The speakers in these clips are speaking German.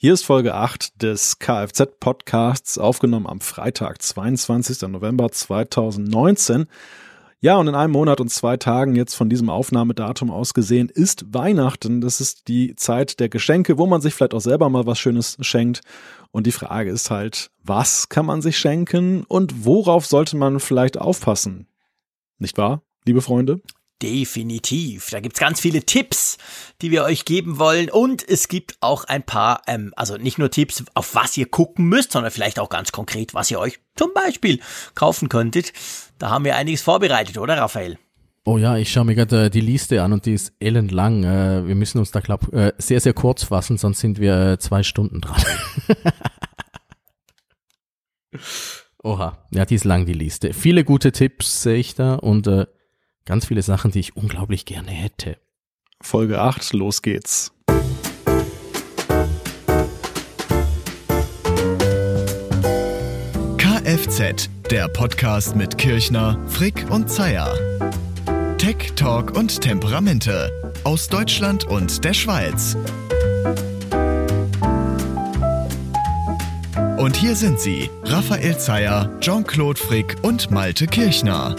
Hier ist Folge 8 des Kfz-Podcasts, aufgenommen am Freitag, 22. November 2019. Ja, und in einem Monat und zwei Tagen jetzt von diesem Aufnahmedatum aus gesehen ist Weihnachten. Das ist die Zeit der Geschenke, wo man sich vielleicht auch selber mal was Schönes schenkt. Und die Frage ist halt, was kann man sich schenken und worauf sollte man vielleicht aufpassen? Nicht wahr, liebe Freunde? Definitiv. Da gibt's ganz viele Tipps, die wir euch geben wollen. Und es gibt auch ein paar, ähm, also nicht nur Tipps, auf was ihr gucken müsst, sondern vielleicht auch ganz konkret, was ihr euch zum Beispiel kaufen könntet. Da haben wir einiges vorbereitet, oder Raphael? Oh ja, ich schaue mir gerade äh, die Liste an und die ist ellenlang. Äh, wir müssen uns da, glaub, äh, sehr, sehr kurz fassen, sonst sind wir zwei Stunden dran. Oha, ja, die ist lang, die Liste. Viele gute Tipps sehe ich da und äh, Ganz viele Sachen, die ich unglaublich gerne hätte. Folge 8, los geht's. Kfz, der Podcast mit Kirchner, Frick und Zeier. Tech, Talk und Temperamente aus Deutschland und der Schweiz. Und hier sind sie, Raphael Zeyer, Jean-Claude Frick und Malte Kirchner.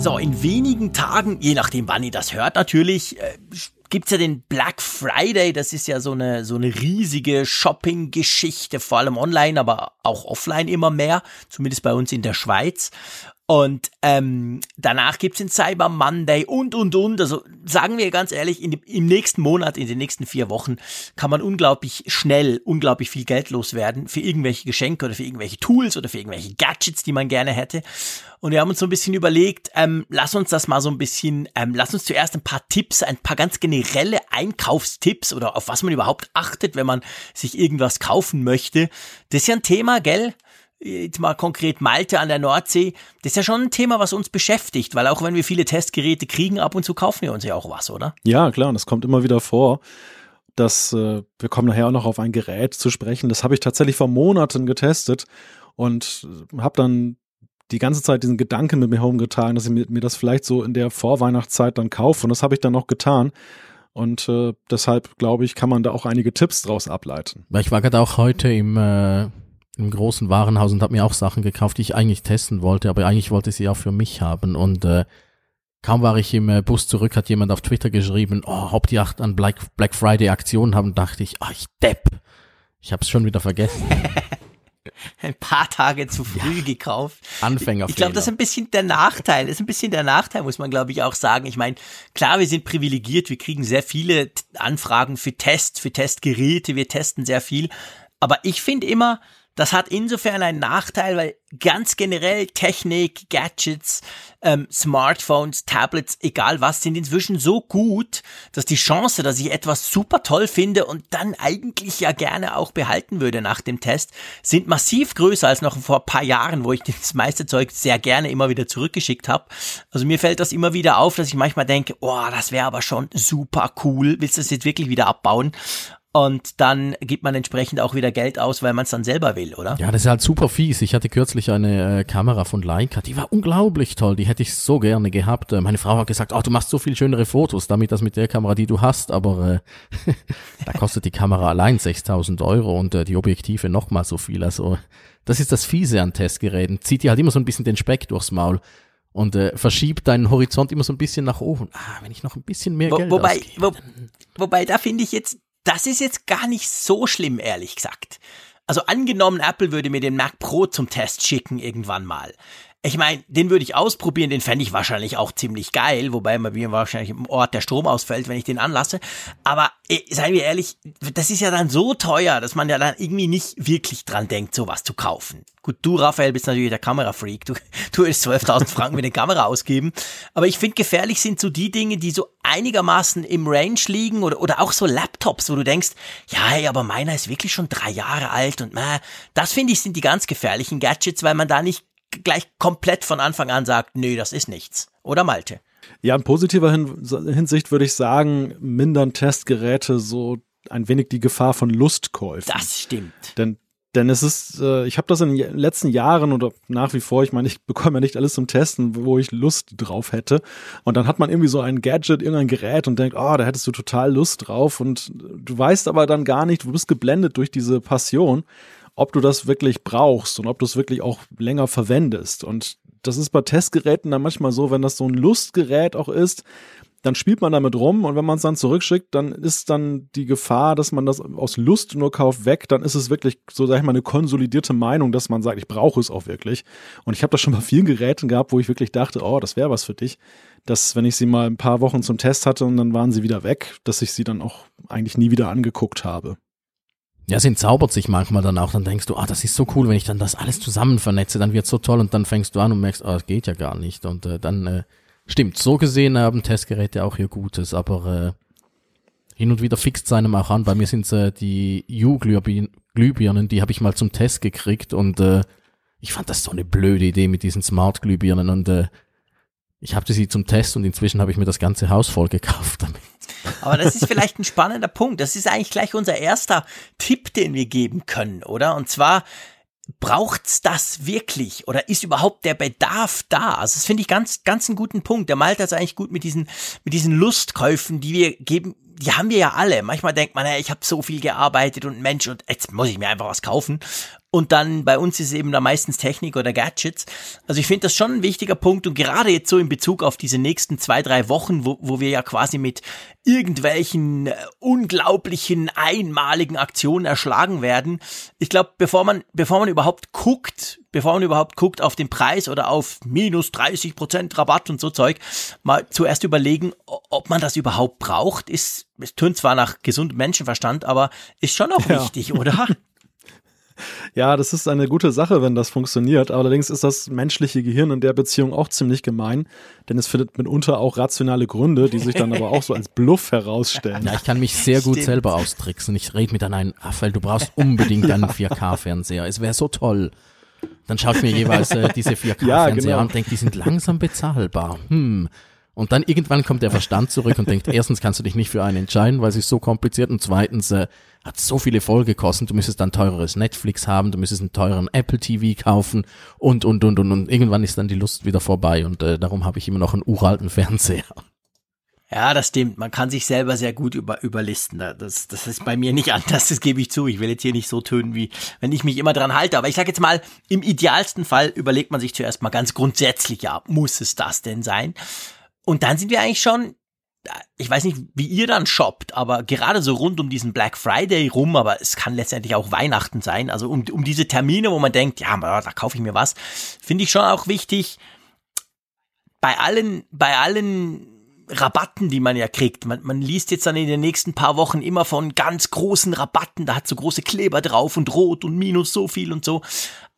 So, in wenigen Tagen, je nachdem wann ihr das hört natürlich, äh, gibt's ja den Black Friday. Das ist ja so eine, so eine riesige Shopping-Geschichte, vor allem online, aber auch offline immer mehr, zumindest bei uns in der Schweiz. Und ähm, danach gibt's den Cyber Monday und, und, und. Also sagen wir ganz ehrlich, in, im nächsten Monat, in den nächsten vier Wochen, kann man unglaublich schnell, unglaublich viel Geld loswerden für irgendwelche Geschenke oder für irgendwelche Tools oder für irgendwelche Gadgets, die man gerne hätte. Und wir haben uns so ein bisschen überlegt, ähm, lass uns das mal so ein bisschen, ähm, lass uns zuerst ein paar Tipps, ein paar ganz generelle Einkaufstipps oder auf was man überhaupt achtet, wenn man sich irgendwas kaufen möchte. Das ist ja ein Thema, gell? Jetzt mal konkret Malte an der Nordsee, das ist ja schon ein Thema, was uns beschäftigt, weil auch wenn wir viele Testgeräte kriegen, ab und zu kaufen wir uns ja auch was, oder? Ja, klar, und das kommt immer wieder vor. Dass, äh, wir kommen nachher auch noch auf ein Gerät zu sprechen. Das habe ich tatsächlich vor Monaten getestet und habe dann die ganze Zeit diesen Gedanken mit mir herumgetragen, dass ich mir, mir das vielleicht so in der Vorweihnachtszeit dann kaufe. Und das habe ich dann noch getan. Und äh, deshalb, glaube ich, kann man da auch einige Tipps draus ableiten. Ich war gerade auch heute im äh, im großen Warenhaus und habe mir auch Sachen gekauft, die ich eigentlich testen wollte, aber eigentlich wollte ich sie auch für mich haben. Und äh, kaum war ich im äh, Bus zurück, hat jemand auf Twitter geschrieben, oh, ob die acht an Black, Black Friday Aktionen haben, dachte ich, ah, ich depp. Ich habe es schon wieder vergessen. ein paar Tage zu früh ja, gekauft. Anfänger. Ich glaube, das ist ein bisschen der Nachteil. Das ist ein bisschen der Nachteil, muss man glaube ich auch sagen. Ich meine, klar, wir sind privilegiert, wir kriegen sehr viele Anfragen für Test, für Testgeräte, wir testen sehr viel. Aber ich finde immer, das hat insofern einen Nachteil, weil ganz generell Technik, Gadgets, ähm, Smartphones, Tablets, egal was, sind inzwischen so gut, dass die Chance, dass ich etwas super toll finde und dann eigentlich ja gerne auch behalten würde nach dem Test, sind massiv größer als noch vor ein paar Jahren, wo ich das meiste Zeug sehr gerne immer wieder zurückgeschickt habe. Also mir fällt das immer wieder auf, dass ich manchmal denke, oh, das wäre aber schon super cool. Willst du das jetzt wirklich wieder abbauen? Und dann gibt man entsprechend auch wieder Geld aus, weil man es dann selber will, oder? Ja, das ist halt super fies. Ich hatte kürzlich eine äh, Kamera von Leica, die war unglaublich toll, die hätte ich so gerne gehabt. Äh, meine Frau hat gesagt, oh, du machst so viel schönere Fotos damit das mit der Kamera, die du hast, aber äh, da kostet die Kamera allein 6000 Euro und äh, die Objektive nochmal so viel. Also das ist das Fiese an Testgeräten. Zieht dir halt immer so ein bisschen den Speck durchs Maul und äh, verschiebt deinen Horizont immer so ein bisschen nach oben. Ah, wenn ich noch ein bisschen mehr wo, Geld wobei, ausgebe, wo, wobei, da finde ich jetzt das ist jetzt gar nicht so schlimm, ehrlich gesagt. Also angenommen, Apple würde mir den Mac Pro zum Test schicken irgendwann mal. Ich meine, den würde ich ausprobieren, den fände ich wahrscheinlich auch ziemlich geil, wobei bei mir wahrscheinlich im Ort der Strom ausfällt, wenn ich den anlasse. Aber eh, seien wir ehrlich, das ist ja dann so teuer, dass man ja dann irgendwie nicht wirklich dran denkt, sowas zu kaufen. Gut, du, Raphael, bist natürlich der Kamerafreak. Du, du willst 12.000 Franken für eine Kamera ausgeben. Aber ich finde, gefährlich sind so die Dinge, die so einigermaßen im Range liegen oder, oder auch so Laptops, wo du denkst, ja, hey, aber meiner ist wirklich schon drei Jahre alt und na, das finde ich sind die ganz gefährlichen Gadgets, weil man da nicht gleich komplett von Anfang an sagt, nö, das ist nichts. Oder Malte? Ja, in positiver Hinsicht würde ich sagen, mindern Testgeräte so ein wenig die Gefahr von Lustkäufen. Das stimmt. Denn Denn es ist, äh, ich habe das in den letzten Jahren oder nach wie vor, ich meine, ich bekomme ja nicht alles zum Testen, wo ich Lust drauf hätte. Und dann hat man irgendwie so ein Gadget, irgendein Gerät und denkt, oh, da hättest du total Lust drauf. Und du weißt aber dann gar nicht, du bist geblendet durch diese Passion, ob du das wirklich brauchst und ob du es wirklich auch länger verwendest. Und das ist bei Testgeräten dann manchmal so, wenn das so ein Lustgerät auch ist, dann spielt man damit rum und wenn man es dann zurückschickt, dann ist dann die Gefahr, dass man das aus Lust nur kauft, weg. Dann ist es wirklich, so sag ich mal, eine konsolidierte Meinung, dass man sagt, ich brauche es auch wirklich. Und ich habe das schon bei vielen Geräten gehabt, wo ich wirklich dachte, oh, das wäre was für dich. Dass, wenn ich sie mal ein paar Wochen zum Test hatte und dann waren sie wieder weg, dass ich sie dann auch eigentlich nie wieder angeguckt habe. Ja, es entzaubert sich manchmal dann auch, dann denkst du, ah, das ist so cool, wenn ich dann das alles zusammen vernetze, dann wird so toll. Und dann fängst du an und merkst, ah, das geht ja gar nicht. Und äh, dann äh, Stimmt, so gesehen haben Testgeräte auch ihr Gutes, aber äh, hin und wieder fixt es einem auch an. Bei mir sind äh, die U-Glühbirnen, die habe ich mal zum Test gekriegt. Und äh, ich fand das so eine blöde Idee mit diesen Smart-Glühbirnen. Und äh, ich hatte sie zum Test und inzwischen habe ich mir das ganze Haus voll gekauft damit. Aber das ist vielleicht ein spannender Punkt. Das ist eigentlich gleich unser erster Tipp, den wir geben können, oder? Und zwar, braucht's das wirklich oder ist überhaupt der Bedarf da? Also das finde ich ganz, ganz einen guten Punkt. Der Malte hat es eigentlich gut mit diesen, mit diesen Lustkäufen, die wir geben, die haben wir ja alle. Manchmal denkt man, ja, ich habe so viel gearbeitet und Mensch, und jetzt muss ich mir einfach was kaufen. Und dann bei uns ist es eben da meistens Technik oder Gadgets. Also ich finde das schon ein wichtiger Punkt und gerade jetzt so in Bezug auf diese nächsten zwei, drei Wochen, wo, wo wir ja quasi mit irgendwelchen äh, unglaublichen einmaligen Aktionen erschlagen werden. Ich glaube, bevor man, bevor man überhaupt guckt, bevor man überhaupt guckt auf den Preis oder auf minus 30 Prozent Rabatt und so Zeug, mal zuerst überlegen, ob man das überhaupt braucht. Ist, es tönt zwar nach gesundem Menschenverstand, aber ist schon auch ja. wichtig, oder? Ja, das ist eine gute Sache, wenn das funktioniert. Allerdings ist das menschliche Gehirn in der Beziehung auch ziemlich gemein, denn es findet mitunter auch rationale Gründe, die sich dann aber auch so als Bluff herausstellen. Ja, ich kann mich sehr gut Stimmt. selber austricksen. Ich rede mit einem, Raphael, du brauchst unbedingt einen 4K-Fernseher. Es wäre so toll. Dann schaue ich mir jeweils äh, diese 4K-Fernseher ja, genau. an und denke, die sind langsam bezahlbar. Hm. Und dann irgendwann kommt der Verstand zurück und denkt, erstens kannst du dich nicht für einen entscheiden, weil es ist so kompliziert und zweitens äh, hat so viele Folge gekostet, du müsstest dann teures Netflix haben, du müsstest einen teuren Apple TV kaufen und, und, und, und, und irgendwann ist dann die Lust wieder vorbei und äh, darum habe ich immer noch einen uralten Fernseher. Ja, das stimmt. Man kann sich selber sehr gut über, überlisten. Das, das ist bei mir nicht anders, das gebe ich zu. Ich will jetzt hier nicht so tönen, wie wenn ich mich immer dran halte. Aber ich sage jetzt mal, im idealsten Fall überlegt man sich zuerst mal ganz grundsätzlich, ja, muss es das denn sein? Und dann sind wir eigentlich schon, ich weiß nicht, wie ihr dann shoppt, aber gerade so rund um diesen Black Friday rum, aber es kann letztendlich auch Weihnachten sein, also um, um diese Termine, wo man denkt, ja, da kaufe ich mir was, finde ich schon auch wichtig, bei allen, bei allen Rabatten, die man ja kriegt. Man, man liest jetzt dann in den nächsten paar Wochen immer von ganz großen Rabatten, da hat so große Kleber drauf und rot und minus so viel und so.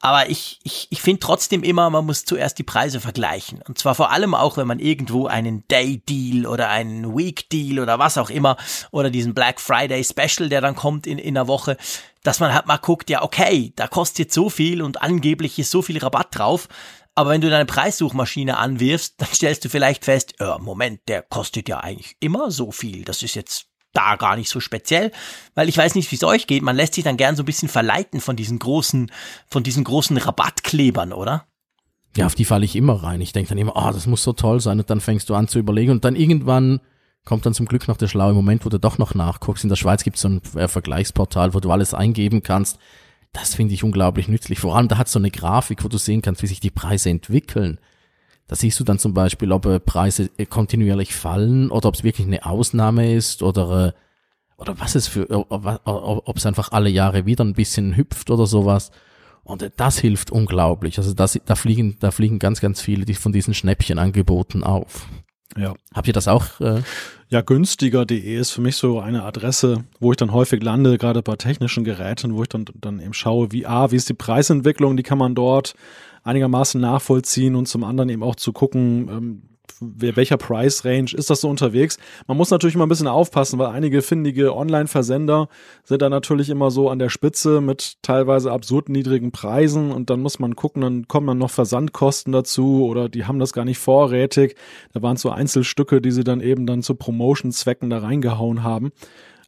Aber ich, ich, ich finde trotzdem immer, man muss zuerst die Preise vergleichen. Und zwar vor allem auch, wenn man irgendwo einen Day-Deal oder einen Week-Deal oder was auch immer oder diesen Black Friday Special, der dann kommt in, in einer Woche, dass man halt mal guckt, ja, okay, da kostet so viel und angeblich ist so viel Rabatt drauf. Aber wenn du deine Preissuchmaschine anwirfst, dann stellst du vielleicht fest, äh, Moment, der kostet ja eigentlich immer so viel. Das ist jetzt da gar nicht so speziell, weil ich weiß nicht, wie es euch geht. Man lässt sich dann gern so ein bisschen verleiten von diesen großen, von diesen großen Rabattklebern, oder? Ja, auf die falle ich immer rein. Ich denke dann immer, oh, das muss so toll sein. Und dann fängst du an zu überlegen und dann irgendwann kommt dann zum Glück noch der schlaue Moment, wo du doch noch nachguckst. In der Schweiz gibt es so ein äh, Vergleichsportal, wo du alles eingeben kannst. Das finde ich unglaublich nützlich. Vor allem, da hat so eine Grafik, wo du sehen kannst, wie sich die Preise entwickeln. Da siehst du dann zum Beispiel, ob äh, Preise äh, kontinuierlich fallen oder ob es wirklich eine Ausnahme ist oder, äh, oder was es für, ob es einfach alle Jahre wieder ein bisschen hüpft oder sowas. Und das hilft unglaublich. Also das, da fliegen, da fliegen ganz, ganz viele von diesen Schnäppchenangeboten auf. Ja. Habt ihr das auch? Äh? Ja, günstiger.de ist für mich so eine Adresse, wo ich dann häufig lande, gerade bei technischen Geräten, wo ich dann, dann eben schaue, wie, ah, wie ist die Preisentwicklung, die kann man dort einigermaßen nachvollziehen und zum anderen eben auch zu gucken, ähm, welcher Price Range ist das so unterwegs. Man muss natürlich immer ein bisschen aufpassen, weil einige findige Online-Versender sind da natürlich immer so an der Spitze mit teilweise absurd niedrigen Preisen und dann muss man gucken, dann kommen dann noch Versandkosten dazu oder die haben das gar nicht vorrätig. Da waren so Einzelstücke, die sie dann eben dann zu Promotion-Zwecken da reingehauen haben.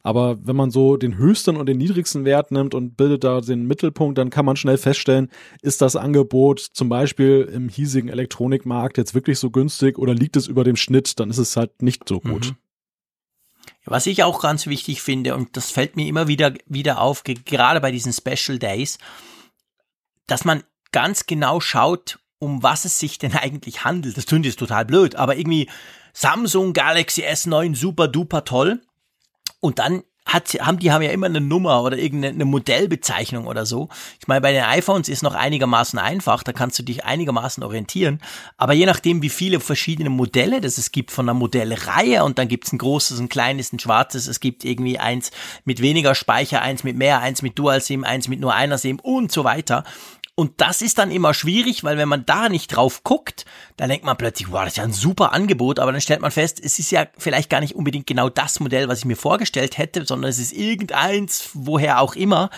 Aber wenn man so den höchsten und den niedrigsten Wert nimmt und bildet da den Mittelpunkt, dann kann man schnell feststellen, ist das Angebot zum Beispiel im hiesigen Elektronikmarkt jetzt wirklich so günstig oder liegt es über dem Schnitt, dann ist es halt nicht so gut. Mhm. Was ich auch ganz wichtig finde, und das fällt mir immer wieder, wieder auf, gerade bei diesen Special Days, dass man ganz genau schaut, um was es sich denn eigentlich handelt. Das klingt jetzt total blöd, aber irgendwie Samsung Galaxy S9 super duper toll. Und dann hat, haben die haben ja immer eine Nummer oder irgendeine Modellbezeichnung oder so. Ich meine, bei den iPhones ist noch einigermaßen einfach, da kannst du dich einigermaßen orientieren. Aber je nachdem, wie viele verschiedene Modelle das es gibt von einer Modellreihe und dann gibt es ein großes, ein kleines, ein schwarzes, es gibt irgendwie eins mit weniger Speicher, eins mit mehr, eins mit Dual SIM, eins mit nur einer SIM und so weiter. Und das ist dann immer schwierig, weil wenn man da nicht drauf guckt, dann denkt man plötzlich, wow, das ist ja ein super Angebot, aber dann stellt man fest, es ist ja vielleicht gar nicht unbedingt genau das Modell, was ich mir vorgestellt hätte, sondern es ist irgendeins, woher auch immer.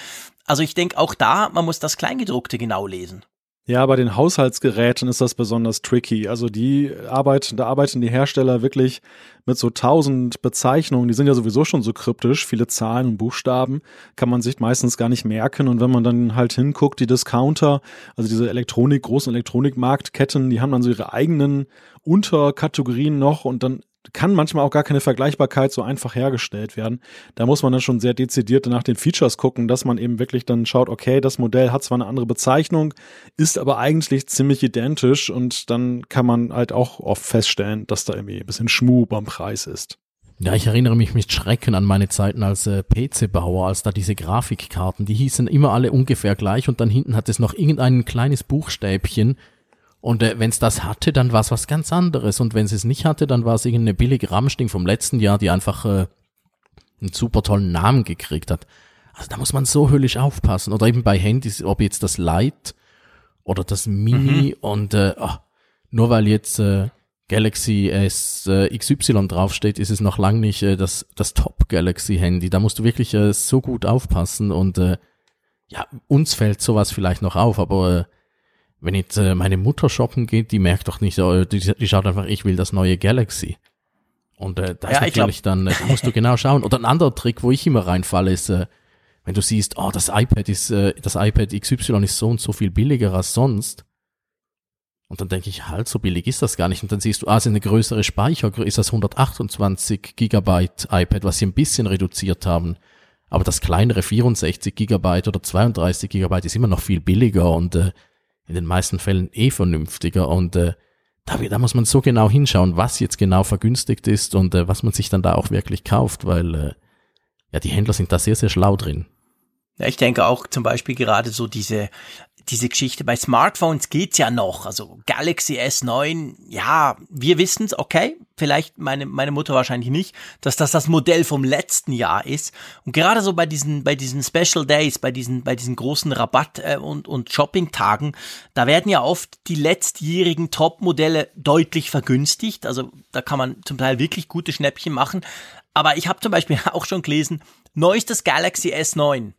Also ich denke auch da, man muss das Kleingedruckte genau lesen. Ja, bei den Haushaltsgeräten ist das besonders tricky. Also die arbeiten, da arbeiten die Hersteller wirklich mit so tausend Bezeichnungen. Die sind ja sowieso schon so kryptisch. Viele Zahlen und Buchstaben kann man sich meistens gar nicht merken. Und wenn man dann halt hinguckt, die Discounter, also diese Elektronik, großen Elektronikmarktketten, die haben dann so ihre eigenen Unterkategorien noch und dann kann manchmal auch gar keine Vergleichbarkeit so einfach hergestellt werden. Da muss man dann schon sehr dezidiert nach den Features gucken, dass man eben wirklich dann schaut, okay, das Modell hat zwar eine andere Bezeichnung, ist aber eigentlich ziemlich identisch und dann kann man halt auch oft feststellen, dass da irgendwie ein bisschen Schmuh beim Preis ist. Ja, ich erinnere mich mit Schrecken an meine Zeiten als äh, PC-Bauer, als da diese Grafikkarten, die hießen immer alle ungefähr gleich und dann hinten hat es noch irgendein kleines Buchstäbchen, und äh, wenn es das hatte, dann war es was ganz anderes. Und wenn es es nicht hatte, dann war es irgendeine billige Ramsting vom letzten Jahr, die einfach äh, einen super tollen Namen gekriegt hat. Also da muss man so höllisch aufpassen. Oder eben bei Handys, ob jetzt das Lite oder das Mini mhm. und äh, oh, nur weil jetzt äh, Galaxy S äh, XY draufsteht, ist es noch lang nicht äh, das, das Top Galaxy Handy. Da musst du wirklich äh, so gut aufpassen und äh, ja, uns fällt sowas vielleicht noch auf, aber äh, wenn jetzt äh, meine Mutter shoppen geht, die merkt doch nicht, äh, die, die schaut einfach, ich will das neue Galaxy. Und äh, das ja, ist natürlich dann, äh, da musst du genau schauen. Oder ein anderer Trick, wo ich immer reinfalle, ist, äh, wenn du siehst, oh, das iPad ist, äh, das iPad XY ist so und so viel billiger als sonst. Und dann denke ich, halt, so billig ist das gar nicht. Und dann siehst du, ah, es ist eine größere Speicher, ist das 128 Gigabyte iPad, was sie ein bisschen reduziert haben. Aber das kleinere 64 Gigabyte oder 32 Gigabyte ist immer noch viel billiger und äh, in den meisten Fällen eh vernünftiger und äh, da, da muss man so genau hinschauen, was jetzt genau vergünstigt ist und äh, was man sich dann da auch wirklich kauft, weil äh, ja die Händler sind da sehr, sehr schlau drin. Ja, ich denke auch zum Beispiel gerade so diese diese Geschichte bei Smartphones geht's ja noch. Also Galaxy S9, ja, wir wissen's, okay, vielleicht meine, meine Mutter wahrscheinlich nicht, dass das das Modell vom letzten Jahr ist. Und gerade so bei diesen, bei diesen Special Days, bei diesen, bei diesen großen Rabatt- äh, und, und Shopping-Tagen, da werden ja oft die letztjährigen Top-Modelle deutlich vergünstigt. Also da kann man zum Teil wirklich gute Schnäppchen machen. Aber ich habe zum Beispiel auch schon gelesen, neuestes Galaxy S9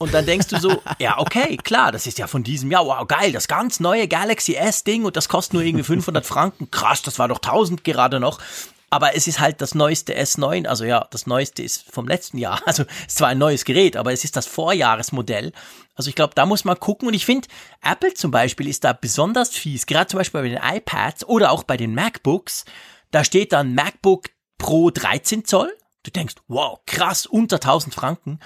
und dann denkst du so, ja, okay, klar, das ist ja von diesem Jahr, wow, geil, das ganz neue Galaxy S-Ding und das kostet nur irgendwie 500 Franken. Krass, das war doch 1000 gerade noch. Aber es ist halt das neueste S9, also ja, das neueste ist vom letzten Jahr. Also es ist zwar ein neues Gerät, aber es ist das Vorjahresmodell. Also ich glaube, da muss man gucken. Und ich finde, Apple zum Beispiel ist da besonders fies. Gerade zum Beispiel bei den iPads oder auch bei den MacBooks. Da steht dann MacBook Pro 13 Zoll. Du denkst, wow, krass, unter 1000 Franken.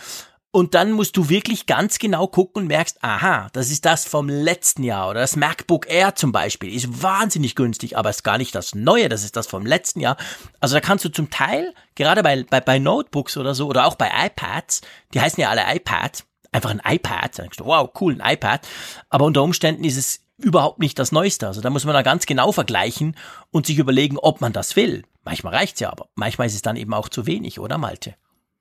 Und dann musst du wirklich ganz genau gucken und merkst, aha, das ist das vom letzten Jahr oder das MacBook Air zum Beispiel ist wahnsinnig günstig, aber ist gar nicht das neue, das ist das vom letzten Jahr. Also da kannst du zum Teil, gerade bei, bei, bei Notebooks oder so oder auch bei iPads, die heißen ja alle iPad, einfach ein iPad, dann denkst du, wow, cool, ein iPad. Aber unter Umständen ist es überhaupt nicht das Neueste. Also da muss man da ganz genau vergleichen und sich überlegen, ob man das will. Manchmal reicht's ja, aber manchmal ist es dann eben auch zu wenig, oder Malte?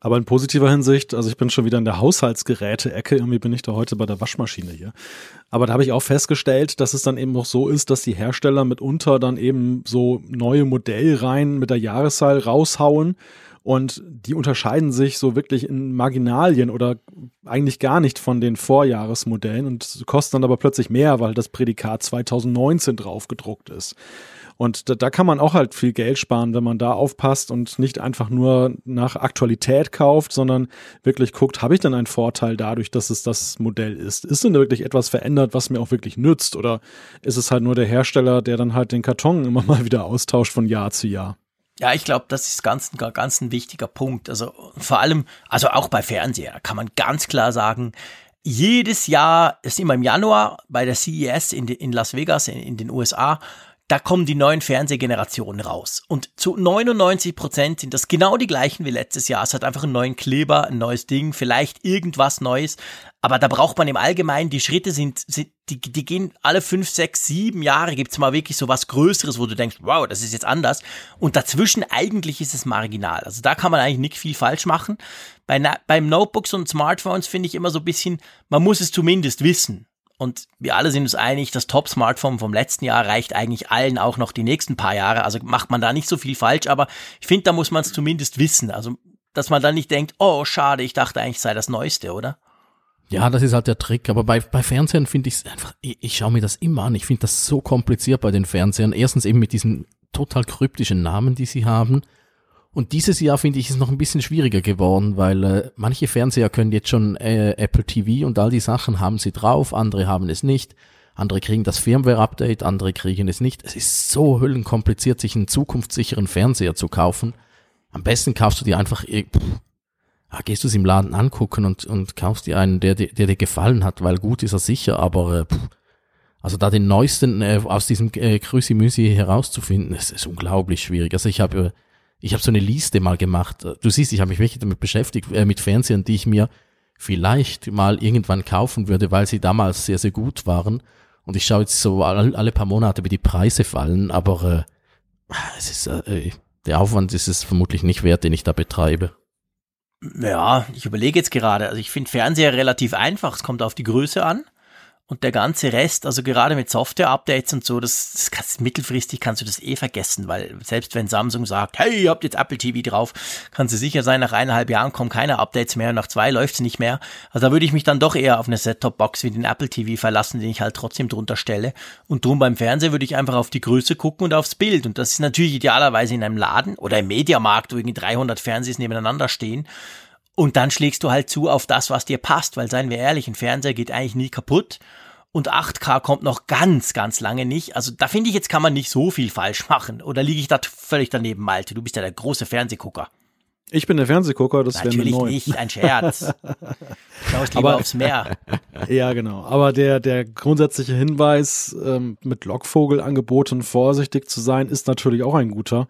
Aber in positiver Hinsicht, also ich bin schon wieder in der Haushaltsgeräte-Ecke, irgendwie bin ich da heute bei der Waschmaschine hier. Aber da habe ich auch festgestellt, dass es dann eben noch so ist, dass die Hersteller mitunter dann eben so neue Modellreihen mit der Jahreszahl raushauen und die unterscheiden sich so wirklich in Marginalien oder eigentlich gar nicht von den Vorjahresmodellen und kosten dann aber plötzlich mehr, weil das Prädikat 2019 drauf gedruckt ist. Und da, da kann man auch halt viel Geld sparen, wenn man da aufpasst und nicht einfach nur nach Aktualität kauft, sondern wirklich guckt, habe ich denn einen Vorteil dadurch, dass es das Modell ist? Ist denn wirklich etwas verändert, was mir auch wirklich nützt? Oder ist es halt nur der Hersteller, der dann halt den Karton immer mal wieder austauscht von Jahr zu Jahr? Ja, ich glaube, das ist ganz, ganz ein wichtiger Punkt. Also vor allem, also auch bei Fernseher kann man ganz klar sagen, jedes Jahr, ist immer im Januar bei der CES in, in Las Vegas in, in den USA, da kommen die neuen Fernsehgenerationen raus. Und zu 99 Prozent sind das genau die gleichen wie letztes Jahr. Es hat einfach einen neuen Kleber, ein neues Ding, vielleicht irgendwas Neues. Aber da braucht man im Allgemeinen, die Schritte sind, sind die, die gehen alle fünf, sechs, sieben Jahre, gibt's mal wirklich so was Größeres, wo du denkst, wow, das ist jetzt anders. Und dazwischen eigentlich ist es marginal. Also da kann man eigentlich nicht viel falsch machen. Bei, beim Notebooks und Smartphones finde ich immer so ein bisschen, man muss es zumindest wissen. Und wir alle sind uns einig, das Top-Smartphone vom letzten Jahr reicht eigentlich allen auch noch die nächsten paar Jahre. Also macht man da nicht so viel falsch, aber ich finde, da muss man es zumindest wissen. Also, dass man dann nicht denkt, oh, schade, ich dachte eigentlich sei das Neueste, oder? Ja, das ist halt der Trick. Aber bei, bei Fernsehern finde ich es einfach, ich, ich schaue mir das immer an. Ich finde das so kompliziert bei den Fernsehern. Erstens eben mit diesen total kryptischen Namen, die sie haben. Und dieses Jahr finde ich es noch ein bisschen schwieriger geworden, weil äh, manche Fernseher können jetzt schon äh, Apple TV und all die Sachen haben sie drauf, andere haben es nicht. Andere kriegen das Firmware-Update, andere kriegen es nicht. Es ist so höllenkompliziert, sich einen zukunftssicheren Fernseher zu kaufen. Am besten kaufst du dir einfach, äh, pff, ja, gehst du es im Laden angucken und, und kaufst dir einen, der, der, der dir gefallen hat, weil gut ist er sicher, aber äh, pff, also da den neuesten äh, aus diesem äh, Krüsi-Müsi herauszufinden, es ist unglaublich schwierig. Also ich habe äh, ich habe so eine Liste mal gemacht. Du siehst, ich habe mich wirklich damit beschäftigt, äh, mit Fernsehern, die ich mir vielleicht mal irgendwann kaufen würde, weil sie damals sehr, sehr gut waren. Und ich schaue jetzt so alle, paar Monate, wie die Preise fallen, aber äh, es ist, äh, der Aufwand ist es vermutlich nicht wert, den ich da betreibe. Ja, ich überlege jetzt gerade. Also ich finde Fernseher relativ einfach. Es kommt auf die Größe an. Und der ganze Rest, also gerade mit Software-Updates und so, das, das kannst, mittelfristig kannst du das eh vergessen, weil selbst wenn Samsung sagt, hey, ihr habt jetzt Apple TV drauf, kannst du sicher sein, nach eineinhalb Jahren kommen keine Updates mehr und nach zwei läuft's nicht mehr. Also da würde ich mich dann doch eher auf eine Set-Top-Box wie den Apple TV verlassen, den ich halt trotzdem drunter stelle. Und drum beim Fernseher würde ich einfach auf die Größe gucken und aufs Bild. Und das ist natürlich idealerweise in einem Laden oder im Mediamarkt, wo irgendwie 300 Fernsehs nebeneinander stehen. Und dann schlägst du halt zu auf das, was dir passt, weil seien wir ehrlich, ein Fernseher geht eigentlich nie kaputt. Und 8K kommt noch ganz, ganz lange nicht. Also da finde ich, jetzt kann man nicht so viel falsch machen. Oder liege ich da völlig daneben, Malte? Du bist ja der große Fernsehgucker. Ich bin der Fernsehgucker, das wäre. Natürlich nicht, ein Scherz. Schaust lieber Aber, aufs Meer. Ja, genau. Aber der, der grundsätzliche Hinweis, ähm, mit Lockvogelangeboten vorsichtig zu sein, ist natürlich auch ein guter.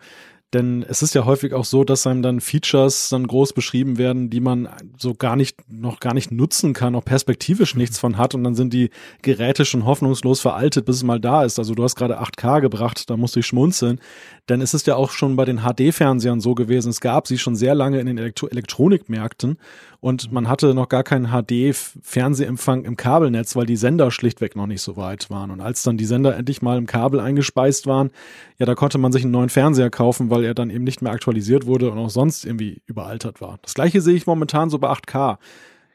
Denn es ist ja häufig auch so, dass einem dann Features dann groß beschrieben werden, die man so gar nicht, noch gar nicht nutzen kann, auch perspektivisch nichts von hat. Und dann sind die Geräte schon hoffnungslos veraltet, bis es mal da ist. Also du hast gerade 8K gebracht, da musste ich schmunzeln. Denn es ist ja auch schon bei den HD-Fernsehern so gewesen. Es gab sie schon sehr lange in den Elektro Elektronikmärkten und man hatte noch gar keinen HD-Fernsehempfang im Kabelnetz, weil die Sender schlichtweg noch nicht so weit waren. Und als dann die Sender endlich mal im Kabel eingespeist waren, ja, da konnte man sich einen neuen Fernseher kaufen, weil er dann eben nicht mehr aktualisiert wurde und auch sonst irgendwie überaltert war. Das gleiche sehe ich momentan so bei 8K.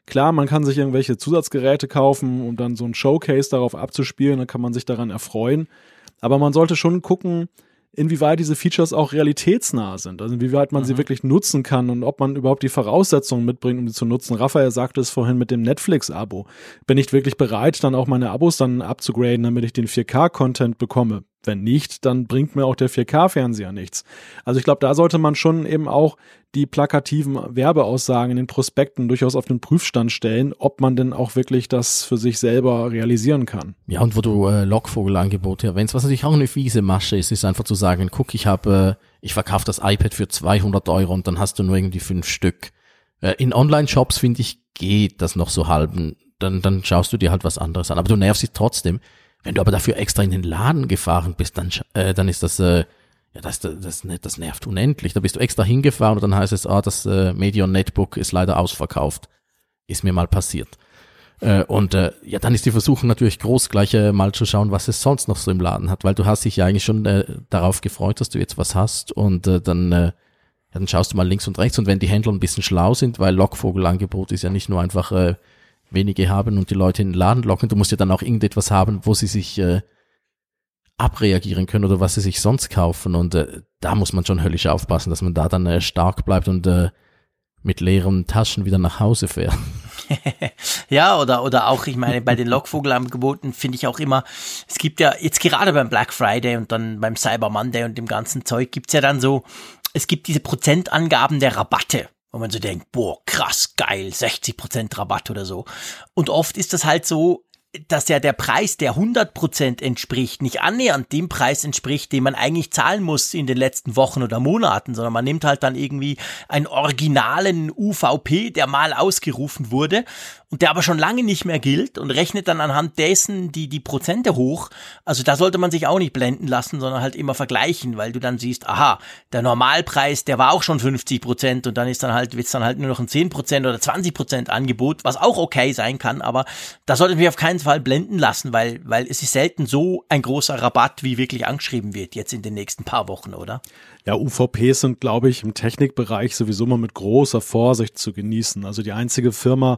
Klar, man kann sich irgendwelche Zusatzgeräte kaufen, um dann so ein Showcase darauf abzuspielen, dann kann man sich daran erfreuen. Aber man sollte schon gucken, inwieweit diese Features auch realitätsnah sind, also inwieweit man mhm. sie wirklich nutzen kann und ob man überhaupt die Voraussetzungen mitbringt, um sie zu nutzen. Raphael sagte es vorhin mit dem Netflix-Abo. Bin ich wirklich bereit, dann auch meine Abos dann abzugraden, damit ich den 4K-Content bekomme? Wenn nicht, dann bringt mir auch der 4K-Fernseher nichts. Also ich glaube, da sollte man schon eben auch die plakativen Werbeaussagen in den Prospekten durchaus auf den Prüfstand stellen, ob man denn auch wirklich das für sich selber realisieren kann. Ja, und wo du äh, Lockvogelangebote erwähnst, was natürlich auch eine fiese Masche ist, ist einfach zu sagen, guck, ich habe, äh, ich verkaufe das iPad für 200 Euro und dann hast du nur irgendwie fünf Stück. Äh, in Online-Shops, finde ich, geht das noch so halben. Dann, dann schaust du dir halt was anderes an. Aber du nervst dich trotzdem. Wenn du aber dafür extra in den Laden gefahren bist, dann, äh, dann ist das, äh, ja, das, das, das, das nervt unendlich. Da bist du extra hingefahren und dann heißt es, ah, das äh, Medion Netbook ist leider ausverkauft. Ist mir mal passiert. Äh, und äh, ja, dann ist die Versuchung natürlich groß, gleich äh, mal zu schauen, was es sonst noch so im Laden hat, weil du hast dich ja eigentlich schon äh, darauf gefreut, dass du jetzt was hast und äh, dann, äh, ja, dann schaust du mal links und rechts und wenn die Händler ein bisschen schlau sind, weil Lockvogelangebot ist ja nicht nur einfach äh, wenige haben und die Leute in den Laden locken. Du musst ja dann auch irgendetwas haben, wo sie sich äh, abreagieren können oder was sie sich sonst kaufen. Und äh, da muss man schon höllisch aufpassen, dass man da dann äh, stark bleibt und äh, mit leeren Taschen wieder nach Hause fährt. ja, oder, oder auch, ich meine, bei den Lockvogelangeboten finde ich auch immer, es gibt ja jetzt gerade beim Black Friday und dann beim Cyber Monday und dem ganzen Zeug gibt's ja dann so, es gibt diese Prozentangaben der Rabatte wo man so denkt, boah, krass, geil, 60% Rabatt oder so. Und oft ist das halt so, dass ja der Preis, der 100% entspricht, nicht annähernd dem Preis entspricht, den man eigentlich zahlen muss in den letzten Wochen oder Monaten, sondern man nimmt halt dann irgendwie einen originalen UVP, der mal ausgerufen wurde und der aber schon lange nicht mehr gilt und rechnet dann anhand dessen die, die Prozente hoch. Also da sollte man sich auch nicht blenden lassen, sondern halt immer vergleichen, weil du dann siehst, aha, der Normalpreis, der war auch schon 50 Prozent und dann ist dann halt, wird's dann halt nur noch ein 10 Prozent oder 20 Prozent Angebot, was auch okay sein kann, aber da sollte ich mich auf keinen Fall blenden lassen, weil, weil es ist selten so ein großer Rabatt, wie wirklich angeschrieben wird jetzt in den nächsten paar Wochen, oder? Ja, UVPs sind, glaube ich, im Technikbereich sowieso mal mit großer Vorsicht zu genießen. Also die einzige Firma,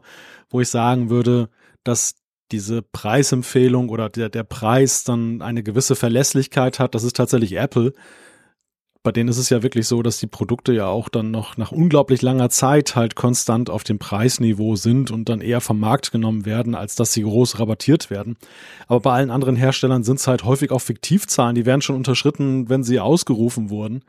wo ich sagen würde, dass diese Preisempfehlung oder der, der Preis dann eine gewisse Verlässlichkeit hat, das ist tatsächlich Apple. Bei denen ist es ja wirklich so, dass die Produkte ja auch dann noch nach unglaublich langer Zeit halt konstant auf dem Preisniveau sind und dann eher vom Markt genommen werden, als dass sie groß rabattiert werden. Aber bei allen anderen Herstellern sind es halt häufig auch Fiktivzahlen, die werden schon unterschritten, wenn sie ausgerufen wurden.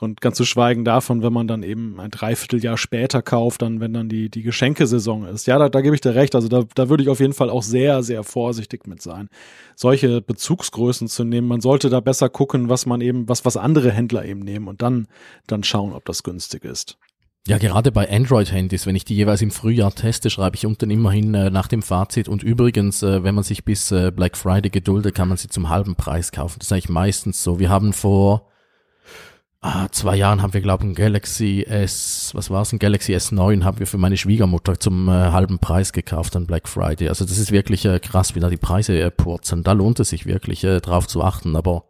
Und ganz zu schweigen davon, wenn man dann eben ein Dreivierteljahr später kauft, dann, wenn dann die, die Geschenkesaison ist. Ja, da, da gebe ich dir recht. Also da, da würde ich auf jeden Fall auch sehr, sehr vorsichtig mit sein, solche Bezugsgrößen zu nehmen. Man sollte da besser gucken, was man eben, was, was andere Händler eben nehmen und dann, dann schauen, ob das günstig ist. Ja, gerade bei Android-Handys, wenn ich die jeweils im Frühjahr teste, schreibe ich unten immerhin äh, nach dem Fazit. Und übrigens, äh, wenn man sich bis äh, Black Friday geduldet, kann man sie zum halben Preis kaufen. Das ist eigentlich meistens so. Wir haben vor ah, zwei Jahren haben wir, glaube ich, ein Galaxy S, was war es, ein Galaxy S9 haben wir für meine Schwiegermutter zum äh, halben Preis gekauft an Black Friday. Also das ist wirklich äh, krass, wie da die Preise äh, purzeln. Da lohnt es sich wirklich äh, drauf zu achten, aber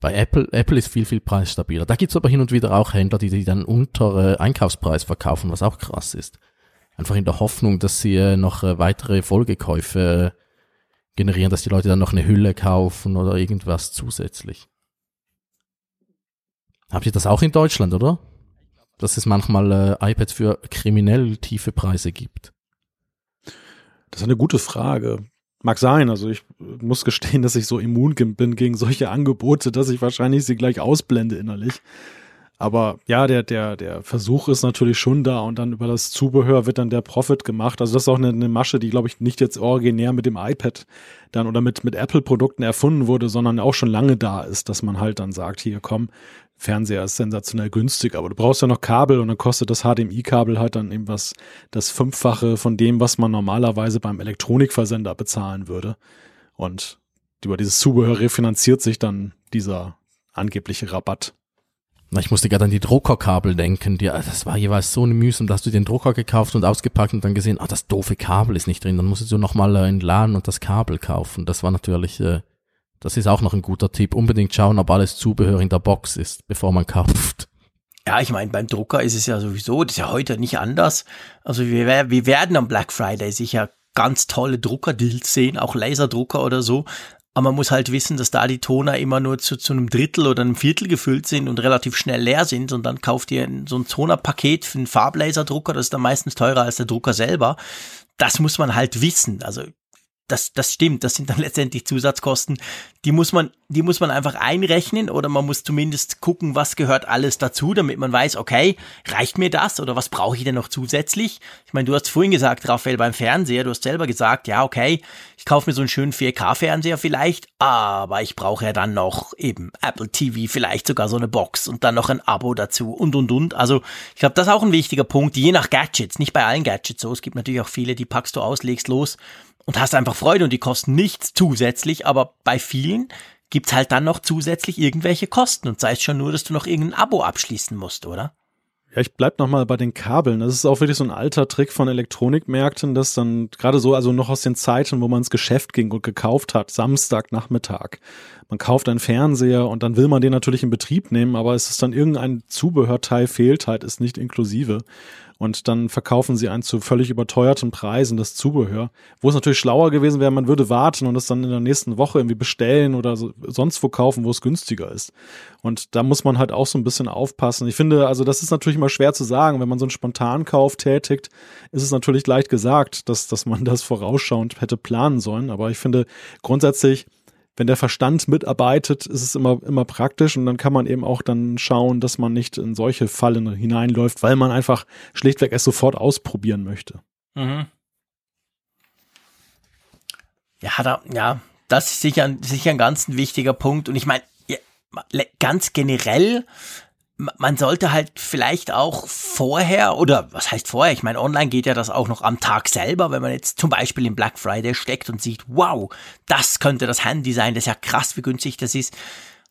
bei Apple, Apple ist viel, viel preisstabiler. Da gibt's aber hin und wieder auch Händler, die, die dann unter äh, Einkaufspreis verkaufen, was auch krass ist. Einfach in der Hoffnung, dass sie äh, noch äh, weitere Folgekäufe äh, generieren, dass die Leute dann noch eine Hülle kaufen oder irgendwas zusätzlich. Habt ihr das auch in Deutschland, oder? Dass es manchmal äh, iPads für kriminell tiefe Preise gibt. Das ist eine gute Frage. Mag sein, also ich muss gestehen, dass ich so immun bin gegen solche Angebote, dass ich wahrscheinlich sie gleich ausblende innerlich. Aber ja, der, der, der Versuch ist natürlich schon da und dann über das Zubehör wird dann der Profit gemacht. Also das ist auch eine, eine Masche, die, glaube ich, nicht jetzt originär mit dem iPad dann oder mit, mit Apple-Produkten erfunden wurde, sondern auch schon lange da ist, dass man halt dann sagt, hier komm, Fernseher ist sensationell günstig, aber du brauchst ja noch Kabel und dann kostet das HDMI-Kabel halt dann eben was, das Fünffache von dem, was man normalerweise beim Elektronikversender bezahlen würde. Und über dieses Zubehör refinanziert sich dann dieser angebliche Rabatt. Ich musste gerade an die Druckerkabel denken. Die, das war jeweils so eine Mühsam, dass du den Drucker gekauft und ausgepackt und dann gesehen, ah, das doofe Kabel ist nicht drin. Dann musstest du nochmal äh, in Laden und das Kabel kaufen. Das war natürlich äh, das ist auch noch ein guter Tipp. Unbedingt schauen, ob alles Zubehör in der Box ist, bevor man kauft. Ja, ich meine, beim Drucker ist es ja sowieso, das ist ja heute nicht anders. Also wir, wir werden am Black Friday sicher ganz tolle Druckerdeals sehen, auch Laserdrucker oder so. Aber man muss halt wissen, dass da die Toner immer nur zu, zu einem Drittel oder einem Viertel gefüllt sind und relativ schnell leer sind. Und dann kauft ihr so ein Tonerpaket für einen Farblaserdrucker, das ist dann meistens teurer als der Drucker selber. Das muss man halt wissen. Also das, das stimmt, das sind dann letztendlich Zusatzkosten, die muss man, die muss man einfach einrechnen oder man muss zumindest gucken, was gehört alles dazu, damit man weiß, okay, reicht mir das oder was brauche ich denn noch zusätzlich? Ich meine, du hast vorhin gesagt, Raphael, beim Fernseher, du hast selber gesagt, ja, okay, ich kaufe mir so einen schönen 4K-Fernseher vielleicht, aber ich brauche ja dann noch eben Apple TV, vielleicht sogar so eine Box und dann noch ein Abo dazu und und und. Also ich glaube, das ist auch ein wichtiger Punkt, je nach Gadgets, nicht bei allen Gadgets so. Es gibt natürlich auch viele, die packst du aus, legst los und hast einfach Freude und die kosten nichts zusätzlich, aber bei vielen gibt's halt dann noch zusätzlich irgendwelche Kosten und sei es schon nur, dass du noch irgendein Abo abschließen musst, oder? Ja, ich bleib noch mal bei den Kabeln. Das ist auch wirklich so ein alter Trick von Elektronikmärkten, dass dann gerade so, also noch aus den Zeiten, wo man ins Geschäft ging und gekauft hat, Samstagnachmittag. man kauft einen Fernseher und dann will man den natürlich in Betrieb nehmen, aber es ist dann irgendein Zubehörteil fehlt halt, ist nicht inklusive. Und dann verkaufen sie einen zu völlig überteuerten Preisen das Zubehör. Wo es natürlich schlauer gewesen wäre, man würde warten und es dann in der nächsten Woche irgendwie bestellen oder so, sonst wo kaufen, wo es günstiger ist. Und da muss man halt auch so ein bisschen aufpassen. Ich finde, also das ist natürlich immer schwer zu sagen. Wenn man so einen Spontankauf tätigt, ist es natürlich leicht gesagt, dass, dass man das vorausschauend hätte planen sollen. Aber ich finde grundsätzlich, wenn der Verstand mitarbeitet, ist es immer, immer praktisch und dann kann man eben auch dann schauen, dass man nicht in solche Fallen hineinläuft, weil man einfach schlichtweg es sofort ausprobieren möchte. Mhm. Ja, da, ja, das ist sicher, sicher ein ganz wichtiger Punkt und ich meine, ganz generell man sollte halt vielleicht auch vorher, oder was heißt vorher? Ich meine, online geht ja das auch noch am Tag selber, wenn man jetzt zum Beispiel im Black Friday steckt und sieht, wow, das könnte das Handy sein, das ist ja krass, wie günstig das ist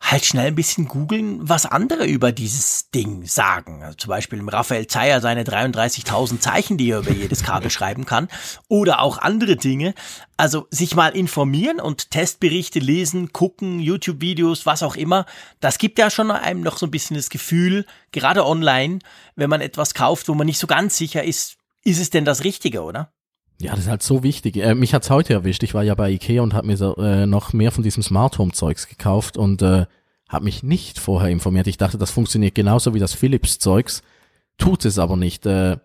halt schnell ein bisschen googeln, was andere über dieses Ding sagen. Also zum Beispiel im Raphael Zeyer seine 33.000 Zeichen, die er über jedes Kabel schreiben kann. Oder auch andere Dinge. Also sich mal informieren und Testberichte lesen, gucken, YouTube-Videos, was auch immer. Das gibt ja schon einem noch so ein bisschen das Gefühl, gerade online, wenn man etwas kauft, wo man nicht so ganz sicher ist, ist es denn das Richtige, oder? Ja, das ist halt so wichtig. Äh, mich hat's heute erwischt. Ich war ja bei Ikea und habe mir so, äh, noch mehr von diesem Smart Home Zeugs gekauft und äh, habe mich nicht vorher informiert. Ich dachte, das funktioniert genauso wie das Philips Zeugs, tut es aber nicht. Äh,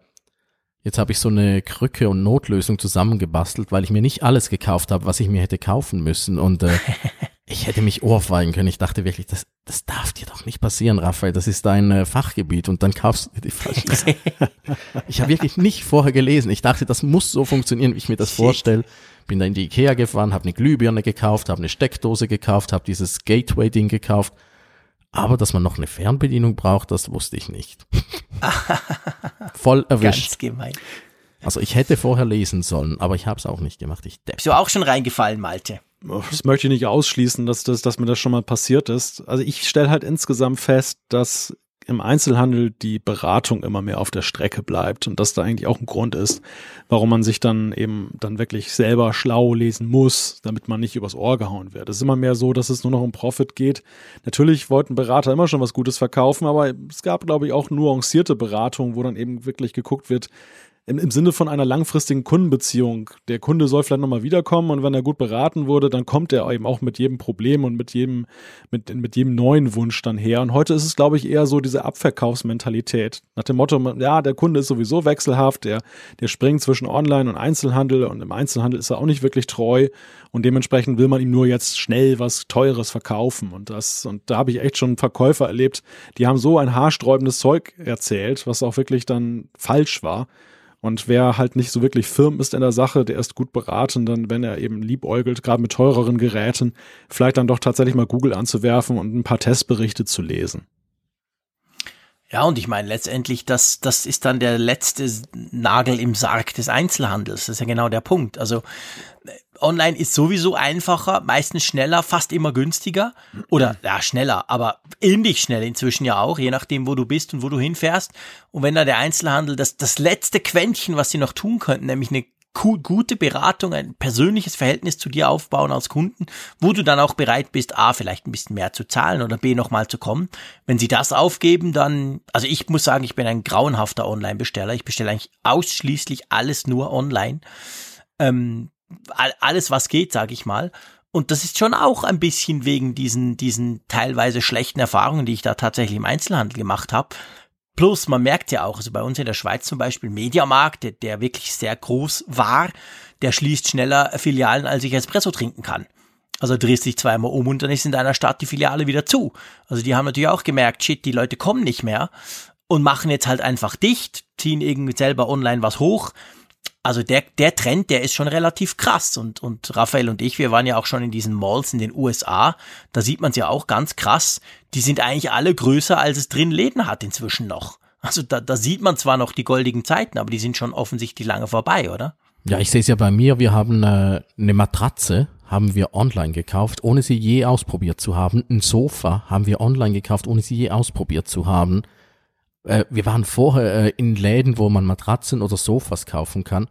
jetzt habe ich so eine Krücke und Notlösung zusammengebastelt, weil ich mir nicht alles gekauft habe, was ich mir hätte kaufen müssen und äh, ich hätte mich ohrfeigen können. Ich dachte wirklich, das, das darf dir doch nicht passieren, Raphael. Das ist dein äh, Fachgebiet und dann kaufst du die falschen Ich habe wirklich nicht vorher gelesen. Ich dachte, das muss so funktionieren, wie ich mir das vorstelle. Bin da in die Ikea gefahren, habe eine Glühbirne gekauft, habe eine Steckdose gekauft, habe dieses Gateway-Ding gekauft. Aber dass man noch eine Fernbedienung braucht, das wusste ich nicht. Voll erwischt. Ganz gemein. Also ich hätte vorher lesen sollen, aber ich habe es auch nicht gemacht. Ich depp. Bist du auch schon reingefallen, Malte? Das möchte ich nicht ausschließen, dass, das, dass mir das schon mal passiert ist. Also ich stelle halt insgesamt fest, dass im Einzelhandel die Beratung immer mehr auf der Strecke bleibt und dass da eigentlich auch ein Grund ist, warum man sich dann eben dann wirklich selber schlau lesen muss, damit man nicht übers Ohr gehauen wird. Es ist immer mehr so, dass es nur noch um Profit geht. Natürlich wollten Berater immer schon was Gutes verkaufen, aber es gab, glaube ich, auch nuancierte Beratungen, wo dann eben wirklich geguckt wird, im, im Sinne von einer langfristigen Kundenbeziehung. Der Kunde soll vielleicht nochmal wiederkommen und wenn er gut beraten wurde, dann kommt er eben auch mit jedem Problem und mit jedem, mit, mit jedem neuen Wunsch dann her. Und heute ist es, glaube ich, eher so diese Abverkaufsmentalität. Nach dem Motto, ja, der Kunde ist sowieso wechselhaft, der, der springt zwischen Online und Einzelhandel und im Einzelhandel ist er auch nicht wirklich treu und dementsprechend will man ihm nur jetzt schnell was Teures verkaufen. Und das, und da habe ich echt schon Verkäufer erlebt, die haben so ein haarsträubendes Zeug erzählt, was auch wirklich dann falsch war. Und wer halt nicht so wirklich firm ist in der Sache, der ist gut beraten, dann, wenn er eben liebäugelt, gerade mit teureren Geräten, vielleicht dann doch tatsächlich mal Google anzuwerfen und ein paar Testberichte zu lesen. Ja, und ich meine, letztendlich, das, das ist dann der letzte Nagel im Sarg des Einzelhandels. Das ist ja genau der Punkt. Also online ist sowieso einfacher, meistens schneller, fast immer günstiger. Oder ja, schneller, aber ähnlich schnell inzwischen ja auch, je nachdem, wo du bist und wo du hinfährst. Und wenn da der Einzelhandel das, das letzte Quäntchen, was sie noch tun könnten, nämlich eine gute Beratung, ein persönliches Verhältnis zu dir aufbauen als Kunden, wo du dann auch bereit bist, A, vielleicht ein bisschen mehr zu zahlen oder B, nochmal zu kommen. Wenn sie das aufgeben, dann, also ich muss sagen, ich bin ein grauenhafter Online-Besteller. Ich bestelle eigentlich ausschließlich alles nur online. Ähm, alles, was geht, sage ich mal. Und das ist schon auch ein bisschen wegen diesen, diesen teilweise schlechten Erfahrungen, die ich da tatsächlich im Einzelhandel gemacht habe. Plus, man merkt ja auch, also bei uns in der Schweiz zum Beispiel, Mediamarkt, der, der wirklich sehr groß war, der schließt schneller Filialen, als ich Espresso trinken kann. Also drehst dich zweimal um und dann ist in deiner Stadt die Filiale wieder zu. Also die haben natürlich auch gemerkt, shit, die Leute kommen nicht mehr und machen jetzt halt einfach dicht, ziehen irgendwie selber online was hoch also der, der Trend, der ist schon relativ krass. Und, und Raphael und ich, wir waren ja auch schon in diesen Malls in den USA. Da sieht man es ja auch ganz krass. Die sind eigentlich alle größer, als es drin Läden hat inzwischen noch. Also da, da sieht man zwar noch die goldigen Zeiten, aber die sind schon offensichtlich lange vorbei, oder? Ja, ich sehe es ja bei mir. Wir haben äh, eine Matratze, haben wir online gekauft, ohne sie je ausprobiert zu haben. Ein Sofa haben wir online gekauft, ohne sie je ausprobiert zu haben. Äh, wir waren vorher äh, in Läden, wo man Matratzen oder Sofas kaufen kann.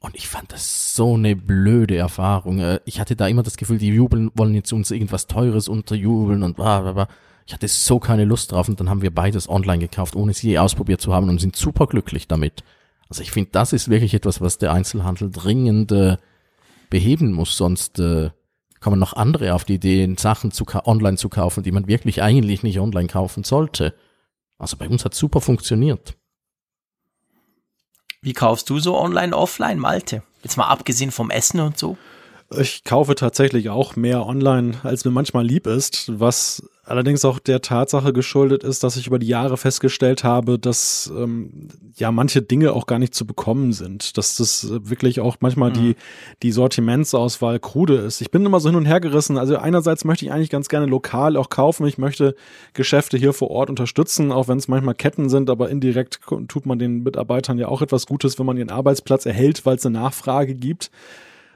Und ich fand das so eine blöde Erfahrung. Äh, ich hatte da immer das Gefühl, die jubeln, wollen jetzt uns irgendwas Teures unterjubeln und bla bla bla. Ich hatte so keine Lust drauf und dann haben wir beides online gekauft, ohne sie ausprobiert zu haben und sind super glücklich damit. Also ich finde, das ist wirklich etwas, was der Einzelhandel dringend äh, beheben muss, sonst äh, kommen noch andere auf die Idee, Sachen zu online zu kaufen, die man wirklich eigentlich nicht online kaufen sollte. Also bei uns hat super funktioniert. Wie kaufst du so online, offline, Malte? Jetzt mal abgesehen vom Essen und so. Ich kaufe tatsächlich auch mehr online, als mir manchmal lieb ist, was allerdings auch der Tatsache geschuldet ist, dass ich über die Jahre festgestellt habe, dass ähm, ja manche Dinge auch gar nicht zu bekommen sind, dass das wirklich auch manchmal mhm. die die Sortimentsauswahl krude ist. Ich bin immer so hin und her gerissen. Also einerseits möchte ich eigentlich ganz gerne lokal auch kaufen. Ich möchte Geschäfte hier vor Ort unterstützen, auch wenn es manchmal Ketten sind, aber indirekt tut man den Mitarbeitern ja auch etwas Gutes, wenn man ihren Arbeitsplatz erhält, weil es eine Nachfrage gibt.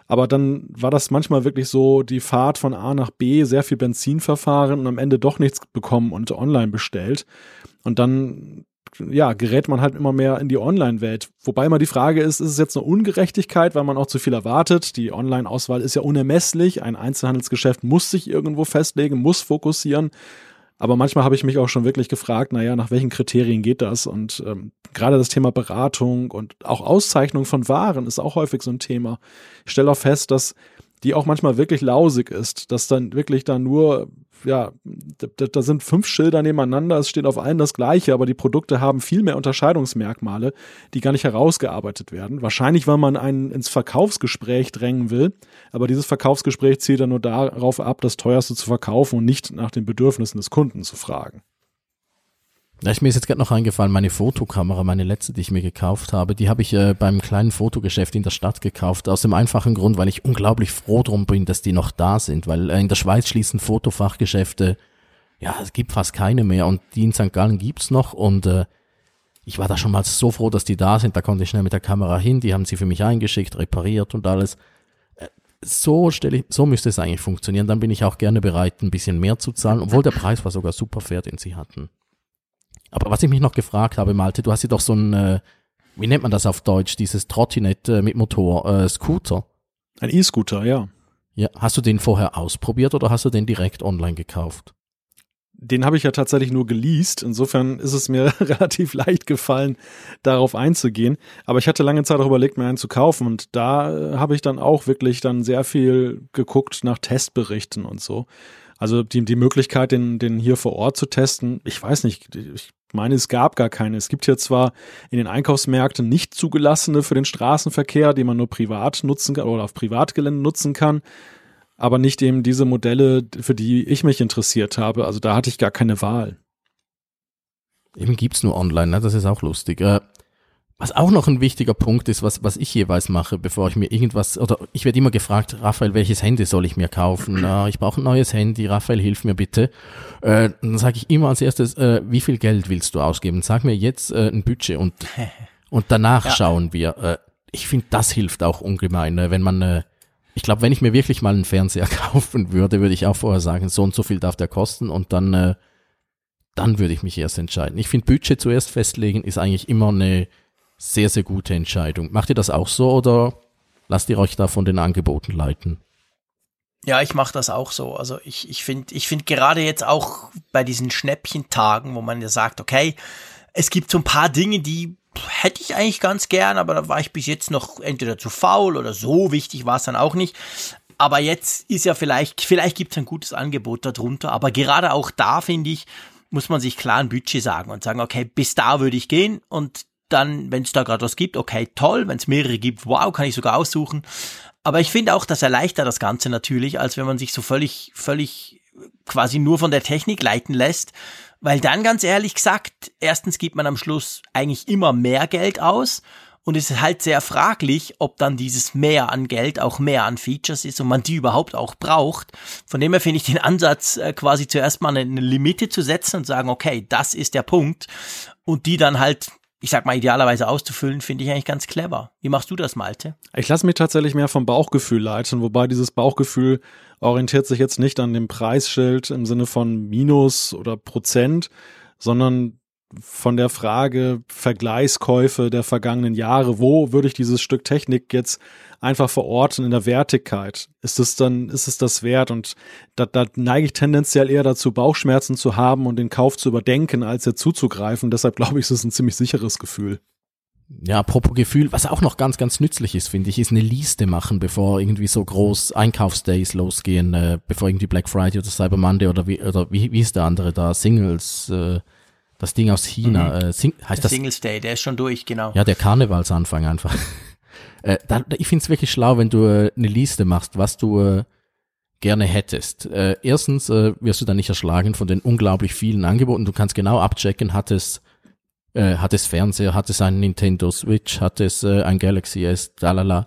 Aber dann war das manchmal wirklich so die Fahrt von A nach B, sehr viel Benzin verfahren und am Ende doch nichts bekommen und online bestellt. Und dann ja, gerät man halt immer mehr in die Online-Welt. Wobei immer die Frage ist, ist es jetzt eine Ungerechtigkeit, weil man auch zu viel erwartet? Die Online-Auswahl ist ja unermesslich. Ein Einzelhandelsgeschäft muss sich irgendwo festlegen, muss fokussieren. Aber manchmal habe ich mich auch schon wirklich gefragt, naja, nach welchen Kriterien geht das? Und ähm, gerade das Thema Beratung und auch Auszeichnung von Waren ist auch häufig so ein Thema. Ich stelle auch fest, dass die auch manchmal wirklich lausig ist, dass dann wirklich da nur, ja, da, da, sind fünf Schilder nebeneinander, es steht auf allen das gleiche, aber die Produkte haben viel mehr Unterscheidungsmerkmale, die gar nicht herausgearbeitet werden. Wahrscheinlich, weil man einen ins Verkaufsgespräch drängen will, aber dieses Verkaufsgespräch zielt dann nur darauf ab, das teuerste zu verkaufen und nicht nach den Bedürfnissen des Kunden zu fragen. Ja, ich mir ist jetzt gerade noch eingefallen, meine Fotokamera, meine letzte, die ich mir gekauft habe, die habe ich äh, beim kleinen Fotogeschäft in der Stadt gekauft, aus dem einfachen Grund, weil ich unglaublich froh drum bin, dass die noch da sind, weil äh, in der Schweiz schließen Fotofachgeschäfte, ja, es gibt fast keine mehr und die in St. Gallen gibt's noch und äh, ich war da schon mal so froh, dass die da sind, da konnte ich schnell mit der Kamera hin, die haben sie für mich eingeschickt, repariert und alles. Äh, so stelle ich, so müsste es eigentlich funktionieren, dann bin ich auch gerne bereit, ein bisschen mehr zu zahlen, obwohl der Preis war sogar super fair, den sie hatten. Aber was ich mich noch gefragt habe, Malte, du hast ja doch so ein, äh, wie nennt man das auf Deutsch, dieses Trottinett äh, mit Motor, äh, Scooter. Ein E-Scooter, ja. Ja, hast du den vorher ausprobiert oder hast du den direkt online gekauft? Den habe ich ja tatsächlich nur geleast. Insofern ist es mir relativ leicht gefallen, darauf einzugehen. Aber ich hatte lange Zeit auch überlegt, mir einen zu kaufen. Und da äh, habe ich dann auch wirklich dann sehr viel geguckt nach Testberichten und so. Also die, die Möglichkeit, den, den hier vor Ort zu testen, ich weiß nicht, ich meine, es gab gar keine. Es gibt hier zwar in den Einkaufsmärkten nicht zugelassene für den Straßenverkehr, die man nur privat nutzen kann oder auf Privatgelände nutzen kann, aber nicht eben diese Modelle, für die ich mich interessiert habe. Also da hatte ich gar keine Wahl. Eben gibt's nur online, ne? das ist auch lustig. Äh, was auch noch ein wichtiger Punkt ist, was, was ich jeweils mache, bevor ich mir irgendwas, oder ich werde immer gefragt, Raphael, welches Handy soll ich mir kaufen? Äh, ich brauche ein neues Handy, Raphael, hilf mir bitte. Äh, dann sage ich immer als erstes, äh, wie viel Geld willst du ausgeben? Sag mir jetzt äh, ein Budget und, und danach ja. schauen wir. Äh, ich finde, das hilft auch ungemein, ne? wenn man, äh, ich glaube, wenn ich mir wirklich mal einen Fernseher kaufen würde, würde ich auch vorher sagen, so und so viel darf der kosten und dann, dann würde ich mich erst entscheiden. Ich finde, Budget zuerst festlegen ist eigentlich immer eine sehr, sehr gute Entscheidung. Macht ihr das auch so oder lasst ihr euch da von den Angeboten leiten? Ja, ich mache das auch so. Also ich, ich finde ich finde gerade jetzt auch bei diesen Schnäppchentagen, wo man ja sagt, okay, es gibt so ein paar Dinge, die hätte ich eigentlich ganz gern, aber da war ich bis jetzt noch entweder zu faul oder so wichtig war es dann auch nicht. Aber jetzt ist ja vielleicht, vielleicht gibt es ein gutes Angebot darunter, aber gerade auch da finde ich, muss man sich klar ein Budget sagen und sagen, okay, bis da würde ich gehen und dann, wenn es da gerade was gibt, okay, toll. Wenn es mehrere gibt, wow, kann ich sogar aussuchen. Aber ich finde auch, das erleichtert das Ganze natürlich, als wenn man sich so völlig, völlig quasi nur von der Technik leiten lässt. Weil dann ganz ehrlich gesagt, erstens gibt man am Schluss eigentlich immer mehr Geld aus und es ist halt sehr fraglich, ob dann dieses mehr an Geld auch mehr an Features ist und man die überhaupt auch braucht. Von dem her finde ich den Ansatz, äh, quasi zuerst mal eine Limite zu setzen und sagen, okay, das ist der Punkt und die dann halt ich sag mal, idealerweise auszufüllen, finde ich eigentlich ganz clever. Wie machst du das, Malte? Ich lasse mich tatsächlich mehr vom Bauchgefühl leiten, wobei dieses Bauchgefühl orientiert sich jetzt nicht an dem Preisschild im Sinne von Minus oder Prozent, sondern von der Frage Vergleichskäufe der vergangenen Jahre, wo würde ich dieses Stück Technik jetzt einfach verorten in der Wertigkeit? Ist es dann, ist es das wert? Und da, da neige ich tendenziell eher dazu, Bauchschmerzen zu haben und den Kauf zu überdenken, als jetzt zuzugreifen. Deshalb glaube ich, ist es ein ziemlich sicheres Gefühl. Ja, apropos Gefühl, was auch noch ganz, ganz nützlich ist, finde ich, ist eine Liste machen, bevor irgendwie so groß Einkaufsdays losgehen, äh, bevor irgendwie Black Friday oder Cyber Monday oder wie, oder wie, wie ist der andere da, Singles, äh, das Ding aus China, mhm. äh, Sing, heißt der das? Singles Day, der ist schon durch, genau. Ja, der Karnevalsanfang einfach. äh, da, ich finde es wirklich schlau, wenn du äh, eine Liste machst, was du äh, gerne hättest. Äh, erstens äh, wirst du dann nicht erschlagen von den unglaublich vielen Angeboten. Du kannst genau abchecken, hat es äh, hat es Fernseher, hat es einen Nintendo Switch, hat es äh, ein Galaxy S, lalala.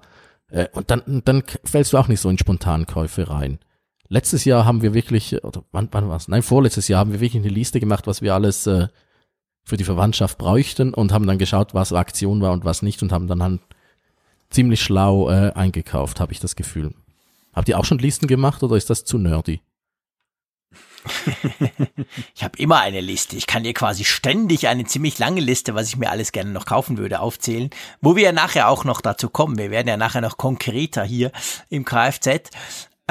Äh, und dann, dann fällst du auch nicht so in Spontankäufe rein. Letztes Jahr haben wir wirklich, oder wann, wann war es? Nein, vorletztes Jahr haben wir wirklich eine Liste gemacht, was wir alles äh, für die Verwandtschaft bräuchten und haben dann geschaut, was Aktion war und was nicht und haben dann halt ziemlich schlau äh, eingekauft, habe ich das Gefühl. Habt ihr auch schon Listen gemacht oder ist das zu nerdy? ich habe immer eine Liste. Ich kann dir quasi ständig eine ziemlich lange Liste, was ich mir alles gerne noch kaufen würde, aufzählen, wo wir ja nachher auch noch dazu kommen. Wir werden ja nachher noch konkreter hier im Kfz.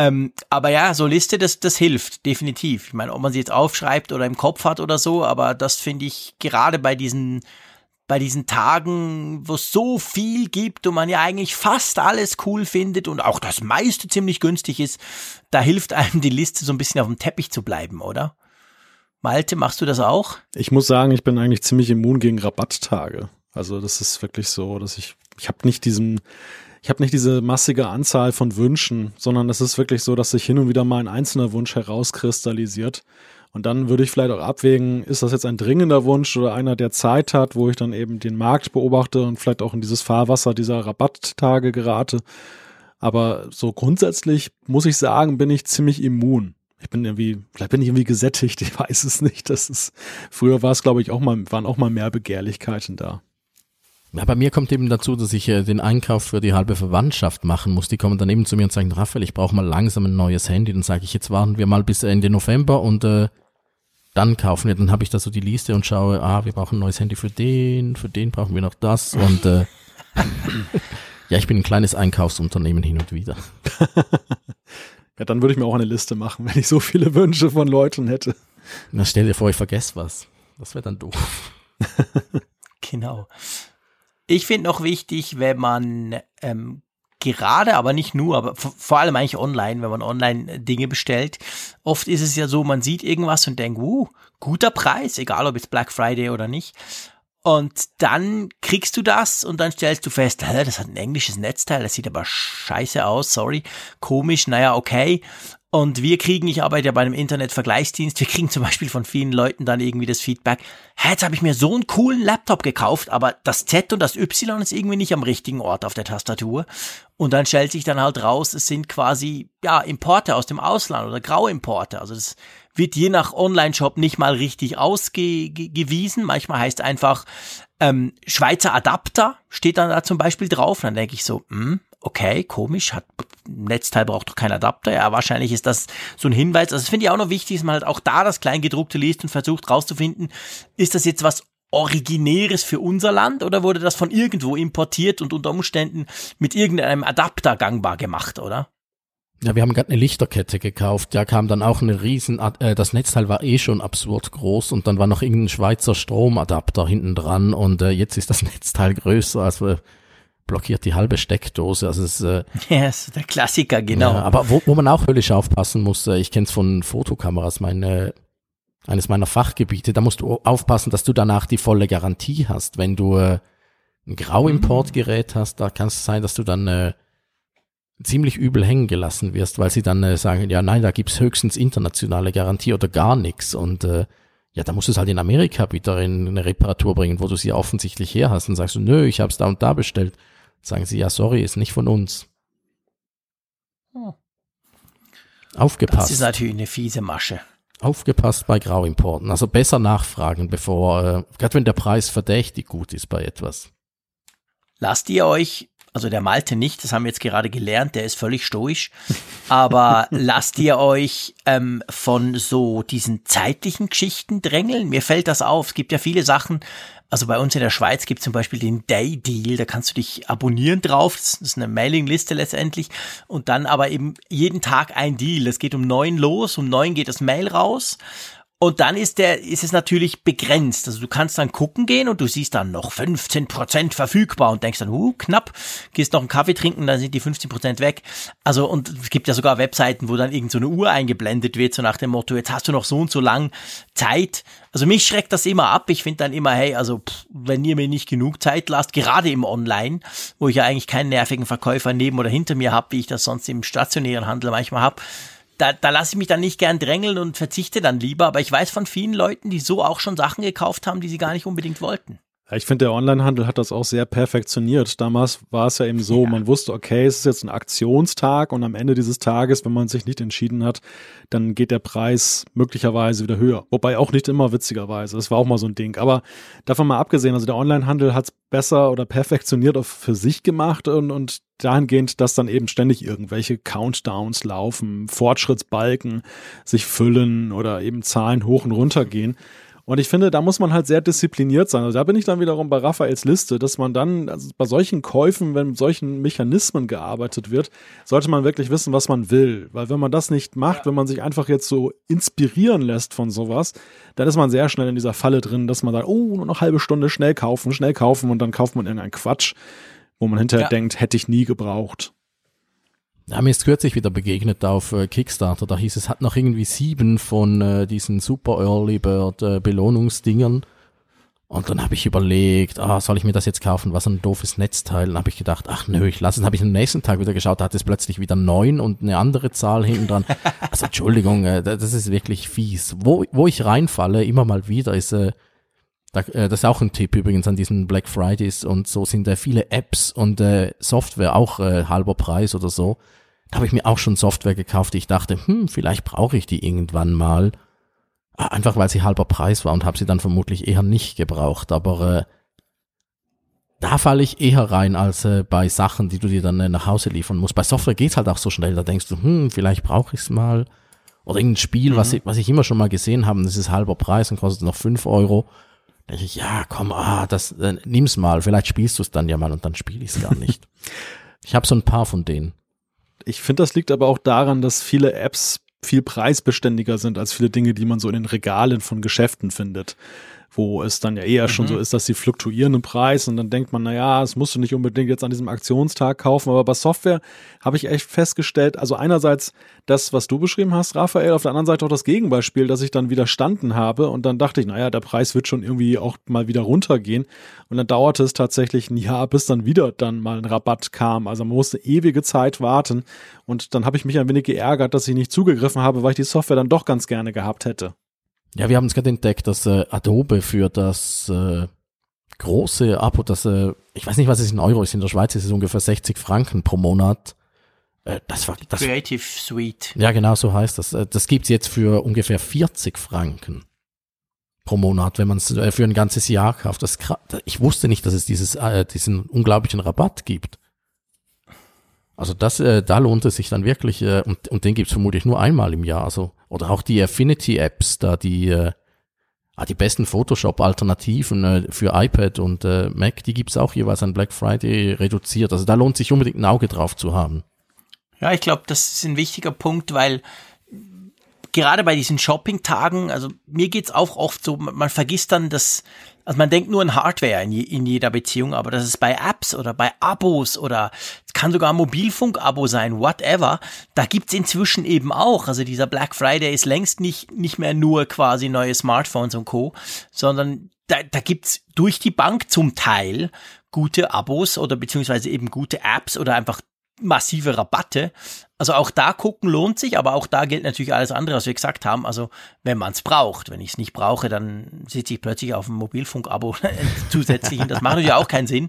Ähm, aber ja, so Liste, das, das hilft, definitiv. Ich meine, ob man sie jetzt aufschreibt oder im Kopf hat oder so, aber das finde ich gerade bei diesen bei diesen Tagen, wo es so viel gibt und man ja eigentlich fast alles cool findet und auch das meiste ziemlich günstig ist, da hilft einem die Liste so ein bisschen auf dem Teppich zu bleiben, oder? Malte, machst du das auch? Ich muss sagen, ich bin eigentlich ziemlich immun gegen Rabatttage. Also das ist wirklich so, dass ich, ich habe nicht diesen, ich habe nicht diese massige Anzahl von Wünschen, sondern es ist wirklich so, dass sich hin und wieder mal ein einzelner Wunsch herauskristallisiert. Und dann würde ich vielleicht auch abwägen, ist das jetzt ein dringender Wunsch oder einer, der Zeit hat, wo ich dann eben den Markt beobachte und vielleicht auch in dieses Fahrwasser dieser Rabatttage gerate. Aber so grundsätzlich muss ich sagen, bin ich ziemlich immun. Ich bin irgendwie, vielleicht bin ich irgendwie gesättigt, ich weiß es nicht. Das ist, früher war es, glaube ich, auch mal, waren auch mal mehr Begehrlichkeiten da. Ja, bei mir kommt eben dazu, dass ich äh, den Einkauf für die halbe Verwandtschaft machen muss. Die kommen dann eben zu mir und sagen, Raphael, ich brauche mal langsam ein neues Handy. Dann sage ich, jetzt warten wir mal bis Ende November und äh, dann kaufen wir. Dann habe ich da so die Liste und schaue, ah, wir brauchen ein neues Handy für den, für den brauchen wir noch das und äh, ja, ich bin ein kleines Einkaufsunternehmen hin und wieder. ja, dann würde ich mir auch eine Liste machen, wenn ich so viele Wünsche von Leuten hätte. Na, stell dir vor, ich vergesse was. Das wäre dann doof. genau. Ich finde noch wichtig, wenn man ähm, gerade, aber nicht nur, aber vor allem eigentlich online, wenn man online äh, Dinge bestellt. Oft ist es ja so, man sieht irgendwas und denkt, uh, guter Preis, egal ob jetzt Black Friday oder nicht. Und dann kriegst du das und dann stellst du fest, das hat ein englisches Netzteil, das sieht aber scheiße aus, sorry, komisch, naja, okay. Und wir kriegen, ich arbeite ja bei einem Internetvergleichsdienst, wir kriegen zum Beispiel von vielen Leuten dann irgendwie das Feedback, hä, jetzt habe ich mir so einen coolen Laptop gekauft, aber das Z und das Y ist irgendwie nicht am richtigen Ort auf der Tastatur. Und dann stellt sich dann halt raus, es sind quasi, ja, Importe aus dem Ausland oder Grauimporte. Also das wird je nach Online-Shop nicht mal richtig ausgewiesen. Manchmal heißt einfach ähm, Schweizer Adapter, steht dann da zum Beispiel drauf. dann denke ich so, hm, okay, komisch, hat Netzteil braucht doch kein Adapter. Ja, wahrscheinlich ist das so ein Hinweis. Also das finde ich auch noch wichtig, dass man halt auch da das Kleingedruckte liest und versucht rauszufinden, ist das jetzt was Originäres für unser Land oder wurde das von irgendwo importiert und unter Umständen mit irgendeinem Adapter gangbar gemacht, oder? Ja, wir haben gerade eine Lichterkette gekauft. Da kam dann auch eine riesen, äh, das Netzteil war eh schon absurd groß und dann war noch irgendein Schweizer Stromadapter hinten dran und äh, jetzt ist das Netzteil größer. Also blockiert die halbe Steckdose. Also es ist, äh, ja, ist der Klassiker, genau. Ja, aber wo, wo man auch höllisch aufpassen muss, äh, ich kenne es von Fotokameras, meine, eines meiner Fachgebiete, da musst du aufpassen, dass du danach die volle Garantie hast. Wenn du äh, ein Grauimportgerät hast, da kann es sein, dass du dann äh, ziemlich übel hängen gelassen wirst, weil sie dann äh, sagen, ja nein, da gibt's höchstens internationale Garantie oder gar nichts. Und äh, ja, da musst du es halt in Amerika wieder in eine Reparatur bringen, wo du sie offensichtlich her hast und sagst du, nö, ich hab's da und da bestellt. Sagen sie, ja, sorry, ist nicht von uns. Hm. Aufgepasst. Das ist natürlich eine fiese Masche. Aufgepasst bei Grauimporten. Also besser nachfragen, bevor, äh, gerade wenn der Preis verdächtig gut ist bei etwas. Lasst ihr euch also der Malte nicht, das haben wir jetzt gerade gelernt, der ist völlig stoisch. Aber lasst ihr euch ähm, von so diesen zeitlichen Geschichten drängeln? Mir fällt das auf. Es gibt ja viele Sachen, also bei uns in der Schweiz gibt es zum Beispiel den Day Deal, da kannst du dich abonnieren drauf, das ist eine Mailingliste letztendlich. Und dann aber eben jeden Tag ein Deal. Das geht um neun los, um neun geht das Mail raus und dann ist der, ist es natürlich begrenzt. Also du kannst dann gucken gehen und du siehst dann noch 15 Prozent verfügbar und denkst dann, uh, knapp, gehst noch einen Kaffee trinken, dann sind die 15 Prozent weg. Also, und es gibt ja sogar Webseiten, wo dann irgend so eine Uhr eingeblendet wird, so nach dem Motto, jetzt hast du noch so und so lang Zeit. Also mich schreckt das immer ab. Ich finde dann immer, hey, also, pff, wenn ihr mir nicht genug Zeit lasst, gerade im Online, wo ich ja eigentlich keinen nervigen Verkäufer neben oder hinter mir habe, wie ich das sonst im stationären Handel manchmal habe, da, da lasse ich mich dann nicht gern drängeln und verzichte dann lieber. Aber ich weiß von vielen Leuten, die so auch schon Sachen gekauft haben, die sie gar nicht unbedingt wollten. Ich finde, der Onlinehandel hat das auch sehr perfektioniert. Damals war es ja eben so, ja. man wusste, okay, es ist jetzt ein Aktionstag und am Ende dieses Tages, wenn man sich nicht entschieden hat, dann geht der Preis möglicherweise wieder höher. Wobei auch nicht immer witzigerweise. Das war auch mal so ein Ding. Aber davon mal abgesehen, also der Onlinehandel hat es besser oder perfektioniert auch für sich gemacht und, und dahingehend, dass dann eben ständig irgendwelche Countdowns laufen, Fortschrittsbalken sich füllen oder eben Zahlen hoch und runter gehen. Und ich finde, da muss man halt sehr diszipliniert sein. Also da bin ich dann wiederum bei Raphaels Liste, dass man dann, also bei solchen Käufen, wenn mit solchen Mechanismen gearbeitet wird, sollte man wirklich wissen, was man will. Weil wenn man das nicht macht, ja. wenn man sich einfach jetzt so inspirieren lässt von sowas, dann ist man sehr schnell in dieser Falle drin, dass man sagt, oh, nur noch halbe Stunde schnell kaufen, schnell kaufen und dann kauft man irgendeinen Quatsch, wo man hinterher ja. denkt, hätte ich nie gebraucht. Ja, mir ist kürzlich wieder begegnet auf äh, Kickstarter. Da hieß es, hat noch irgendwie sieben von äh, diesen Super Early Bird äh, Belohnungsdingern. Und dann habe ich überlegt, ah, soll ich mir das jetzt kaufen? Was ein doofes Netzteil. Dann habe ich gedacht, ach nö, ich lasse es. Dann habe ich am nächsten Tag wieder geschaut, da hat es plötzlich wieder neun und eine andere Zahl hinten dran. Also Entschuldigung, äh, das ist wirklich fies. Wo, wo ich reinfalle, immer mal wieder, ist, äh, da, äh, das ist auch ein Tipp übrigens an diesen Black Fridays und so sind äh, viele Apps und äh, Software auch äh, halber Preis oder so. Da habe ich mir auch schon Software gekauft, die ich dachte, hm, vielleicht brauche ich die irgendwann mal. Ah, einfach weil sie halber Preis war und habe sie dann vermutlich eher nicht gebraucht. Aber äh, da falle ich eher rein als äh, bei Sachen, die du dir dann äh, nach Hause liefern musst. Bei Software geht's halt auch so schnell, da denkst du, hm, vielleicht brauche ich es mal. Oder irgendein Spiel, mhm. was, ich, was ich immer schon mal gesehen habe, das ist halber Preis und kostet noch fünf Euro. Da denke ich, ja, komm, ah, das, äh, nimm's mal, vielleicht spielst du es dann ja mal und dann spiele ich es gar nicht. ich habe so ein paar von denen. Ich finde, das liegt aber auch daran, dass viele Apps viel preisbeständiger sind als viele Dinge, die man so in den Regalen von Geschäften findet wo es dann ja eher mhm. schon so ist, dass sie fluktuieren im Preis und dann denkt man, na ja, es musst du nicht unbedingt jetzt an diesem Aktionstag kaufen, aber bei Software habe ich echt festgestellt, also einerseits das, was du beschrieben hast, Raphael, auf der anderen Seite auch das Gegenbeispiel, dass ich dann widerstanden habe und dann dachte ich, naja, der Preis wird schon irgendwie auch mal wieder runtergehen und dann dauerte es tatsächlich ein Jahr, bis dann wieder dann mal ein Rabatt kam, also man musste ewige Zeit warten und dann habe ich mich ein wenig geärgert, dass ich nicht zugegriffen habe, weil ich die Software dann doch ganz gerne gehabt hätte. Ja, wir haben es gerade entdeckt, dass äh, Adobe für das äh, große Abo, das, äh, ich weiß nicht, was es in Euro ist, in der Schweiz ist es ungefähr 60 Franken pro Monat. Äh, das war das, Creative Suite. Ja, genau so heißt das. Äh, das gibt's jetzt für ungefähr 40 Franken pro Monat, wenn man es äh, für ein ganzes Jahr kauft. Das, ich wusste nicht, dass es dieses, äh, diesen unglaublichen Rabatt gibt. Also das, äh, da lohnt es sich dann wirklich, äh, und, und den gibt's vermutlich nur einmal im Jahr. Also, oder auch die Affinity-Apps, da die, äh, ah, die besten Photoshop-Alternativen äh, für iPad und äh, Mac, die gibt's auch jeweils an Black Friday reduziert. Also da lohnt sich unbedingt ein Auge drauf zu haben. Ja, ich glaube, das ist ein wichtiger Punkt, weil gerade bei diesen Shopping-Tagen, also mir geht's auch oft so, man vergisst dann, dass also man denkt nur an Hardware in, je, in jeder Beziehung, aber das ist bei Apps oder bei Abos oder es kann sogar ein Mobilfunk-Abo sein, whatever. Da gibt's inzwischen eben auch. Also dieser Black Friday ist längst nicht, nicht mehr nur quasi neue Smartphones und Co., sondern da, da gibt's durch die Bank zum Teil gute Abos oder beziehungsweise eben gute Apps oder einfach massive Rabatte. Also auch da gucken lohnt sich, aber auch da gilt natürlich alles andere, was wir gesagt haben. Also wenn man es braucht, wenn ich es nicht brauche, dann sitze ich plötzlich auf einem Mobilfunk-Abo zusätzlich. das macht natürlich auch keinen Sinn.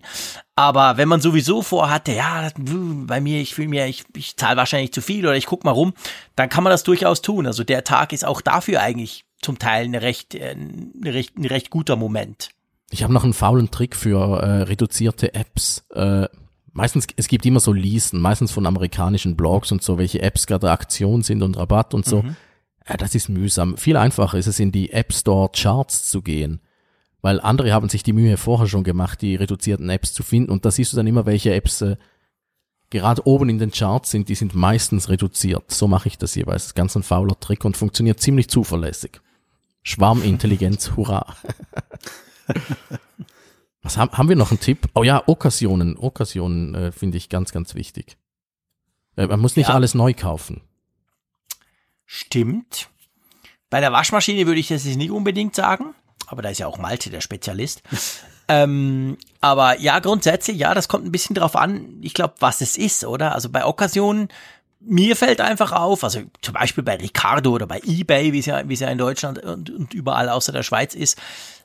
Aber wenn man sowieso vorhatte, ja, bei mir, ich fühle mir, ich, ich zahle wahrscheinlich zu viel oder ich guck mal rum, dann kann man das durchaus tun. Also der Tag ist auch dafür eigentlich zum Teil eine recht, äh, eine recht, ein recht guter Moment. Ich habe noch einen faulen Trick für äh, reduzierte Apps. Äh, meistens, es gibt immer so Listen, meistens von amerikanischen Blogs und so, welche Apps gerade Aktion sind und Rabatt und so. Mhm. Ja, das ist mühsam. Viel einfacher ist es, in die App Store Charts zu gehen. Weil andere haben sich die Mühe vorher schon gemacht, die reduzierten Apps zu finden. Und da siehst du dann immer, welche Apps äh, gerade oben in den Charts sind. Die sind meistens reduziert. So mache ich das jeweils. Das ist ganz ein fauler Trick und funktioniert ziemlich zuverlässig. Schwarmintelligenz, hurra. Was haben, haben wir noch einen Tipp? Oh ja, Okkasionen. Okkasionen äh, finde ich ganz, ganz wichtig. Äh, man muss nicht ja. alles neu kaufen. Stimmt. Bei der Waschmaschine würde ich das nicht unbedingt sagen, aber da ist ja auch Malte der Spezialist. ähm, aber ja, grundsätzlich, ja, das kommt ein bisschen drauf an, ich glaube, was es ist, oder? Also bei Okkasionen, mir fällt einfach auf, also zum Beispiel bei Ricardo oder bei eBay, wie es ja, wie es ja in Deutschland und, und überall außer der Schweiz ist,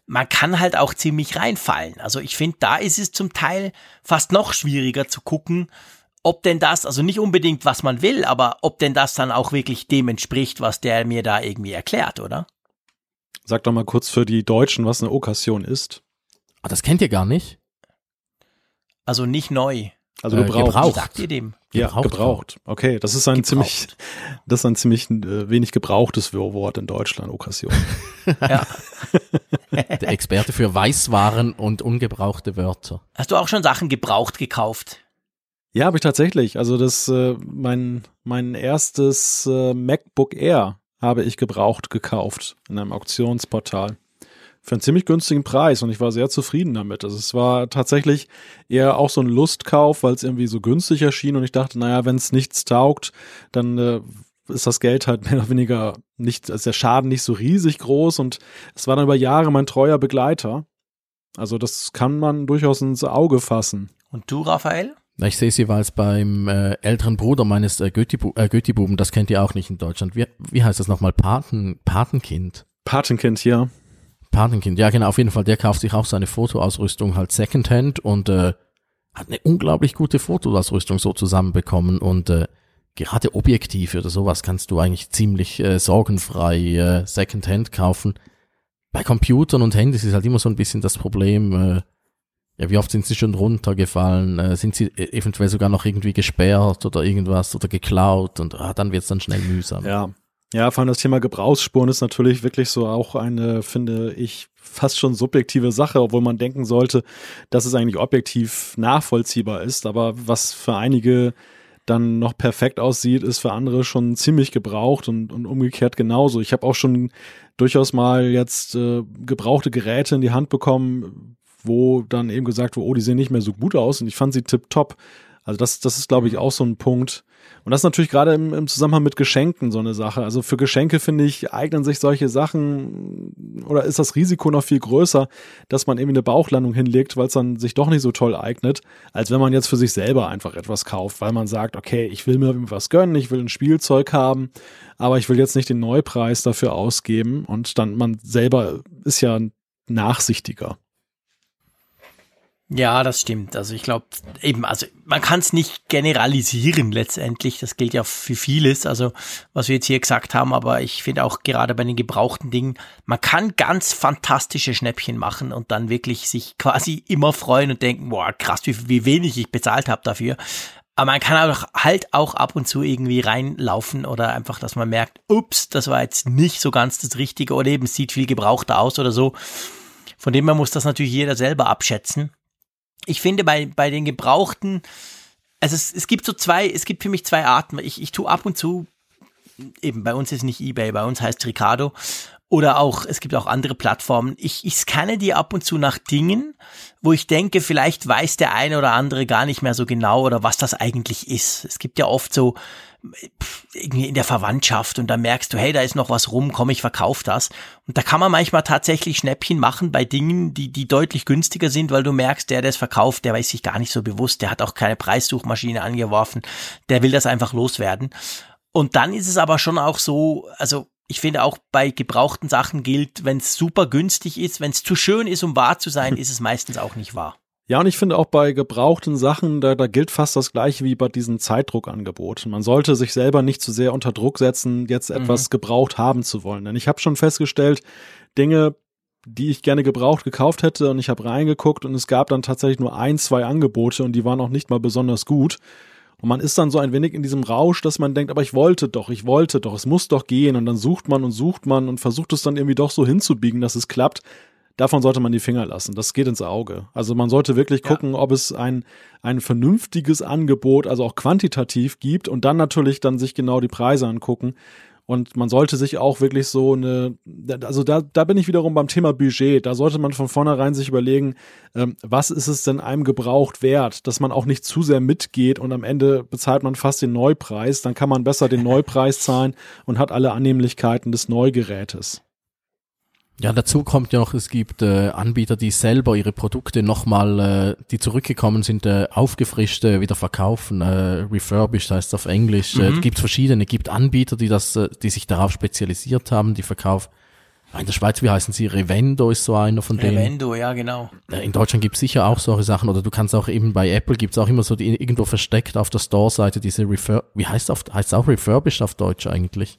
man kann halt auch ziemlich reinfallen. Also ich finde, da ist es zum Teil fast noch schwieriger zu gucken, ob denn das, also nicht unbedingt, was man will, aber ob denn das dann auch wirklich dem entspricht, was der mir da irgendwie erklärt, oder? Sag doch mal kurz für die Deutschen, was eine Okkasion ist. Ah, das kennt ihr gar nicht? Also nicht neu. Also gebraucht. Äh, gebraucht. Sagt ihr dem? Ja, gebraucht. gebraucht. Okay, das ist ein gebraucht. ziemlich, das ist ein ziemlich äh, wenig gebrauchtes Wort in Deutschland, Okkasion. ja. Der Experte für Weißwaren und ungebrauchte Wörter. Hast du auch schon Sachen gebraucht gekauft? Ja, habe ich tatsächlich. Also das, äh, mein, mein erstes äh, MacBook Air habe ich gebraucht gekauft in einem Auktionsportal für einen ziemlich günstigen Preis und ich war sehr zufrieden damit. Also es war tatsächlich eher auch so ein Lustkauf, weil es irgendwie so günstig erschien und ich dachte, naja, wenn es nichts taugt, dann äh, ist das Geld halt mehr oder weniger nicht, ist der Schaden nicht so riesig groß und es war dann über Jahre mein treuer Begleiter. Also das kann man durchaus ins Auge fassen. Und du, Raphael? Ich sehe sie jeweils beim äh, älteren Bruder meines äh, Götti-Buben, äh, Götti das kennt ihr auch nicht in Deutschland. Wie, wie heißt das nochmal? Paten, Patenkind. Patenkind, ja. Patenkind, ja genau, auf jeden Fall, der kauft sich auch seine Fotoausrüstung halt Secondhand und äh, hat eine unglaublich gute Fotoausrüstung so zusammenbekommen und äh, gerade Objektive oder sowas kannst du eigentlich ziemlich äh, sorgenfrei äh, Secondhand kaufen. Bei Computern und Handys ist halt immer so ein bisschen das Problem, äh, ja, wie oft sind sie schon runtergefallen? Äh, sind sie e-, eventuell sogar noch irgendwie gesperrt oder irgendwas oder geklaut und ah, dann wird's dann schnell mühsam. Ja, ja, vor allem das Thema Gebrauchsspuren ist natürlich wirklich so auch eine, finde ich, fast schon subjektive Sache, obwohl man denken sollte, dass es eigentlich objektiv nachvollziehbar ist. Aber was für einige dann noch perfekt aussieht, ist für andere schon ziemlich gebraucht und, und umgekehrt genauso. Ich habe auch schon durchaus mal jetzt äh, gebrauchte Geräte in die Hand bekommen, wo dann eben gesagt wurde, oh, die sehen nicht mehr so gut aus und ich fand sie tipptopp. Also das, das ist, glaube ich, auch so ein Punkt, und das ist natürlich gerade im, im Zusammenhang mit Geschenken so eine Sache. Also für Geschenke, finde ich, eignen sich solche Sachen oder ist das Risiko noch viel größer, dass man eben eine Bauchlandung hinlegt, weil es dann sich doch nicht so toll eignet, als wenn man jetzt für sich selber einfach etwas kauft, weil man sagt, okay, ich will mir was gönnen, ich will ein Spielzeug haben, aber ich will jetzt nicht den Neupreis dafür ausgeben und dann man selber ist ja nachsichtiger. Ja, das stimmt. Also ich glaube eben, also man kann es nicht generalisieren letztendlich. Das gilt ja für vieles, also was wir jetzt hier gesagt haben, aber ich finde auch gerade bei den gebrauchten Dingen, man kann ganz fantastische Schnäppchen machen und dann wirklich sich quasi immer freuen und denken, boah, krass, wie, wie wenig ich bezahlt habe dafür. Aber man kann auch halt auch ab und zu irgendwie reinlaufen oder einfach, dass man merkt, ups, das war jetzt nicht so ganz das Richtige oder eben sieht viel gebrauchter aus oder so. Von dem her muss das natürlich jeder selber abschätzen ich finde bei, bei den Gebrauchten, also es, es gibt so zwei, es gibt für mich zwei Arten. Ich, ich tue ab und zu, eben bei uns ist nicht eBay, bei uns heißt Ricardo. Oder auch, es gibt auch andere Plattformen. Ich, ich scanne die ab und zu nach Dingen, wo ich denke, vielleicht weiß der eine oder andere gar nicht mehr so genau oder was das eigentlich ist. Es gibt ja oft so irgendwie in der Verwandtschaft und da merkst du, hey, da ist noch was rum, komm, ich verkauf das. Und da kann man manchmal tatsächlich Schnäppchen machen bei Dingen, die, die deutlich günstiger sind, weil du merkst, der, der es verkauft, der weiß sich gar nicht so bewusst, der hat auch keine Preissuchmaschine angeworfen, der will das einfach loswerden. Und dann ist es aber schon auch so, also ich finde auch bei gebrauchten Sachen gilt, wenn es super günstig ist, wenn es zu schön ist, um wahr zu sein, ist es meistens auch nicht wahr. Ja, und ich finde auch bei gebrauchten Sachen, da, da gilt fast das gleiche wie bei diesen Zeitdruckangeboten. Man sollte sich selber nicht zu sehr unter Druck setzen, jetzt etwas mhm. gebraucht haben zu wollen. Denn ich habe schon festgestellt, Dinge, die ich gerne gebraucht gekauft hätte und ich habe reingeguckt und es gab dann tatsächlich nur ein, zwei Angebote und die waren auch nicht mal besonders gut. Und man ist dann so ein wenig in diesem Rausch, dass man denkt, aber ich wollte doch, ich wollte doch, es muss doch gehen. Und dann sucht man und sucht man und versucht es dann irgendwie doch so hinzubiegen, dass es klappt. Davon sollte man die Finger lassen. Das geht ins Auge. Also man sollte wirklich gucken, ja. ob es ein, ein vernünftiges Angebot, also auch quantitativ gibt und dann natürlich dann sich genau die Preise angucken. Und man sollte sich auch wirklich so eine, also da, da bin ich wiederum beim Thema Budget. Da sollte man von vornherein sich überlegen, ähm, was ist es denn einem gebraucht wert, dass man auch nicht zu sehr mitgeht und am Ende bezahlt man fast den Neupreis. Dann kann man besser den Neupreis zahlen und hat alle Annehmlichkeiten des Neugerätes. Ja, dazu kommt ja noch, es gibt äh, Anbieter, die selber ihre Produkte nochmal, äh, die zurückgekommen sind, äh, aufgefrischt äh, wieder verkaufen. Äh, refurbished heißt auf Englisch. Äh, mhm. Äh, gibt verschiedene, gibt Anbieter, die das, äh, die sich darauf spezialisiert haben, die verkaufen. In der Schweiz, wie heißen sie? Revendo ist so einer von denen. Revendo, ja, genau. Äh, in Deutschland gibt's sicher auch solche Sachen. Oder du kannst auch eben bei Apple gibt's auch immer so die irgendwo versteckt auf der Store-Seite diese Refur, wie heißt auf, heißt auch refurbished auf Deutsch eigentlich?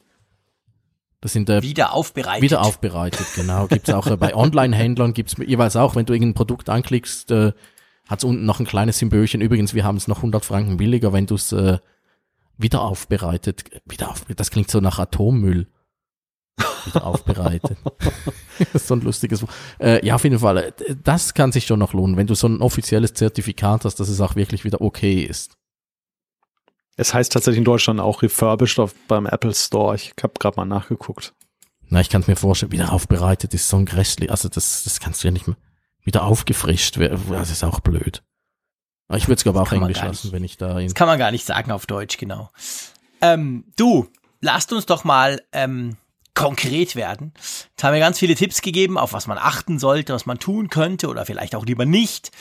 Das sind äh, wieder aufbereitet. Wieder aufbereitet, genau. Gibt's auch äh, bei Online-Händlern gibt's jeweils auch, wenn du irgendein Produkt anklickst, äh, hat's unten noch ein kleines Symbolchen. Übrigens, wir haben es noch 100 Franken billiger, wenn du es äh, wieder aufbereitet. Wieder auf, das klingt so nach Atommüll. Wieder aufbereitet. so ein lustiges Wort. Äh, ja, auf jeden Fall. Äh, das kann sich schon noch lohnen, wenn du so ein offizielles Zertifikat hast, dass es auch wirklich wieder okay ist. Es heißt tatsächlich in Deutschland auch refurbished auf, beim Apple Store. Ich habe gerade mal nachgeguckt. Na, ich kann es mir vorstellen, wieder aufbereitet ist so ein grässlich. Also das, das kannst du ja nicht mehr wieder aufgefrischt. Das ist auch blöd. Aber ich würde es glaube auch Englisch lassen, wenn ich da. Das kann man gar nicht sagen auf Deutsch, genau. Ähm, du, lasst uns doch mal ähm, konkret werden. Jetzt haben wir ganz viele Tipps gegeben, auf was man achten sollte, was man tun könnte oder vielleicht auch lieber nicht.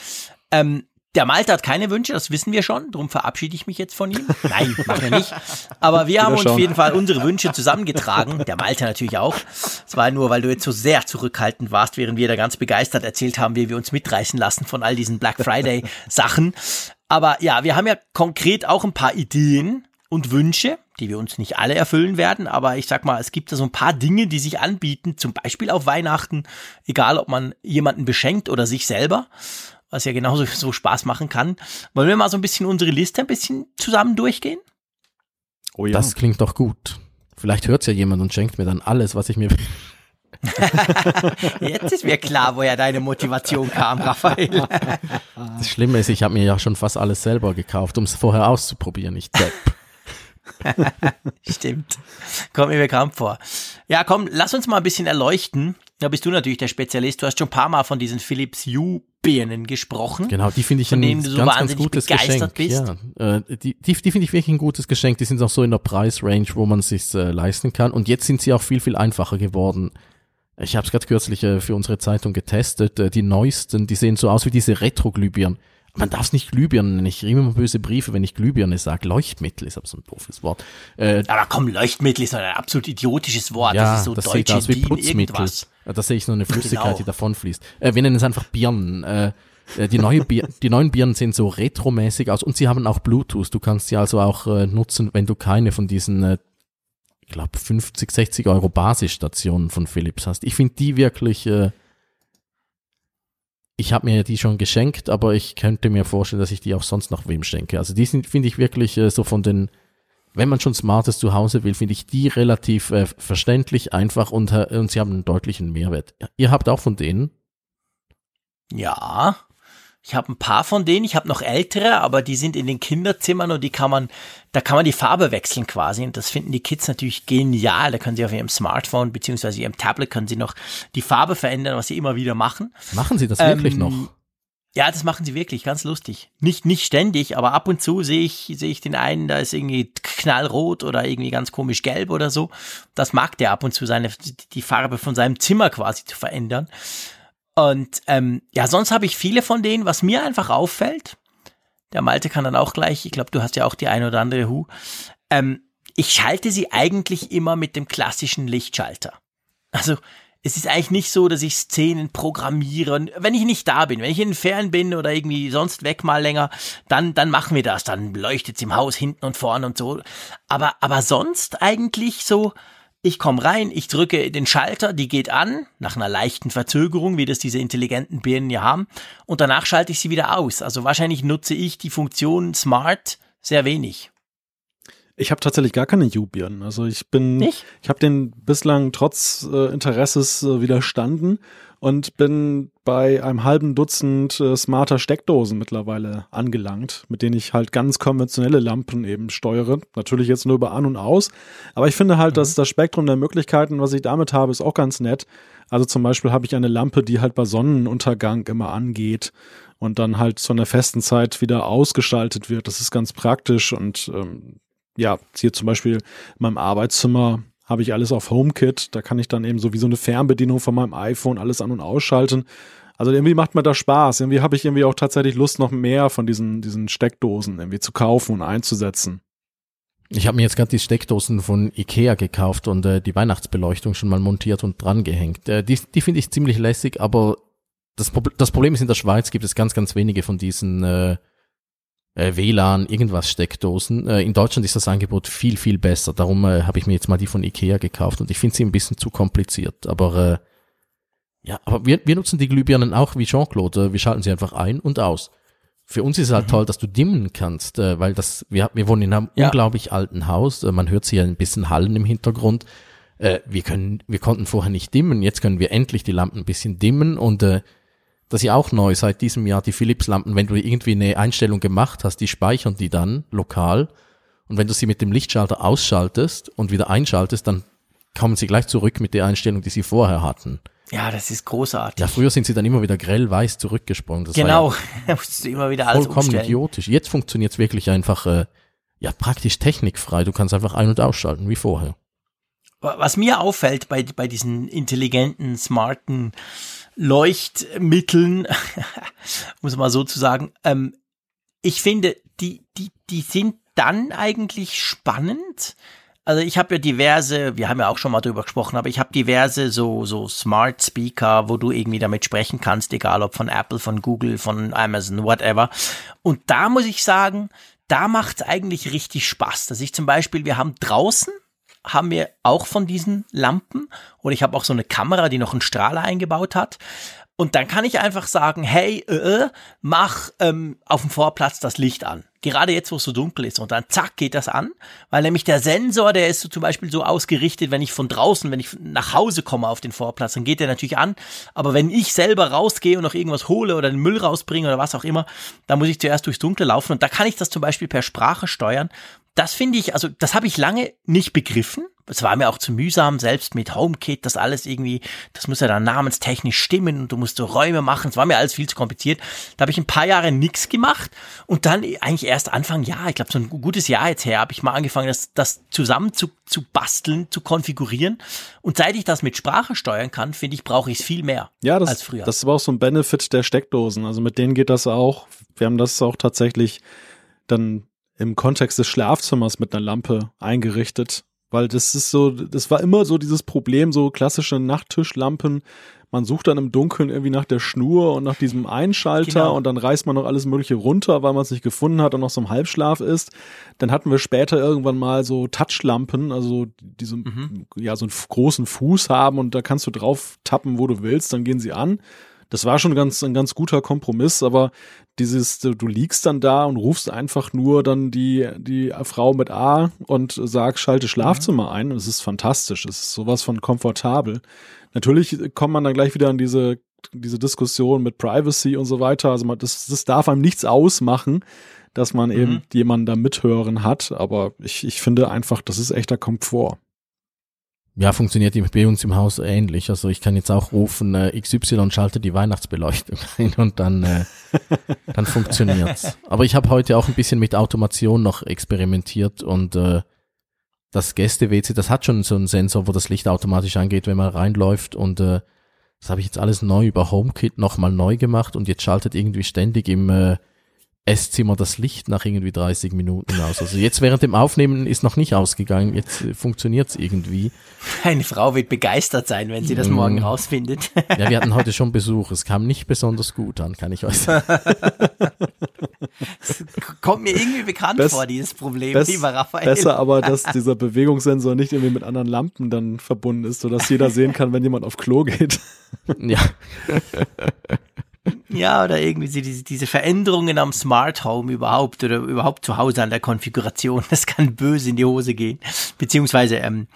Ähm, der Malte hat keine Wünsche, das wissen wir schon. Darum verabschiede ich mich jetzt von ihm. Nein, machen wir nicht. Aber wir haben uns auf jeden Fall unsere Wünsche zusammengetragen. Der Malte natürlich auch. Es war nur, weil du jetzt so sehr zurückhaltend warst, während wir da ganz begeistert erzählt haben, wie wir uns mitreißen lassen von all diesen Black Friday Sachen. Aber ja, wir haben ja konkret auch ein paar Ideen und Wünsche, die wir uns nicht alle erfüllen werden, aber ich sag mal, es gibt da so ein paar Dinge, die sich anbieten, zum Beispiel auf Weihnachten, egal ob man jemanden beschenkt oder sich selber was ja genauso so Spaß machen kann. Wollen wir mal so ein bisschen unsere Liste ein bisschen zusammen durchgehen? Oh ja. Das klingt doch gut. Vielleicht hört es ja jemand und schenkt mir dann alles, was ich mir Jetzt ist mir klar, woher deine Motivation kam, Raphael. Das Schlimme ist, ich habe mir ja schon fast alles selber gekauft, um es vorher auszuprobieren. Ich Depp. Stimmt. Kommt mir bekannt vor. Ja, komm, lass uns mal ein bisschen erleuchten. Da bist du natürlich der Spezialist. Du hast schon ein paar Mal von diesen Philips Hue Birnen gesprochen. Genau, die finde ich ein ganz, so ganz gutes Geschenk. Bist. Ja, äh, die die, die finde ich wirklich ein gutes Geschenk. Die sind auch so in der Preisrange, wo man sich äh, leisten kann. Und jetzt sind sie auch viel, viel einfacher geworden. Ich habe es gerade kürzlich äh, für unsere Zeitung getestet. Äh, die neuesten, die sehen so aus wie diese Retro-Glühbirnen man darf es nicht Glühbirnen nennen. Ich kriege immer böse Briefe, wenn ich Glühbirne sage. Leuchtmittel ist aber so ein doofes Wort. Äh, aber komm, Leuchtmittel ist ein absolut idiotisches Wort. Ja, das ist so das deutsche aus wie Putzmittel. Irgendwas. Da sehe ich nur eine Flüssigkeit, genau. die davonfließt. Äh, wir nennen es einfach Birnen. Äh, äh die, neue Bier, die neuen Birnen sehen so retromäßig aus und sie haben auch Bluetooth. Du kannst sie also auch äh, nutzen, wenn du keine von diesen, äh, ich glaube, 50, 60 Euro Basisstationen von Philips hast. Ich finde die wirklich äh, ich habe mir die schon geschenkt, aber ich könnte mir vorstellen, dass ich die auch sonst noch wem schenke. Also die sind, finde ich wirklich äh, so von den, wenn man schon Smartes zu Hause will, finde ich die relativ äh, verständlich, einfach und, äh, und sie haben einen deutlichen Mehrwert. Ihr habt auch von denen? Ja, ich habe ein paar von denen, ich habe noch ältere, aber die sind in den Kinderzimmern und die kann man, da kann man die Farbe wechseln quasi. Und das finden die Kids natürlich genial. Da können sie auf ihrem Smartphone beziehungsweise ihrem Tablet können sie noch die Farbe verändern, was sie immer wieder machen. Machen sie das ähm, wirklich noch? Ja, das machen sie wirklich, ganz lustig. Nicht, nicht ständig, aber ab und zu sehe ich, sehe ich den einen, da ist irgendwie knallrot oder irgendwie ganz komisch gelb oder so. Das mag der ab und zu seine, die Farbe von seinem Zimmer quasi zu verändern. Und ähm, ja, sonst habe ich viele von denen, was mir einfach auffällt. Der Malte kann dann auch gleich, ich glaube, du hast ja auch die eine oder andere Hu. Ähm, ich schalte sie eigentlich immer mit dem klassischen Lichtschalter. Also es ist eigentlich nicht so, dass ich Szenen programmiere. Und wenn ich nicht da bin, wenn ich in den Ferien bin oder irgendwie sonst weg mal länger, dann, dann machen wir das. Dann leuchtet es im Haus hinten und vorne und so. Aber, aber sonst eigentlich so, Ich komme rein, ich drücke den Schalter, die geht an, nach einer leichten Verzögerung, wie das diese intelligenten Birnen ja haben, und danach schalte ich sie wieder aus. Also wahrscheinlich nutze ich die Funktion Smart sehr wenig. Ich habe tatsächlich gar keine U-Birnen. Also ich bin, Nicht? ich habe den bislang trotz äh, Interesses äh, widerstanden und bin bei einem halben Dutzend äh, smarter Steckdosen mittlerweile angelangt, mit denen ich halt ganz konventionelle Lampen eben steuere. Natürlich jetzt nur über an und aus. Aber ich finde halt, dass das Spektrum der Möglichkeiten, was ich damit habe, ist auch ganz nett. Also zum Beispiel habe ich eine Lampe, die halt bei Sonnenuntergang immer angeht und dann halt zu einer festen Zeit wieder ausgeschaltet wird. Das ist ganz praktisch und ähm, ja, hier zum Beispiel in meinem Arbeitszimmer habe ich alles auf HomeKit. Da kann ich dann eben so wie so eine Fernbedienung von meinem iPhone alles an- und ausschalten. Also irgendwie macht mir das Spaß. Irgendwie habe ich irgendwie auch tatsächlich Lust, noch mehr von diesen, diesen Steckdosen irgendwie zu kaufen und einzusetzen. Ich habe mir jetzt gerade die Steckdosen von Ikea gekauft und äh, die Weihnachtsbeleuchtung schon mal montiert und dran gehängt. Äh, die die finde ich ziemlich lässig, aber das, Prob das Problem ist, in der Schweiz gibt es ganz, ganz wenige von diesen äh, äh, WLAN, irgendwas Steckdosen. Äh, in Deutschland ist das Angebot viel, viel besser. Darum äh, habe ich mir jetzt mal die von Ikea gekauft und ich finde sie ein bisschen zu kompliziert. Aber äh, ja, aber wir, wir nutzen die Glühbirnen auch wie Jean-Claude. Wir schalten sie einfach ein und aus. Für uns ist es halt toll, dass du dimmen kannst, äh, weil das, wir, wir wohnen in einem Ja. unglaublich alten Haus. Äh, man hört sie ja ein bisschen Hallen im Hintergrund. Äh, wir können, wir konnten vorher nicht dimmen. Jetzt können wir endlich die Lampen ein bisschen dimmen und äh, das ist ja auch neu seit diesem Jahr, die Philips-Lampen, wenn du irgendwie eine Einstellung gemacht hast, die speichern die dann lokal. Und wenn du sie mit dem Lichtschalter ausschaltest und wieder einschaltest, dann kommen sie gleich zurück mit der Einstellung, die sie vorher hatten. Ja, das ist großartig. Ja, früher sind sie dann immer wieder grell weiß zurückgesprungen. Das genau. Da musst du immer wieder ja alles vollkommen umstellen. idiotisch. Jetzt funktioniert es wirklich einfach, äh, ja, praktisch technikfrei. Du kannst einfach ein- und ausschalten, wie vorher. Was mir auffällt bei, bei diesen intelligenten, smarten Leuchtmitteln, muss man so zu sagen, ähm, ich finde, die, die, die sind dann eigentlich spannend. Also ich habe ja diverse, wir haben ja auch schon mal drüber gesprochen, aber ich habe diverse so, so Smart Speaker, wo du irgendwie damit sprechen kannst, egal ob von Apple, von Google, von Amazon, whatever. Und da muss ich sagen, da macht's eigentlich richtig Spaß. Dass ich zum Beispiel, wir haben draußen haben wir auch von diesen Lampen oder ich habe auch so eine Kamera, die noch einen Strahler eingebaut hat. Und dann kann ich einfach sagen, hey, äh, äh, mach ähm, auf dem Vorplatz das Licht an. Gerade jetzt, wo es so dunkel ist. Und dann zack, geht das an. Weil nämlich der Sensor, der ist so zum Beispiel so ausgerichtet, wenn ich von draußen, wenn ich nach Hause komme auf den Vorplatz, dann geht der natürlich an. Aber wenn ich selber rausgehe und noch irgendwas hole oder den Müll rausbringe oder was auch immer, dann muss ich zuerst durchs Dunkle laufen. Und da kann ich das zum Beispiel per Sprache steuern. Das finde ich, also das habe ich lange nicht begriffen. Es war mir auch zu mühsam, selbst mit HomeKit, das alles irgendwie, das muss ja dann namenstechnisch stimmen und du musst so Räume machen. Es war mir alles viel zu kompliziert. Da habe ich ein paar Jahre nichts gemacht und dann eigentlich erst Anfang Jahr, ich glaube so ein gutes Jahr jetzt her, habe ich mal angefangen, das, das zusammen zu, zu basteln, zu konfigurieren. Und seit ich das mit Sprache steuern kann, finde ich, brauche ich es viel mehr Ja, das, als früher. das war auch so ein Benefit der Steckdosen. Also mit denen geht das auch. Wir haben das auch tatsächlich dann im Kontext des Schlafzimmers mit einer Lampe eingerichtet. Weil das ist so, das war immer so dieses Problem, so klassische Nachttischlampen. Man sucht dann im Dunkeln irgendwie nach der Schnur und nach diesem Einschalter Genau. und dann reißt man noch alles Mögliche runter, weil man es nicht gefunden hat und noch so im Halbschlaf ist. Dann hatten wir später irgendwann mal so Touchlampen, also diese, ja, so einen großen Fuß haben und da kannst du drauf tappen, wo du willst, dann gehen sie an. Das war schon ganz, ein ganz guter Kompromiss, aber dieses, du liegst dann da und rufst einfach nur dann die, die Frau mit A und sagst, schalte Schlafzimmer ein. Das ist fantastisch. Das ist sowas von komfortabel. Natürlich kommt man dann gleich wieder an diese, diese Diskussion mit Privacy und so weiter. Also man, das, das darf einem nichts ausmachen, dass man eben jemanden da mithören hat. Aber ich, ich finde einfach, das ist echter Komfort. Ja, funktioniert bei uns im Haus ähnlich. Also ich kann jetzt auch rufen, äh, XY schalte die Weihnachtsbeleuchtung ein und dann, äh, dann funktioniert's. Aber ich habe heute auch ein bisschen mit Automation noch experimentiert und äh, das Gäste-WC, das hat schon so einen Sensor, wo das Licht automatisch angeht, wenn man reinläuft und äh, das habe ich jetzt alles neu über HomeKit nochmal neu gemacht und jetzt schaltet irgendwie ständig im äh, Esszimmer das Licht nach irgendwie 30 Minuten aus. Also jetzt während dem Aufnehmen ist noch nicht ausgegangen, jetzt äh, funktioniert's irgendwie. Eine Frau wird begeistert sein, wenn sie das morgen rausfindet. Ja, wir hatten heute schon Besuch. Es kam nicht besonders gut an, kann ich euch sagen. Kommt mir irgendwie bekannt Bess, vor, dieses Problem, bess, lieber Raphael. Besser aber, dass dieser Bewegungssensor nicht irgendwie mit anderen Lampen dann verbunden ist, sodass jeder sehen kann, wenn jemand auf Klo geht. Ja. Ja, oder irgendwie diese, diese Veränderungen am Smart Home überhaupt oder überhaupt zu Hause an der Konfiguration, das kann böse in die Hose gehen. Beziehungsweise ähm,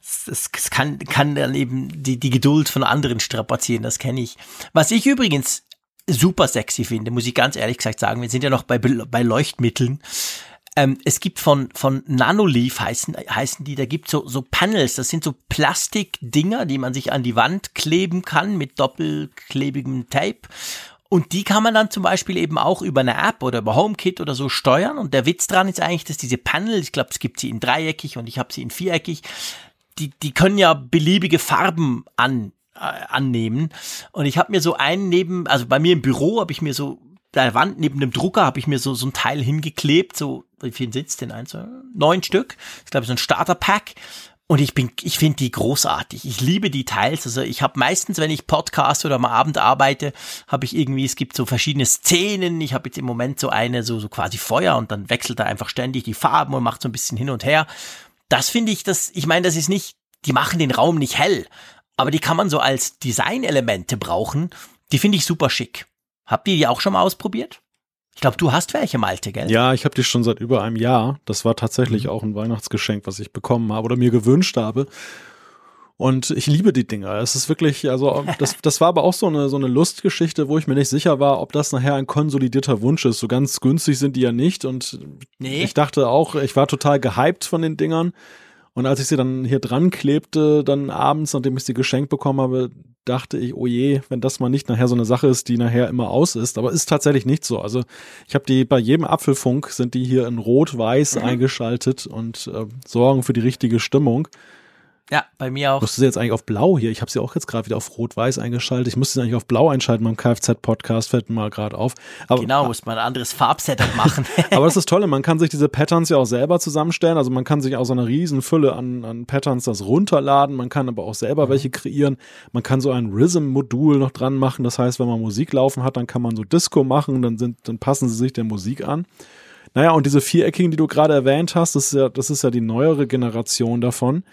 es, es kann, kann dann eben die, die Geduld von anderen strapazieren, das kenne ich. Was ich übrigens super sexy finde, muss ich ganz ehrlich gesagt sagen, wir sind ja noch bei, bei Leuchtmitteln. Ähm, es gibt von, von Nanoleaf heißen, heißen die, da gibt so, so Panels, das sind so Plastikdinger, die man sich an die Wand kleben kann mit doppelklebigem Tape. Und die kann man dann zum Beispiel eben auch über eine App oder über HomeKit oder so steuern. Und der Witz dran ist eigentlich, dass diese Panel, ich glaube, es gibt sie in dreieckig und ich habe sie in viereckig, die, die können ja beliebige Farben an, äh, annehmen. Und ich habe mir so einen neben, also bei mir im Büro habe ich mir so der Wand neben dem Drucker habe ich mir so so ein Teil hingeklebt, so wie viel sitzt denn eins? Neun Stück. Ich glaube so ein Starter-Pack. Und ich bin, ich finde die großartig. Ich liebe die Teils. Also ich habe meistens, wenn ich Podcast oder am Abend arbeite, habe ich irgendwie, es gibt so verschiedene Szenen. Ich habe jetzt im Moment so eine, so, so quasi Feuer und dann wechselt er einfach ständig die Farben und macht so ein bisschen hin und her. Das finde ich, das, ich meine, das ist nicht, die machen den Raum nicht hell, aber die kann man so als Designelemente brauchen. Die finde ich super schick. Habt ihr die auch schon mal ausprobiert? Ich glaube, du hast welche, Malte, gell? Ja, ich habe die schon seit über einem Jahr. Das war tatsächlich mhm. auch ein Weihnachtsgeschenk, was ich bekommen habe oder mir gewünscht habe. Und ich liebe die Dinger. Es ist wirklich, also das, das war aber auch so eine, so eine Lustgeschichte, wo ich mir nicht sicher war, ob das nachher ein konsolidierter Wunsch ist. So ganz günstig sind die ja nicht. Und nee. ich dachte auch, ich war total gehypt von den Dingern. Und als ich sie dann hier dran klebte, dann abends, nachdem ich sie geschenkt bekommen habe, dachte ich, oh je, wenn das mal nicht nachher so eine Sache ist, die nachher immer aus ist. Aber ist tatsächlich nicht so. Also ich habe die bei jedem Apfelfunk sind die hier in Rot-Weiß mhm. eingeschaltet und äh, sorgen für die richtige Stimmung. Ja, bei mir auch. Musst du sie jetzt eigentlich auf Blau hier? Ich habe sie auch jetzt gerade wieder auf Rot-Weiß eingeschaltet. Ich musste sie eigentlich auf Blau einschalten beim Kfz-Podcast, fällt mir mal gerade auf. Aber, genau, muss man ein anderes Farbsetup machen. aber das ist toll, man kann sich diese Patterns ja auch selber zusammenstellen. Also man kann sich auch so eine riesen Fülle an, an Patterns das runterladen. Man kann aber auch selber welche kreieren. Man kann so ein Rhythm-Modul noch dran machen. Das heißt, wenn man Musik laufen hat, dann kann man so Disco machen, dann sind, dann passen sie sich der Musik an. Naja, und diese viereckigen, die du gerade erwähnt hast, das ist ja, das ist ja die neuere Generation davon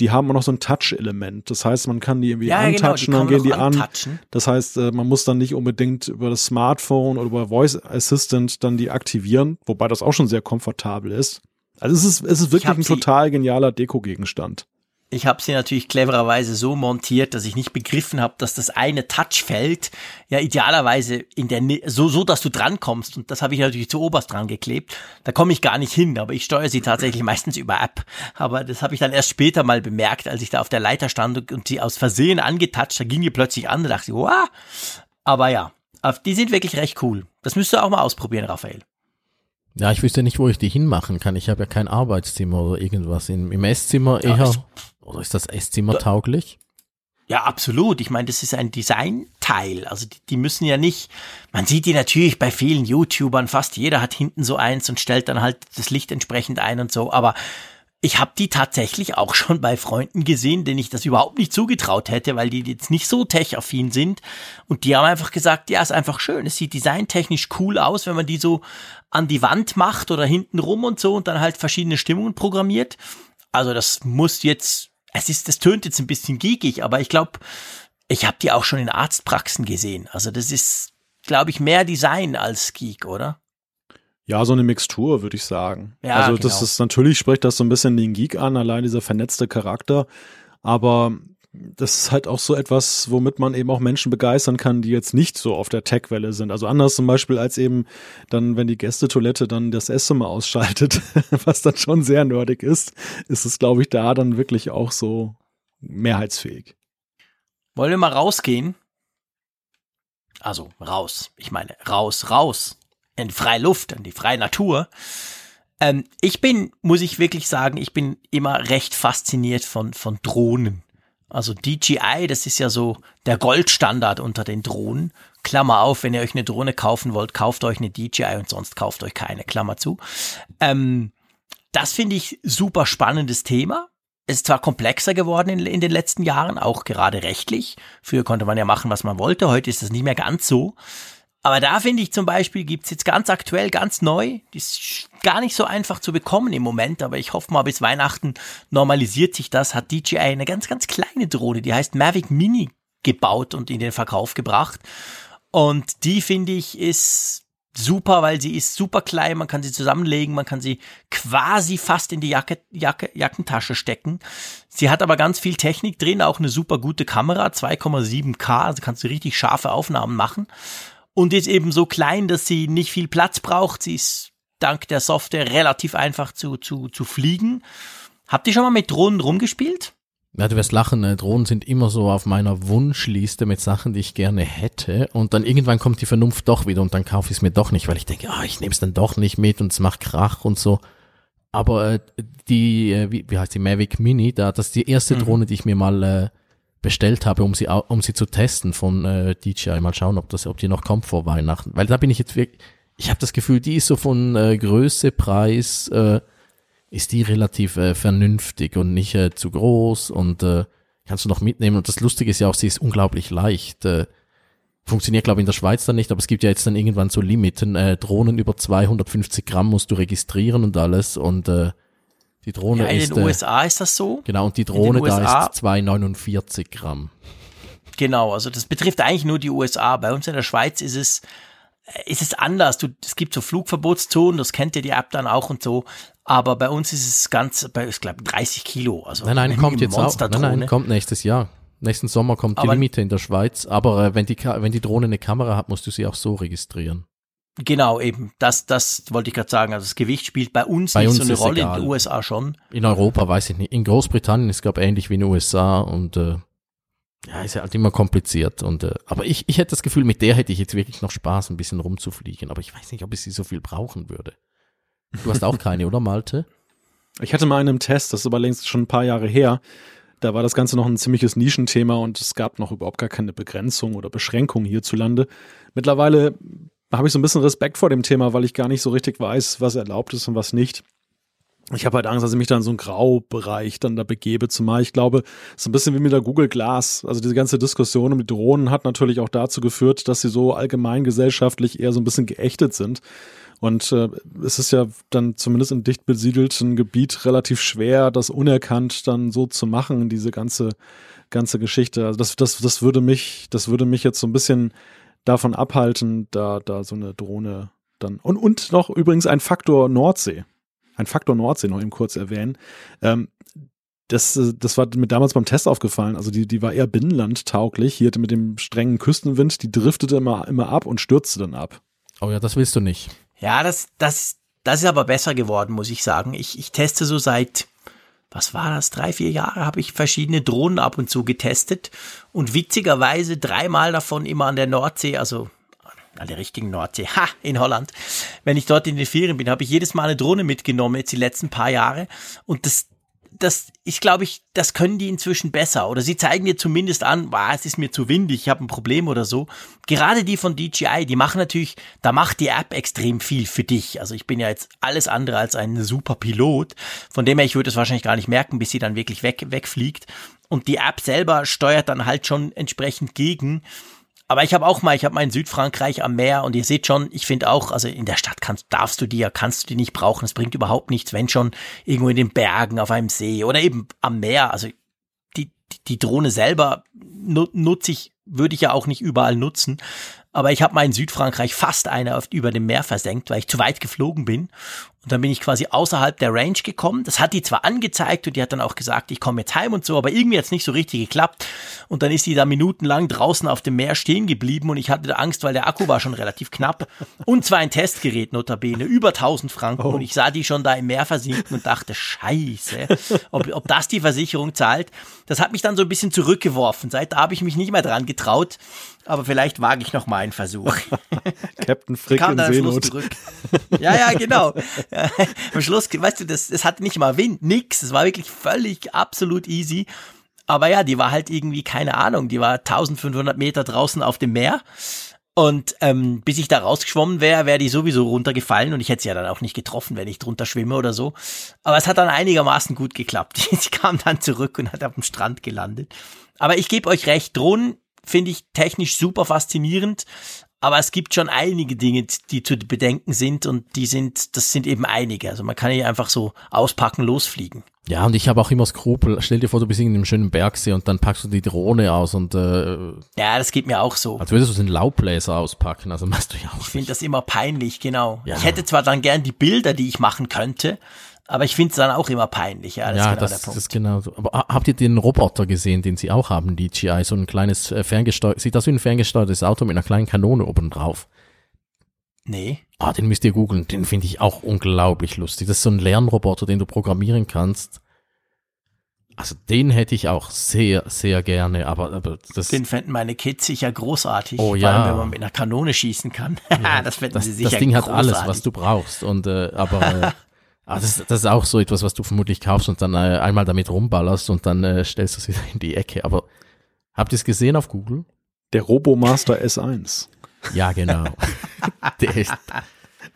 die haben auch noch so ein Touch-Element. Das heißt, man kann die irgendwie ja, antatschen, genau, dann gehen die an. Das heißt, äh, man muss dann nicht unbedingt über das Smartphone oder über Voice Assistant dann die aktivieren, wobei das auch schon sehr komfortabel ist. Also es ist, es ist wirklich ein total genialer Deko-Gegenstand. Ich habe sie natürlich clevererweise so montiert, dass ich nicht begriffen habe, dass das eine Touchfeld ja idealerweise in der so so, dass du drankommst und das habe ich natürlich zu oberst dran geklebt. Da komme ich gar nicht hin, aber ich steuere sie tatsächlich meistens über App. Aber das habe ich dann erst später mal bemerkt, als ich da auf der Leiter stand und sie aus Versehen angetatscht, da ging die plötzlich an, da dachte ich, wow. Aber ja, die sind wirklich recht cool. Das müsst ihr auch mal ausprobieren, Raphael. Ja, ich wüsste nicht, wo ich die hinmachen kann. Ich habe ja kein Arbeitszimmer oder irgendwas. Im, im Esszimmer eher. Ja, oder ist das Esszimmer tauglich? Ja, absolut. Ich meine, das ist ein Designteil. Also die, die, müssen ja nicht, man sieht die natürlich bei vielen YouTubern, fast jeder hat hinten so eins und stellt dann halt das Licht entsprechend ein und so, aber ich habe die tatsächlich auch schon bei Freunden gesehen, denen ich das überhaupt nicht zugetraut hätte, weil die jetzt nicht so tech-affin sind. Und die haben einfach gesagt, ja, ist einfach schön. Es sieht designtechnisch cool aus, wenn man die so an die Wand macht oder hinten rum und so und dann halt verschiedene Stimmungen programmiert. Also das muss jetzt es ist, das tönt jetzt ein bisschen geekig, aber ich glaube, ich habe die auch schon in Arztpraxen gesehen. Also das ist, glaube ich, mehr Design als Geek, oder? Ja, so eine Mixtur, würde ich sagen. Ja, also das genau. ist natürlich spricht das so ein bisschen den Geek an, allein dieser vernetzte Charakter. Aber das ist halt auch so etwas, womit man eben auch Menschen begeistern kann, die jetzt nicht so auf der Tech-Welle sind. Also anders zum Beispiel als eben dann, wenn die Gästetoilette dann das Esszimmer ausschaltet, was dann schon sehr nerdig ist, ist es, glaube ich, da dann wirklich auch so mehrheitsfähig. Wollen wir mal rausgehen? Also raus. Ich meine, raus, raus. In freie Luft, in die freie Natur. Ähm, ich bin, muss ich wirklich sagen, ich bin immer recht fasziniert von, von Drohnen. Also DJI, das ist ja so der Goldstandard unter den Drohnen. Klammer auf, wenn ihr euch eine Drohne kaufen wollt, kauft euch eine DJI und sonst kauft euch keine, Klammer zu. Ähm, das finde ich super spannendes Thema. Es ist zwar komplexer geworden in, in, den letzten Jahren, auch gerade rechtlich. Früher konnte man ja machen, was man wollte. Heute ist das nicht mehr ganz so. Aber da finde ich zum Beispiel, gibt's jetzt ganz aktuell, ganz neu, die ist gar nicht so einfach zu bekommen im Moment, aber ich hoffe mal, bis Weihnachten normalisiert sich das, hat DJI eine ganz, ganz kleine Drohne, die heißt Mavic Mini gebaut und in den Verkauf gebracht. Und die finde ich ist super, weil sie ist super klein, man kann sie zusammenlegen, man kann sie quasi fast in die Jacke, Jacke, Jackentasche stecken. Sie hat aber ganz viel Technik drin, auch eine super gute Kamera, 2,7K, also kannst du richtig scharfe Aufnahmen machen. Und ist eben so klein, dass sie nicht viel Platz braucht. Sie ist dank der Software relativ einfach zu, zu, zu fliegen. Habt ihr schon mal mit Drohnen rumgespielt? Ja, du wirst lachen, äh, Drohnen sind immer so auf meiner Wunschliste mit Sachen, die ich gerne hätte. Und dann irgendwann kommt die Vernunft doch wieder und dann kaufe ich es mir doch nicht, weil ich denke, ah, ich nehme es dann doch nicht mit und es macht Krach und so. Aber äh, die, äh, wie, wie heißt die, Mavic Mini, da, das ist die erste mhm. Drohne, die ich mir mal äh, bestellt habe, um sie, um sie zu testen von äh, DJI. Mal schauen, ob das, ob die noch kommt vor Weihnachten. Weil da bin ich jetzt wirklich, ich habe das Gefühl, die ist so von äh, Größe, Preis, äh, ist die relativ äh, vernünftig und nicht äh, zu groß und äh, kannst du noch mitnehmen. Und das Lustige ist ja auch, sie ist unglaublich leicht. Äh, funktioniert, glaube ich, in der Schweiz dann nicht, aber es gibt ja jetzt dann irgendwann so Limiten. Äh, Drohnen über 250 Gramm musst du registrieren und alles und äh, die Drohne ja, in ist. In den USA ist das so. Genau, und die Drohne da ist 249 Gramm. Genau, also das betrifft eigentlich nur die USA. Bei uns in der Schweiz ist es ist es anders. Du, es gibt so Flugverbotszonen, das kennt ihr die App dann auch und so. Aber bei uns ist es ganz, bei, ich glaube, 30 Kilo. Also nein, nein, kommt jetzt auch. Nein, nein, kommt nächstes Jahr. Nächsten Sommer kommt die aber, Limite in der Schweiz. Aber äh, wenn die, wenn die Drohne eine Kamera hat, musst du sie auch so registrieren. Genau, eben. Das, das wollte ich gerade sagen. Also das Gewicht spielt bei uns bei nicht uns so eine Rolle, egal. in den USA schon. In Europa weiß ich nicht. In Großbritannien ist es, glaube ich, ähnlich wie in den USA und äh, ja, ist ja halt immer kompliziert. Und, äh, aber ich, ich hätte das Gefühl, mit der hätte ich jetzt wirklich noch Spaß, ein bisschen rumzufliegen. Aber ich weiß nicht, ob ich sie so viel brauchen würde. Du hast auch keine, oder Malte? Ich hatte mal einen Test, das ist aber längst schon ein paar Jahre her. Da war das Ganze noch ein ziemliches Nischenthema und es gab noch überhaupt gar keine Begrenzung oder Beschränkung hierzulande. Mittlerweile habe ich so ein bisschen Respekt vor dem Thema, weil ich gar nicht so richtig weiß, was erlaubt ist und was nicht ich habe halt Angst, dass ich mich da in so einen Graubereich dann da begebe. Zumal ich glaube, so ein bisschen wie mit der Google Glass. Also diese ganze Diskussion um die Drohnen hat natürlich auch dazu geführt, dass sie so allgemein gesellschaftlich eher so ein bisschen geächtet sind. Und äh, es ist ja dann zumindest in dicht besiedelten Gebiet relativ schwer, das unerkannt dann so zu machen, diese ganze, ganze Geschichte. Also das, das, das würde mich, das würde mich jetzt so ein bisschen davon abhalten, da, da so eine Drohne dann. Und, und noch übrigens ein Faktor Nordsee ein Faktor Nordsee noch eben kurz erwähnen. Ähm, das, das war mir damals beim Test aufgefallen. Also die, die war eher binnenlandtauglich. Hier mit dem strengen Küstenwind, die driftete immer, immer ab und stürzte dann ab. Oh ja, das willst du nicht. Ja, das, das, das ist aber besser geworden, muss ich sagen. Ich, ich teste so seit, was war das, drei, vier Jahre habe ich verschiedene Drohnen ab und zu getestet. Und witzigerweise dreimal davon immer an der Nordsee, also an der richtigen Nordsee, ha, in Holland. Wenn ich dort in den Ferien bin, habe ich jedes Mal eine Drohne mitgenommen, jetzt die letzten paar Jahre. Und das, das, ich glaube, ich, das können die inzwischen besser. Oder sie zeigen dir zumindest an, wow, es ist mir zu windig, ich habe ein Problem oder so. Gerade die von DJI, die machen natürlich, da macht die App extrem viel für dich. Also ich bin ja jetzt alles andere als ein super Pilot. Von dem her, ich würde es wahrscheinlich gar nicht merken, bis sie dann wirklich weg, wegfliegt. Und die App selber steuert dann halt schon entsprechend gegen. Aber ich habe auch mal, ich habe mal in Südfrankreich am Meer und ihr seht schon, ich finde auch, also in der Stadt kannst, darfst du die ja, kannst du die nicht brauchen. Es bringt überhaupt nichts, wenn schon irgendwo in den Bergen auf einem See oder eben am Meer. Also die, die Drohne selber nutze ich, würde ich ja auch nicht überall nutzen. Aber ich habe mal in Südfrankreich fast eine über dem Meer versenkt, weil ich zu weit geflogen bin. Und dann bin ich quasi außerhalb der Range gekommen. Das hat die zwar angezeigt und die hat dann auch gesagt, ich komme jetzt heim und so, aber irgendwie hat es nicht so richtig geklappt. Und dann ist die da minutenlang draußen auf dem Meer stehen geblieben und ich hatte Angst, weil der Akku war schon relativ knapp. Und zwar ein Testgerät, notabene, über 1000 Franken. Oh. Und ich sah die schon da im Meer versinken und dachte, scheiße, ob, ob das die Versicherung zahlt. Das hat mich dann so ein bisschen zurückgeworfen. Seit da habe ich mich nicht mehr dran getraut. Aber vielleicht wage ich noch mal einen Versuch. Captain Frick Kam in dann Seenot. Zurück. Ja, ja, genau. am Schluss, weißt du, das, das hatte nicht mal Wind, nix. Es war wirklich völlig absolut easy. Aber ja, die war halt irgendwie, keine Ahnung, die war 1500 Meter draußen auf dem Meer. Und ähm, bis ich da rausgeschwommen wäre, wäre die sowieso runtergefallen und ich hätte sie ja dann auch nicht getroffen, wenn ich drunter schwimme oder so. Aber es hat dann einigermaßen gut geklappt. sie kam dann zurück und hat auf dem Strand gelandet. Aber ich gebe euch recht, Drohnen finde ich technisch super faszinierend. Aber es gibt schon einige Dinge, die zu bedenken sind und die sind, das sind eben einige. Also man kann nicht einfach so auspacken, losfliegen. Ja, und ich habe auch immer Skrupel. Stell dir vor, du bist in einem schönen Bergsee und dann packst du die Drohne aus und äh, Ja, das geht mir auch so. als würdest du den Laubbläser auspacken. Also machst du ja auch Ich finde das immer peinlich, genau. Ja. Ich hätte zwar dann gern die Bilder, die ich machen könnte, aber ich finde es dann auch immer peinlich. Ja, das ja, ist genau das, der das Punkt. ist genau so. Aber ha- habt ihr den Roboter gesehen, den sie auch haben, die GI? So ein kleines äh, ferngesteuert, sieht aus wie ein ferngesteuertes Auto mit einer kleinen Kanone oben drauf. nee. Ah, den müsst ihr googeln. Den finde ich auch unglaublich lustig. Das ist so ein Lernroboter, den du programmieren kannst. Also den hätte ich auch sehr, sehr gerne, aber, aber das, Den fänden meine Kids sicher großartig. Oh Vor ja. allem, wenn man mit einer Kanone schießen kann. das fänden das, sie sicher das Ding hat großartig. alles, was du brauchst. Und äh, aber äh, ah, das, das ist auch so etwas, was du vermutlich kaufst und dann äh, einmal damit rumballerst und dann äh, stellst du es wieder in die Ecke. Aber habt ihr es gesehen auf Google? Der Robomaster S1. Ja, genau. der ist,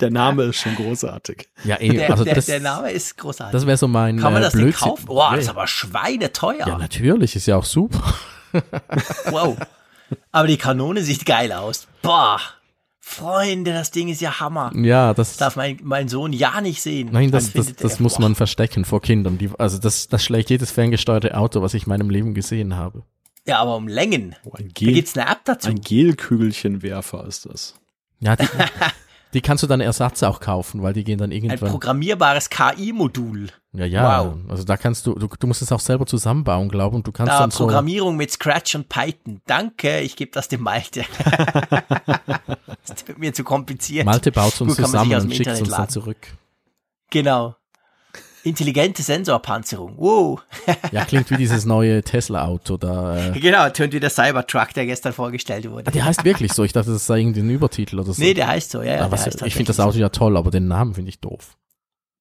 Der Name ist schon großartig. ja, eh, Der, also der, das, der Name ist großartig. das wäre so mein kann man äh, das denn Blödsinn. kaufen? Boah, das ist aber schweineteuer. ja, natürlich, ist ja auch super. Wow. Aber die Kanone sieht geil aus. Boah. Freunde, das Ding ist ja Hammer. Ja, das, darf mein, mein Sohn ja nicht sehen. nein, das, das, das muss boah. man verstecken vor Kindern. Die, also das, das schlägt jedes ferngesteuerte Auto, was ich in meinem Leben gesehen habe. Ja, aber um Längen. Oh, ein, Da Gel, gibt's eine App dazu. ein Gelkügelchenwerfer ist das. Ja, die, die kannst du dann Ersatz auch kaufen, weil die gehen dann Ein irgendwann. programmierbares KI-Modul. Ja, ja. Wow. Also da kannst du, du, du musst es auch selber zusammenbauen, glaube und du kannst Da, dann so. Programmierung mit Scratch und Python. Danke, ich gebe das dem Malte. das wird mir zu kompliziert. Malte baut uns Gut, zusammen und schickt uns dann zurück. Genau. Intelligente Sensorpanzerung. Wow. Ja, klingt wie dieses neue Tesla-Auto da. Äh. genau, tönt wie der Cybertruck, der gestern vorgestellt Ah, wurde. Der heißt wirklich so. Ich dachte, das sei irgendwie ein Übertitel oder so. Nee, der heißt so, ja, ja. Was, ich finde das Auto ja toll, aber den Namen finde ich doof.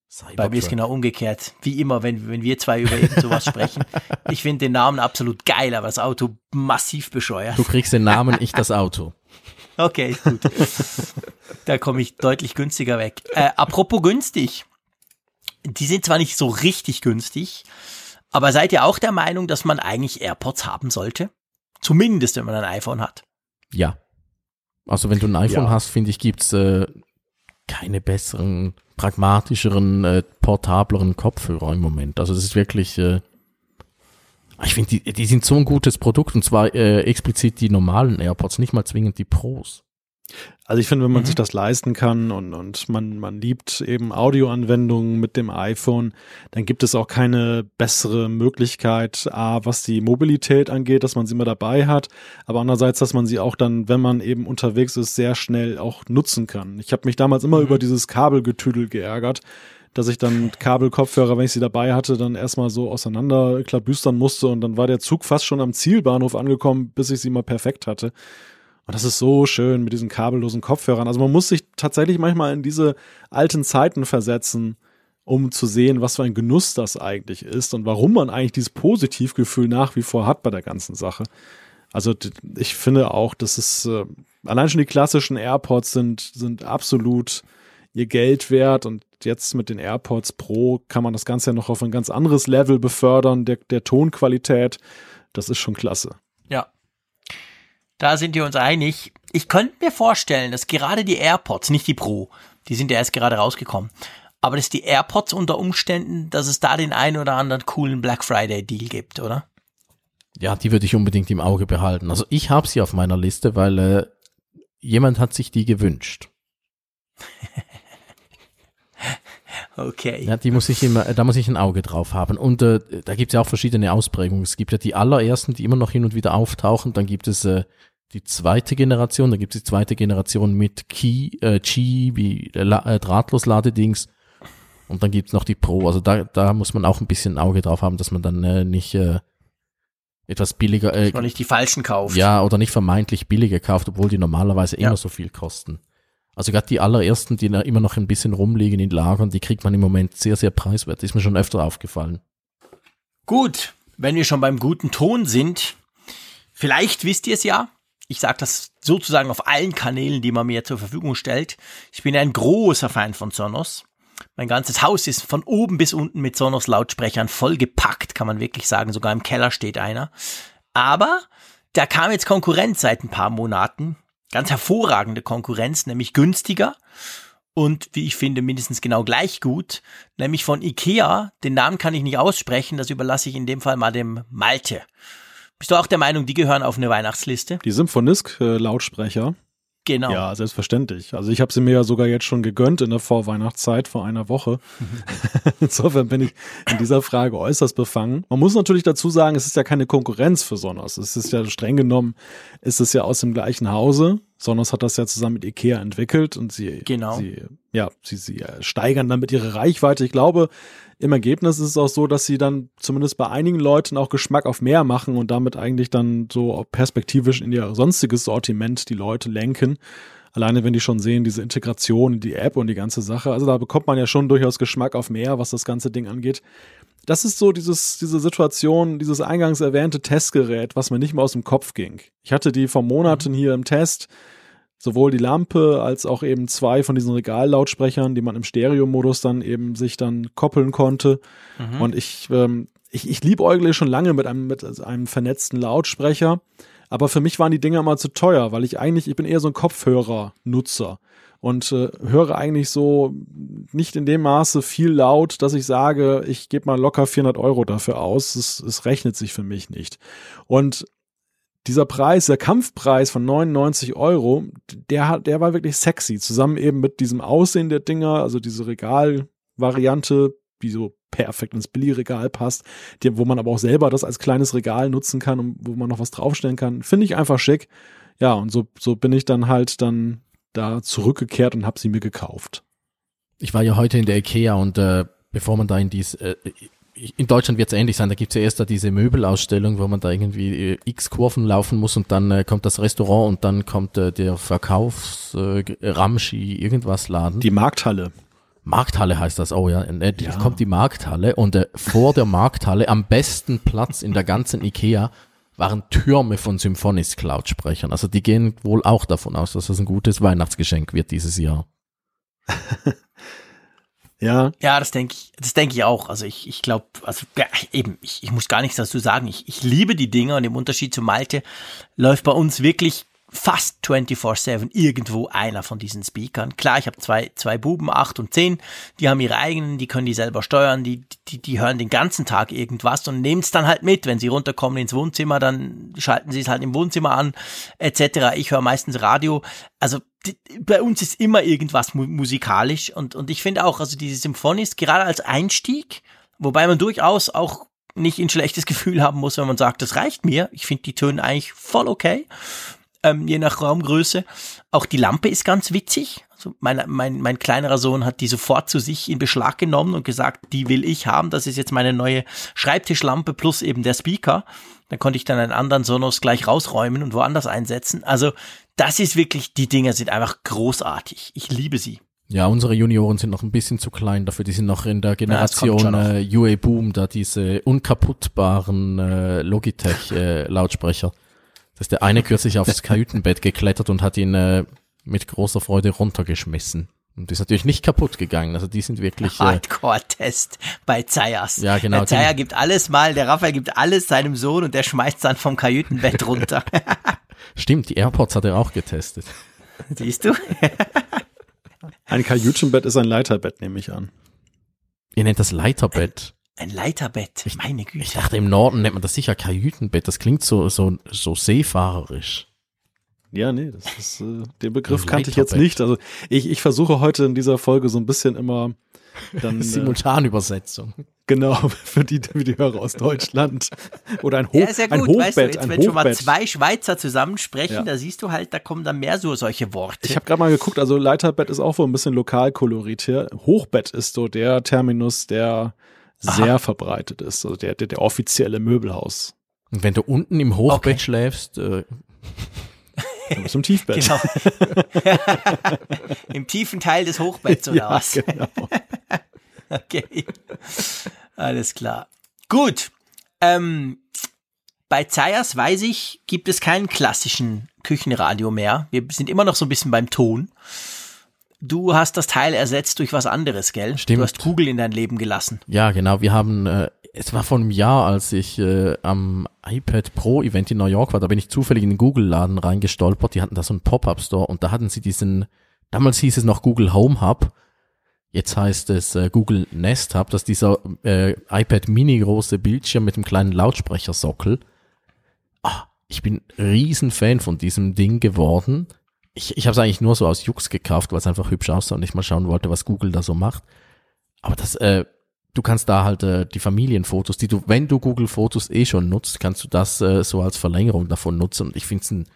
so. Bei mir ist Cybertruck. genau umgekehrt. Wie immer, wenn, wenn wir zwei über irgend sowas sprechen. Ich finde den Namen absolut geil, aber das Auto massiv bescheuert. Du kriegst den Namen, ich das Auto. Okay, gut. da komme ich deutlich günstiger weg. Äh, apropos günstig. Die sind zwar nicht so richtig günstig, aber seid ihr auch der Meinung, dass man eigentlich AirPods haben sollte? Zumindest, wenn man ein iPhone hat. Ja. Also wenn du ein iPhone Ja. hast, finde ich, gibt's äh, keine besseren, pragmatischeren, äh, portableren Kopfhörer im Moment. Also das ist wirklich, äh, ich finde, die, die sind so ein gutes Produkt und zwar äh, explizit die normalen AirPods, nicht mal zwingend die Pros. Also ich finde, wenn man Mhm. sich das leisten kann und, und man, man liebt eben Audioanwendungen mit dem iPhone, dann gibt es auch keine bessere Möglichkeit, A, was die Mobilität angeht, dass man sie immer dabei hat, aber andererseits, dass man sie auch dann, wenn man eben unterwegs ist, sehr schnell auch nutzen kann. Ich habe mich damals immer Mhm. über dieses Kabelgetüdel geärgert, dass ich dann Kabelkopfhörer, wenn ich sie dabei hatte, dann erstmal so auseinanderklabüstern musste und dann war der Zug fast schon am Zielbahnhof angekommen, bis ich sie mal perfekt hatte. Und das ist so schön mit diesen kabellosen Kopfhörern. Also man muss sich tatsächlich manchmal in diese alten Zeiten versetzen, um zu sehen, was für ein Genuss das eigentlich ist und warum man eigentlich dieses Positivgefühl nach wie vor hat bei der ganzen Sache. Also ich finde auch, dass es äh, allein schon die klassischen AirPods sind, sind absolut ihr Geld wert und jetzt mit den AirPods Pro kann man das Ganze ja noch auf ein ganz anderes Level befördern, der, der Tonqualität. Das ist schon klasse. Ja. Da sind wir uns einig. Ich könnte mir vorstellen, dass gerade die AirPods, nicht die Pro, die sind ja erst gerade rausgekommen, aber dass die AirPods unter Umständen, dass es da den einen oder anderen coolen Black Friday Deal gibt, oder? Ja, die würde ich unbedingt im Auge behalten. Also ich habe sie auf meiner Liste, weil äh, jemand hat sich die gewünscht. Okay. Ja, die muss ich immer, da muss ich ein Auge drauf haben. Und äh, da gibt es ja auch verschiedene Ausprägungen. Es gibt ja die allerersten, die immer noch hin und wieder auftauchen. Dann gibt es äh, die zweite Generation, dann gibt es die zweite Generation mit Key, äh, Qi, wie äh, äh, Drahtlos-Ladedings. Und dann gibt's noch die Pro. Also da, da muss man auch ein bisschen ein Auge drauf haben, dass man dann äh, nicht äh, etwas billiger, äh, Dass man nicht die falschen kauft. ja, oder nicht vermeintlich billiger kauft, obwohl die normalerweise Ja. immer so viel kosten. Also gerade die allerersten, die da immer noch ein bisschen rumliegen in Lagern, die kriegt man im Moment sehr, sehr preiswert. Ist mir schon öfter aufgefallen. Gut, wenn wir schon beim guten Ton sind, vielleicht wisst ihr es ja. Ich sage das sozusagen auf allen Kanälen, die man mir zur Verfügung stellt. Ich bin ein großer Fan von Sonos. Mein ganzes Haus ist von oben bis unten mit Sonos Lautsprechern vollgepackt, kann man wirklich sagen. Sogar im Keller steht einer. Aber da kam jetzt Konkurrenz seit ein paar Monaten. ganz hervorragende Konkurrenz, nämlich günstiger und wie ich finde mindestens genau gleich gut, nämlich von Ikea. Den Namen kann ich nicht aussprechen, das überlasse ich in dem Fall mal dem Malte. Bist du auch der Meinung, die gehören auf eine Weihnachtsliste? Die Symphonisk-Lautsprecher. Genau. Ja, selbstverständlich. Also ich habe sie mir ja sogar jetzt schon gegönnt in der Vorweihnachtszeit vor einer Woche. Insofern bin ich in dieser Frage äußerst befangen. Man muss natürlich dazu sagen, es ist ja keine Konkurrenz für Sonos. Es ist ja streng genommen, ist es ja aus dem gleichen Hause. Sonos hat das ja zusammen mit Ikea entwickelt und sie, genau. sie, ja, sie, sie steigern damit ihre Reichweite. Ich glaube, im Ergebnis ist es auch so, dass sie dann zumindest bei einigen Leuten auch Geschmack auf mehr machen und damit eigentlich dann so perspektivisch in ihr sonstiges Sortiment die Leute lenken. Alleine wenn die schon sehen, diese Integration in die App und die ganze Sache. Also da bekommt man ja schon durchaus Geschmack auf mehr, was das ganze Ding angeht. Das ist so dieses, diese Situation, dieses eingangs erwähnte Testgerät, was mir nicht mehr aus dem Kopf ging. Ich hatte die vor Monaten hier im Test, sowohl die Lampe als auch eben zwei von diesen Regallautsprechern, die man im Stereo-Modus dann eben sich dann koppeln konnte. Mhm. Und ich, ähm, ich, ich liebäugle schon lange mit einem, mit einem vernetzten Lautsprecher. Aber für mich waren die Dinger mal zu teuer, weil ich eigentlich, ich bin eher so ein Kopfhörer-Nutzer und äh, höre eigentlich so nicht in dem Maße viel laut, dass ich sage, ich gebe mal locker 400 Euro dafür aus. Es, es rechnet sich für mich nicht. Und dieser Preis, der Kampfpreis von 99 Euro, der hat, der war wirklich sexy. Zusammen eben mit diesem Aussehen der Dinger, also diese Regalvariante, die so perfekt ins Billigregal passt, die, wo man aber auch selber das als kleines Regal nutzen kann und wo man noch was draufstellen kann, finde ich einfach schick. Ja, und so, so bin ich dann halt dann da zurückgekehrt und habe sie mir gekauft. Ich war ja heute in der Ikea und äh, bevor man da in dies, äh, in Deutschland wird es ähnlich sein, da gibt es ja erst da diese Möbelausstellung, wo man da irgendwie äh, x Kurven laufen muss und dann äh, kommt das Restaurant und dann kommt äh, der Verkaufs äh, Ramschi irgendwas Laden. Die Markthalle. Markthalle heißt das, oh ja, äh, ja. kommt die Markthalle und äh, vor der Markthalle am besten Platz in der ganzen Ikea waren Türme von Symphonisk Lautsprechern. Also die gehen wohl auch davon aus, dass das ein gutes Weihnachtsgeschenk wird dieses Jahr. ja. Ja, das denke ich, das denke ich auch. Also ich, ich glaube, also ja, eben, ich, ich muss gar nichts dazu sagen. Ich, ich liebe die Dinger und im Unterschied zu Malte läuft bei uns wirklich fast 24-7 irgendwo einer von diesen Speakern. Klar, ich habe zwei, zwei Buben, acht und zehn, die haben ihre eigenen, die können die selber steuern, die, die, die hören den ganzen Tag irgendwas und nehmen es dann halt mit. Wenn sie runterkommen ins Wohnzimmer, dann schalten sie es halt im Wohnzimmer an, etc. Ich höre meistens Radio. Also die, bei uns ist immer irgendwas mu musikalisch und, und ich finde auch, also diese Symphonies, gerade als Einstieg, wobei man durchaus auch nicht ein schlechtes Gefühl haben muss, wenn man sagt, das reicht mir. Ich finde die Töne eigentlich voll okay ähm, je nach Raumgröße. Auch die Lampe ist ganz witzig. Also mein, mein, mein kleinerer Sohn hat die sofort zu sich in Beschlag genommen und gesagt, die will ich haben. Das ist jetzt meine neue Schreibtischlampe plus eben der Speaker. Dann konnte ich dann einen anderen Sonos gleich rausräumen und woanders einsetzen. Also das ist wirklich, die Dinger sind einfach großartig. Ich liebe sie. Ja, unsere Junioren sind noch ein bisschen zu klein dafür. Die sind noch in der Generation ja, äh, UA Boom, da diese unkaputtbaren äh, Logitech äh, Lautsprecher. Da ist der eine kürzlich aufs Kajütenbett geklettert und hat ihn äh, mit großer Freude runtergeschmissen. Und ist natürlich nicht kaputt gegangen. Also die sind wirklich. Äh, Hardcore-Test bei Zayas. Ja, genau. Der Zayer gibt alles mal, der Raphael gibt alles seinem Sohn und der schmeißt dann vom Kajütenbett runter. Stimmt, die AirPods hat er auch getestet. Siehst du? ein Kajütenbett ist ein Leiterbett, nehme ich an. Ihr nennt das Leiterbett. Ein Leiterbett, ich, meine Güte. Ich dachte, im Norden nennt man das sicher Kajütenbett. Das klingt so, so, so seefahrerisch. Ja, nee, das ist, äh, den Begriff kannte ich jetzt nicht. Also ich, ich versuche heute in dieser Folge so ein bisschen immer dann. Äh, Simultanübersetzung. Genau, für die, für die Hörer aus Deutschland. Oder ein, Hoch, ja, ist ja gut, ein Hochbett. Weißt du, jetzt, wenn Hochbett. schon mal zwei Schweizer zusammensprechen, ja. da siehst du halt, da kommen dann mehr so solche Worte. Ich habe gerade mal geguckt, also Leiterbett ist auch wohl ein bisschen lokalkolorit hier. Hochbett ist so der Terminus, der sehr Aha. verbreitet ist. Also der, der, der offizielle Möbelhaus. Und wenn du unten im Hochbett okay. schläfst, äh, dann bist du im Tiefbett. Genau. Im tiefen Teil des Hochbetts oder ja, was? Genau. okay. Alles klar. Gut. Ähm, bei Zayas weiß ich, gibt es keinen klassischen Küchenradio mehr. Wir sind immer noch so ein bisschen beim Ton. Du hast das Teil ersetzt durch was anderes, gell? Stimmt. Du hast Google in dein Leben gelassen. Ja, genau. Wir haben äh, es war vor einem Jahr, als ich äh, am iPad Pro Event in New York war, da bin ich zufällig in den Google-Laden reingestolpert. Die hatten da so einen Pop-Up-Store und da hatten sie diesen, damals hieß es noch Google Home Hub. Jetzt heißt es äh, Google Nest Hub, das ist dieser äh, iPad Mini große Bildschirm mit einem kleinen Lautsprechersockel. Ah, ich bin riesen Fan von diesem Ding geworden. Ich, ich habe es eigentlich nur so aus Jux gekauft, weil es einfach hübsch aussah und ich mal schauen wollte, was Google da so macht. Aber das, äh, du kannst da halt äh, die Familienfotos, die du, wenn du Google Fotos eh schon nutzt, kannst du das äh, so als Verlängerung davon nutzen. Und ich finde es ein,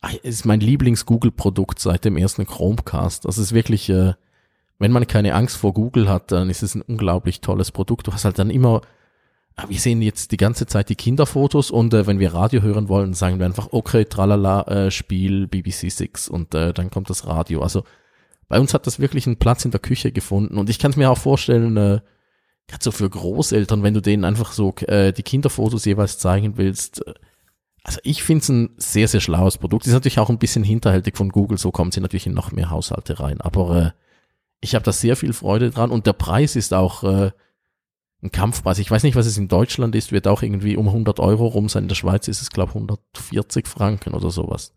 ah, es ist mein Lieblings-Google-Produkt seit dem ersten Chromecast. Das ist wirklich, äh, wenn man keine Angst vor Google hat, dann ist es ein unglaublich tolles Produkt. Du hast halt dann immer, ah, wir sehen jetzt die ganze Zeit die Kinderfotos und äh, wenn wir Radio hören wollen, sagen wir einfach, okay, tralala, äh, Spiel BBC Six und äh, dann kommt das Radio. Also bei uns hat das wirklich einen Platz in der Küche gefunden und ich kann es mir auch vorstellen, äh, gerade so für Großeltern, wenn du denen einfach so äh, die Kinderfotos jeweils zeigen willst. Äh, also ich finde es ein sehr, sehr schlaues Produkt. Ist natürlich auch ein bisschen hinterhältig von Google, so kommen sie natürlich in noch mehr Haushalte rein. Aber äh, ich habe da sehr viel Freude dran und der Preis ist auch äh, ein Kampfpreis. Ich weiß nicht, was es in Deutschland ist, wird auch irgendwie um 100 Euro rum sein. In der Schweiz ist es, glaube ich, 140 Franken oder sowas.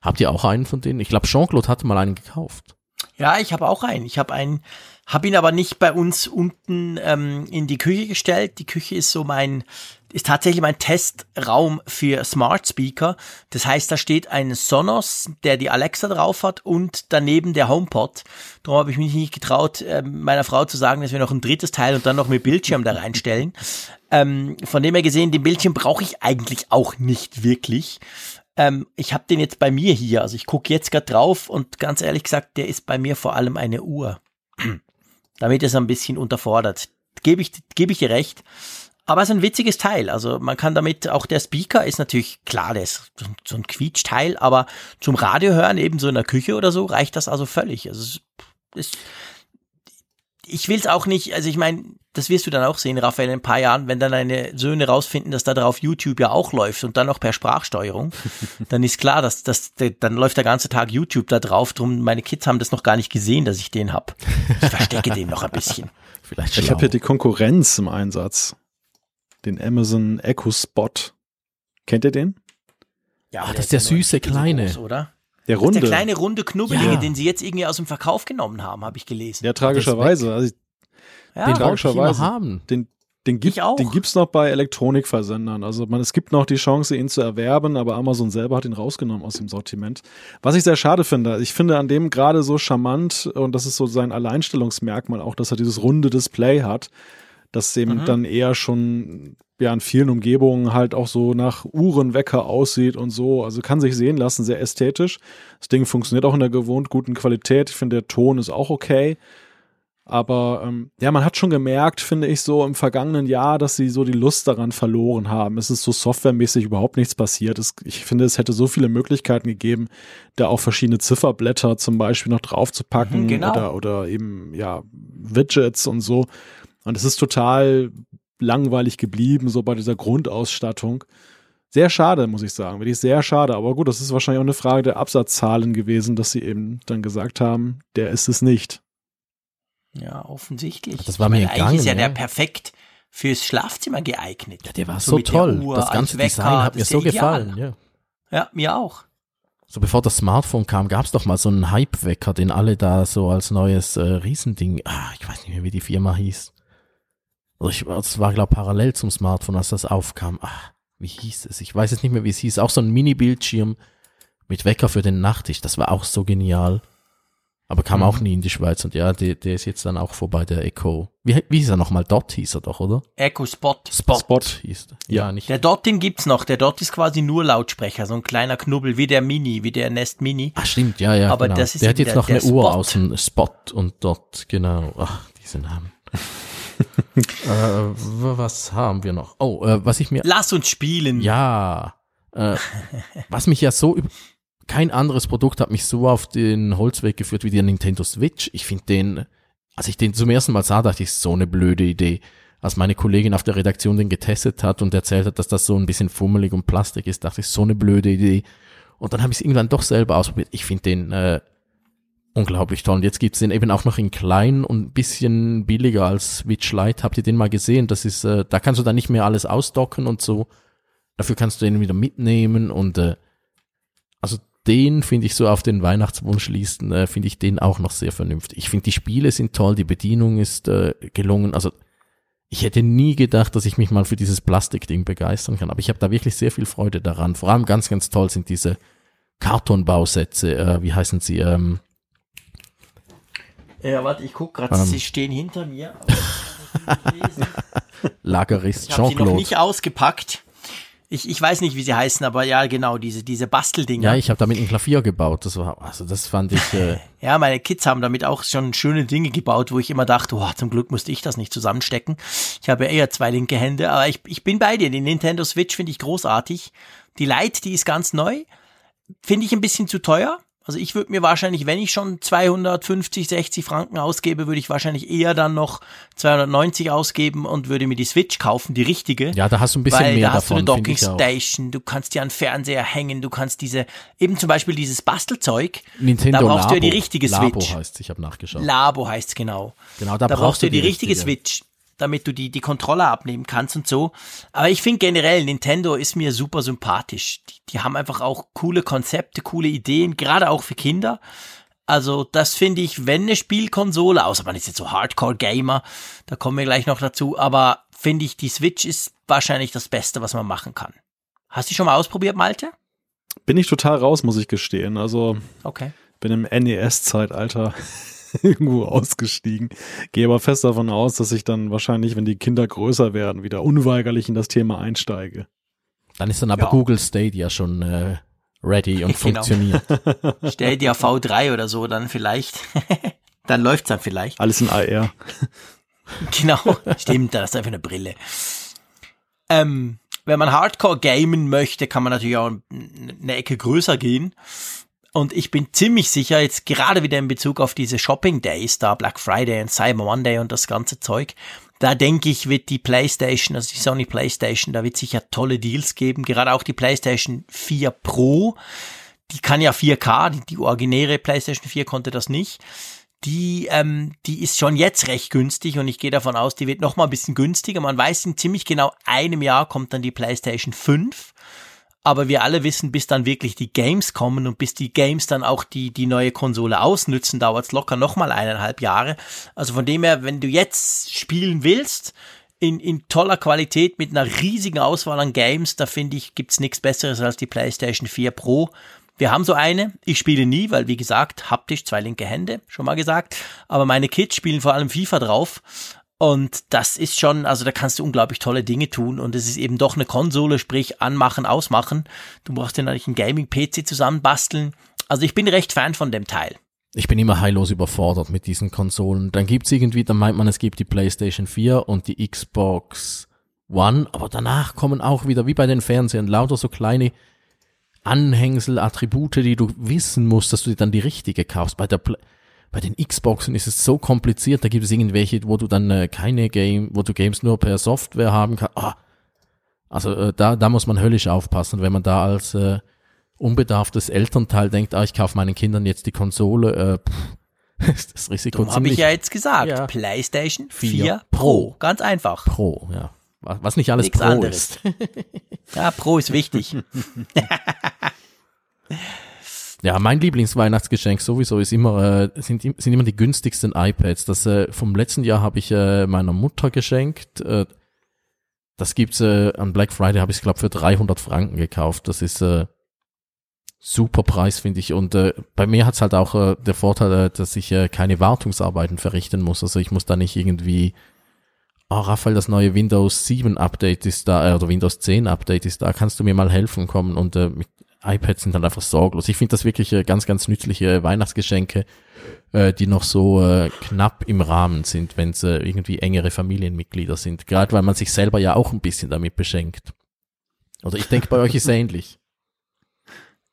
Habt ihr auch einen von denen? Ich glaube, Jean-Claude hatte mal einen gekauft. Ja, ich habe auch einen. Ich habe einen, habe ihn aber nicht bei uns unten ähm, in die Küche gestellt. Die Küche ist so mein, ist tatsächlich mein Testraum für Smart Speaker. Das heißt, da steht ein Sonos, der die Alexa drauf hat und daneben der HomePod. Darum habe ich mich nicht getraut, äh, meiner Frau zu sagen, dass wir noch ein drittes Teil und dann noch mit Bildschirm da reinstellen. Ähm, von dem her gesehen, den Bildschirm brauche ich eigentlich auch nicht wirklich. Ähm, ich habe den jetzt bei mir hier, also ich gucke jetzt gerade drauf und ganz ehrlich gesagt, der ist bei mir vor allem eine Uhr. Damit ist er ein bisschen unterfordert. Gebe ich, gebe ich dir recht. Aber es ist ein witziges Teil. Also man kann damit, auch der Speaker ist natürlich klar, der ist so ein Quietschteil, aber zum Radio hören, eben so in der Küche oder so, reicht das also völlig. Also es ist, ich will es auch nicht, also ich meine, das wirst du dann auch sehen, Raphael, in ein paar Jahren, wenn dann deine Söhne rausfinden, dass da drauf YouTube ja auch läuft und dann noch per Sprachsteuerung, dann ist klar, dass, dass dann läuft der ganze Tag YouTube da drauf. Drum, meine Kids haben das noch gar nicht gesehen, dass ich den hab. Ich verstecke den noch ein bisschen. Vielleicht ich habe hier die Konkurrenz im Einsatz. Den Amazon Echo Spot. Kennt ihr den? Ja, ah, das ist der süße kleine, groß, oder? Der runde. der kleine runde Knubbelige, ja. den sie jetzt irgendwie aus dem Verkauf genommen haben, habe ich gelesen. Ja, tragischerweise. Also, ja, den tragischerweise. haben. Den, den, gibt, den gibt's noch bei Elektronikversendern. Also man, es gibt noch die Chance, ihn zu erwerben, aber Amazon selber hat ihn rausgenommen aus dem Sortiment. Was ich sehr schade finde. Ich finde an dem gerade so charmant und das ist so sein Alleinstellungsmerkmal auch, dass er dieses runde Display hat, das eben mhm. dann eher schon ja in vielen Umgebungen halt auch so nach Uhrenwecker aussieht und so. Also kann sich sehen lassen, sehr ästhetisch. Das Ding funktioniert auch in der gewohnt guten Qualität. Ich finde, der Ton ist auch okay. Aber ähm, ja, man hat schon gemerkt, finde ich, so im vergangenen Jahr, dass sie so die Lust daran verloren haben. Es ist so softwaremäßig überhaupt nichts passiert. Es, ich finde, es hätte so viele Möglichkeiten gegeben, da auch verschiedene Zifferblätter zum Beispiel noch draufzupacken mhm, genau. oder, oder eben ja Widgets und so. Und es ist total langweilig geblieben, so bei dieser Grundausstattung. Sehr schade, muss ich sagen. Wirklich sehr schade. Aber gut, das ist wahrscheinlich auch eine Frage der Absatzzahlen gewesen, dass sie eben dann gesagt haben, der ist es nicht. Ja, offensichtlich. Das war mir egal. Eigentlich ist ja, ja, der perfekt fürs Schlafzimmer geeignet. Ja, der war so, so toll. Das ganze Design hat mir so gefallen. Ja. ja, mir auch. So bevor das Smartphone kam, gab es doch mal so einen Hype-Wecker, den alle da so als neues äh, Riesending, ah, ich weiß nicht mehr, wie die Firma hieß. Also ich, das war, glaube parallel zum Smartphone, als das aufkam. Ach, wie hieß es? Ich weiß jetzt nicht mehr, wie es hieß. Auch so ein Mini-Bildschirm mit Wecker für den Nachttisch. Das war auch so genial. Aber kam mhm. auch nie in die Schweiz. Und ja, der, der ist jetzt dann auch vorbei, der Echo. Wie, wie hieß er nochmal? Dot hieß er doch, oder? Echo Spot. Spot, Spot hieß der. Ja, nicht. Der Dot, den gibt's noch. Der Dot ist quasi nur Lautsprecher. So ein kleiner Knubbel, wie der Mini, wie der Nest Mini. Ah, stimmt, ja, ja. Aber genau. das ist der hat jetzt der, noch eine Uhr außen. Spot und Dot, genau. Ach, diese Namen. äh, was haben wir noch? Oh, äh, was ich mir. Lass uns spielen. Ja. Äh, was mich ja so kein anderes Produkt hat mich so auf den Holzweg geführt wie der Nintendo Switch. Ich finde den, als ich den zum ersten Mal sah, dachte ich, so eine blöde Idee. Als meine Kollegin auf der Redaktion den getestet hat und erzählt hat, dass das so ein bisschen fummelig und Plastik ist, dachte ich, so eine blöde Idee. Und dann habe ich es irgendwann doch selber ausprobiert. Ich finde den äh, unglaublich toll. Und jetzt gibt's den eben auch noch in klein und ein bisschen billiger als Switch Lite. Habt ihr den mal gesehen? Das ist, äh, da kannst du dann nicht mehr alles ausdocken und so. Dafür kannst du den wieder mitnehmen und äh, also den finde ich so auf den Weihnachtswunschlisten, äh, finde ich den auch noch sehr vernünftig. Ich finde die Spiele sind toll, die Bedienung ist äh, gelungen. Also ich hätte nie gedacht, dass ich mich mal für dieses Plastikding begeistern kann, aber ich habe da wirklich sehr viel Freude daran. Vor allem ganz, ganz toll sind diese Kartonbausätze, äh, wie heißen sie? Ähm, ja, warte, ich guck gerade, Ähm. sie stehen hinter mir. Lagerist Ich habe sie noch Jean-Claude. nicht ausgepackt. Ich, ich weiß nicht, wie sie heißen, aber ja, genau, diese, diese Basteldinger. Ja, ich habe damit ein Klavier gebaut. Das war, also das fand ich. Äh, Ja, meine Kids haben damit auch schon schöne Dinge gebaut, wo ich immer dachte, oh, zum Glück musste ich das nicht zusammenstecken. Ich habe ja eher zwei linke Hände, aber ich, ich bin bei dir. Die Nintendo Switch finde ich großartig. Die Lite, die ist ganz neu. Finde ich ein bisschen zu teuer. Also ich würde mir wahrscheinlich, wenn ich schon 250, 60 Franken ausgebe, würde ich wahrscheinlich eher dann noch 290 ausgeben und würde mir die Switch kaufen, die richtige. ja, da hast du ein bisschen Weil mehr da hast du eine davon, Docking. Station, du kannst dir an Fernseher hängen, du kannst diese, eben zum Beispiel dieses Bastelzeug, Nintendo da brauchst Labo. du ja die richtige Labo Switch. heißt, ich habe nachgeschaut. Labo heißt genau. genau, da, Da brauchst du die richtige Switch, damit du die, die Controller abnehmen kannst und so. Aber ich finde generell, Nintendo ist mir super sympathisch. Die, die haben einfach auch coole Konzepte, coole Ideen, gerade auch für Kinder. Also das finde ich, wenn eine Spielkonsole, außer man ist jetzt so Hardcore-Gamer, da kommen wir gleich noch dazu, aber finde ich, die Switch ist wahrscheinlich das Beste, was man machen kann. Hast du schon mal ausprobiert, Malte? Bin ich total raus, muss ich gestehen. Also Okay. bin im NES-Zeitalter irgendwo ausgestiegen. Gehe aber fest davon aus, dass ich dann wahrscheinlich, wenn die Kinder größer werden, wieder unweigerlich in das Thema einsteige. Dann ist dann aber Ja. Google Stadia schon äh, ready und Genau. funktioniert. Stell dir V3 oder so dann vielleicht. dann läuft's dann vielleicht. Alles in AR. Genau, stimmt, das ist einfach eine Brille. Ähm, wenn man Hardcore gamen möchte, kann man natürlich auch eine Ecke größer gehen. Und ich bin ziemlich sicher, jetzt gerade wieder in Bezug auf diese Shopping Days, da Black Friday und Cyber Monday und das ganze Zeug, da denke ich, wird die PlayStation, also die Sony PlayStation, da wird sicher tolle Deals geben. Gerade auch die PlayStation 4 Pro, die kann ja 4K, die, die originäre PlayStation 4 konnte das nicht die, ähm, die ist schon jetzt recht günstig und ich gehe davon aus, die wird noch mal ein bisschen günstiger. Man weiß, in ziemlich genau einem Jahr kommt dann die PlayStation 5. Aber wir alle wissen, bis dann wirklich die Games kommen und bis die Games dann auch die, die neue Konsole ausnützen, dauert es locker noch mal eineinhalb Jahre. Also von dem her, wenn du jetzt spielen willst, in, in toller Qualität mit einer riesigen Auswahl an Games, da finde ich, gibt's nichts Besseres als die PlayStation 4 Pro. Wir haben so eine. Ich spiele nie, weil wie gesagt, haptisch zwei linke Hände, schon mal gesagt. Aber meine Kids spielen vor allem FIFA drauf. Und das ist schon, also da kannst du unglaublich tolle Dinge tun. Und es ist eben doch eine Konsole, sprich anmachen, ausmachen. Du brauchst dir natürlich einen Gaming-PC zusammenbasteln. Also ich bin recht Fan von dem Teil. Ich bin immer heillos überfordert mit diesen Konsolen. Dann gibt's irgendwie, dann meint man, es gibt die PlayStation 4 und die Xbox One, aber danach kommen auch wieder, wie bei den Fernsehern, lauter so kleine Anhängsel, Attribute, die du wissen musst, dass du dir dann die richtige kaufst. Bei der Pla bei den Xboxen ist es so kompliziert, da gibt es irgendwelche, wo du dann äh, keine Game, wo du Games nur per Software haben kannst. Ah, also äh, da, da muss man höllisch aufpassen, wenn man da als äh, unbedarftes Elternteil denkt, ah, ich kaufe meinen Kindern jetzt die Konsole, äh, pff, ist das Risiko Darum habe ziemlich ich ja jetzt gesagt. Ja. PlayStation 4, 4 Pro. Ganz einfach. pro, ja. Was nicht alles Nix pro anderes. ist. Ja, Pro ist wichtig. Ja, mein Lieblingsweihnachtsgeschenk sowieso ist immer, äh, sind, sind immer die günstigsten iPads. Das äh, vom letzten Jahr habe ich äh, meiner Mutter geschenkt. Äh, das gibt's äh, an Black Friday habe ich glaube für 300 Franken gekauft. Das ist äh, super Preis finde ich. Und äh, bei mir hat's halt auch äh, der Vorteil, äh, dass ich äh, keine Wartungsarbeiten verrichten muss. Also ich muss da nicht irgendwie Oh, Raphael, das neue Windows 7 Update ist da, äh, oder Windows 10 Update ist da, kannst du mir mal helfen kommen? Und äh, iPads sind dann einfach sorglos. Ich finde das wirklich äh, ganz, ganz nützliche Weihnachtsgeschenke, äh, die noch so äh, knapp im Rahmen sind, wenn es äh, irgendwie engere Familienmitglieder sind. Gerade weil man sich selber ja auch ein bisschen damit beschenkt. Oder ich denke, bei euch ist es ähnlich.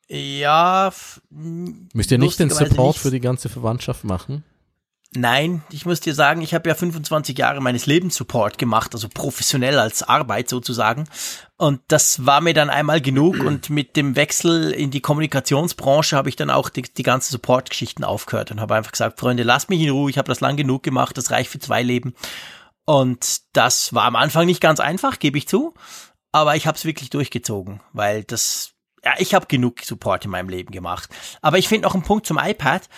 ja. Müsst ihr nicht den Support nicht. für die ganze Verwandtschaft machen? Nein, ich muss dir sagen, ich habe ja 25 Jahre meines Lebens Support gemacht, also professionell als Arbeit sozusagen. Und das war mir dann einmal genug und mit dem Wechsel in die Kommunikationsbranche habe ich dann auch die, die ganzen Support-Geschichten aufgehört und habe einfach gesagt, Freunde, lasst mich in Ruhe, ich habe das lang genug gemacht, das reicht für zwei Leben. Und das war am Anfang nicht ganz einfach, gebe ich zu, aber ich habe es wirklich durchgezogen, weil das ja, ich habe genug Support in meinem Leben gemacht. Aber ich finde noch einen Punkt zum iPad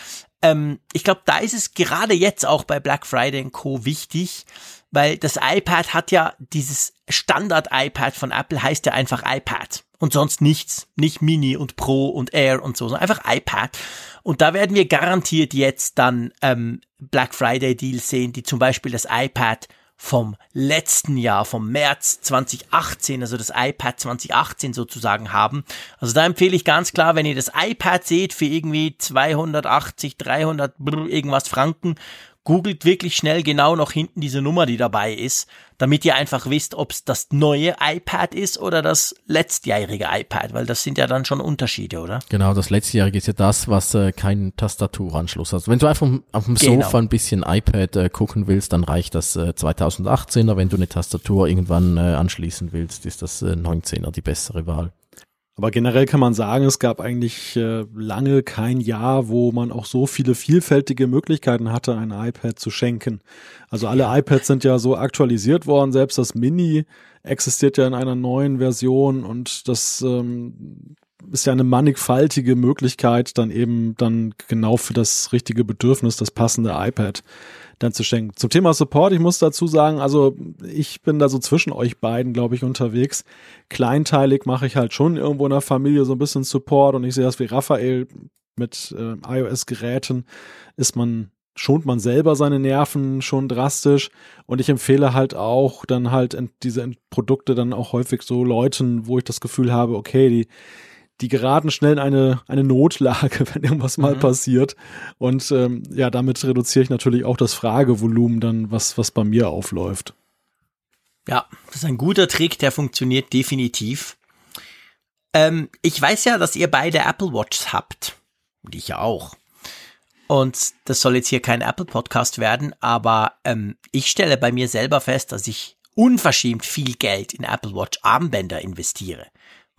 ähm, ich glaube, da ist es gerade jetzt auch bei Black Friday Co. wichtig, weil das iPad hat ja dieses Standard-iPad von Apple heißt ja einfach iPad und sonst nichts. Nicht Mini und Pro und Air und so, sondern einfach iPad. Und da werden wir garantiert jetzt dann ähm, Black Friday Deals sehen, die zum Beispiel das iPad vom letzten Jahr, vom März 2018, also das iPad 2018 sozusagen haben. Also da empfehle ich ganz klar, wenn ihr das iPad seht für irgendwie 280, 300 irgendwas Franken googelt wirklich schnell genau noch hinten diese Nummer, die dabei ist, damit ihr einfach wisst, ob es das neue iPad ist oder das letztjährige iPad, weil das sind ja dann schon Unterschiede, oder? Genau, das letztjährige ist ja das, was äh, keinen Tastaturanschluss hat. Wenn du einfach auf dem genau. Sofa ein bisschen iPad äh, gucken willst, dann reicht das äh, 2018er. Wenn du eine Tastatur irgendwann äh, anschließen willst, ist das äh, 19er die bessere Wahl. Aber generell kann man sagen, es gab eigentlich äh, lange kein Jahr, wo man auch so viele vielfältige Möglichkeiten hatte, ein iPad zu schenken. Also alle iPads sind ja so aktualisiert worden, selbst das Mini existiert ja in einer neuen Version und das ähm, ist ja eine mannigfaltige Möglichkeit, dann eben dann genau für das richtige Bedürfnis das passende iPad dann zu schenken. Zum Thema Support, ich muss dazu sagen, also ich bin da so zwischen euch beiden, glaube ich, unterwegs. Kleinteilig mache ich halt schon irgendwo in der Familie so ein bisschen Support und ich sehe das wie Raphael mit äh, iOS-Geräten ist man schont man selber seine Nerven schon drastisch und ich empfehle halt auch dann halt diese Produkte dann auch häufig so Leuten, wo ich das Gefühl habe, okay, die die geraten schnell in eine, eine Notlage, wenn irgendwas mal mhm. passiert. Und ähm, ja, damit reduziere ich natürlich auch das Fragevolumen dann, was, was bei mir aufläuft. Ja, das ist ein guter Trick, der funktioniert definitiv. Ähm, ich weiß ja, dass ihr beide Apple Watches habt. Und ich ja auch. Und das soll jetzt hier kein Apple Podcast werden, aber ähm, ich stelle bei mir selber fest, dass ich unverschämt viel Geld in Apple Watch Armbänder investiere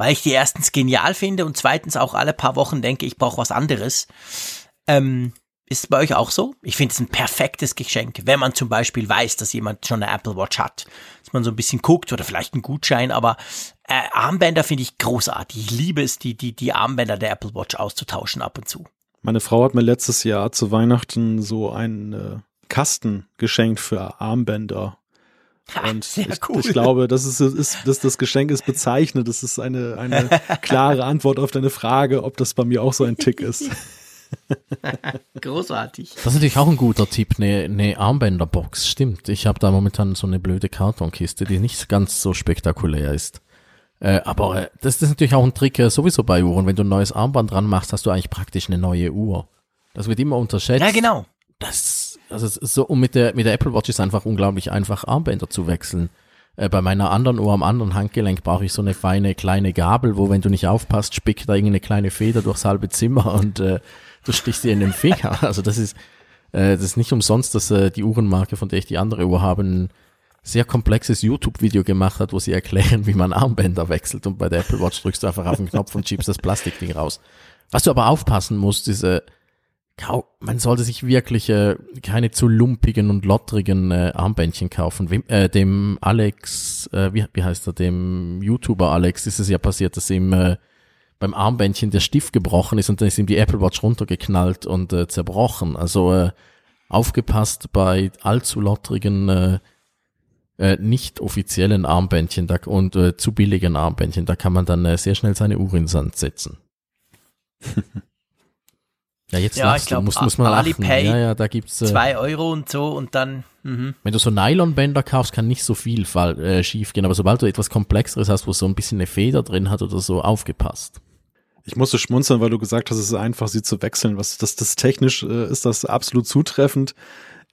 weil ich die erstens genial finde und zweitens auch alle paar Wochen denke, ich brauche was anderes. Ähm, ist es bei euch auch so? Ich finde es ein perfektes Geschenk, wenn man zum Beispiel weiß, dass jemand schon eine Apple Watch hat. Dass man so ein bisschen guckt oder vielleicht einen Gutschein, aber äh, Armbänder finde ich großartig. Ich liebe es, die, die, die Armbänder der Apple Watch auszutauschen ab und zu. Meine Frau hat mir letztes Jahr zu Weihnachten so einen äh, Kasten geschenkt für Armbänder und Sehr ich, cool. ich glaube, das ist, ist, dass das Geschenk ist bezeichnet. Das ist eine, eine klare Antwort auf deine Frage, ob das bei mir auch so ein Tick ist. Großartig. Das ist natürlich auch ein guter Tipp, eine, eine Armbänderbox. Stimmt. Ich habe da momentan so eine blöde Kartonkiste, die nicht ganz so spektakulär ist. Äh, aber äh, das, das ist natürlich auch ein Trick äh, sowieso bei Uhren. Wenn du ein neues Armband dran machst, hast du eigentlich praktisch eine neue Uhr. Das wird immer unterschätzt. Ja, genau. Das also so, um mit der, mit der Apple Watch ist einfach unglaublich einfach, Armbänder zu wechseln. Äh, bei meiner anderen Uhr am anderen Handgelenk brauche ich so eine feine kleine Gabel, wo, wenn du nicht aufpasst, spickt da irgendeine kleine Feder durchs halbe Zimmer und äh, du stichst dir in den Finger. Also das ist, äh, das ist nicht umsonst, dass äh, die Uhrenmarke, von der ich die andere Uhr habe, ein sehr komplexes YouTube-Video gemacht hat, wo sie erklären, wie man Armbänder wechselt. Und bei der Apple Watch drückst du einfach auf den Knopf und schiebst das Plastikding raus. Was du aber aufpassen musst, ist, äh, man sollte sich wirklich äh, keine zu lumpigen und lottrigen äh, Armbändchen kaufen. Wem, äh, dem Alex, äh, wie, wie heißt er, dem YouTuber Alex ist es ja passiert, dass ihm äh, beim Armbändchen der Stift gebrochen ist und dann ist ihm die Apple Watch runtergeknallt und äh, zerbrochen. Also äh, aufgepasst bei allzu lottrigen, äh, äh, nicht offiziellen Armbändchen da, und äh, zu billigen Armbändchen. Da kann man dann äh, sehr schnell seine Uhr in Sand setzen. Ja, jetzt ja, ich glaube, muss, muss man Alipay, ja, ja, da gibt's äh, zwei Euro und so und dann. Mh. Wenn du so Nylonbänder kaufst, kann nicht so viel fall, äh, schief gehen, aber sobald du etwas komplexeres hast, wo so ein bisschen eine Feder drin hat oder so, aufgepasst. Ich musste schmunzeln, weil du gesagt hast, es ist einfach, sie zu wechseln. Was das, das technisch äh, ist das absolut zutreffend.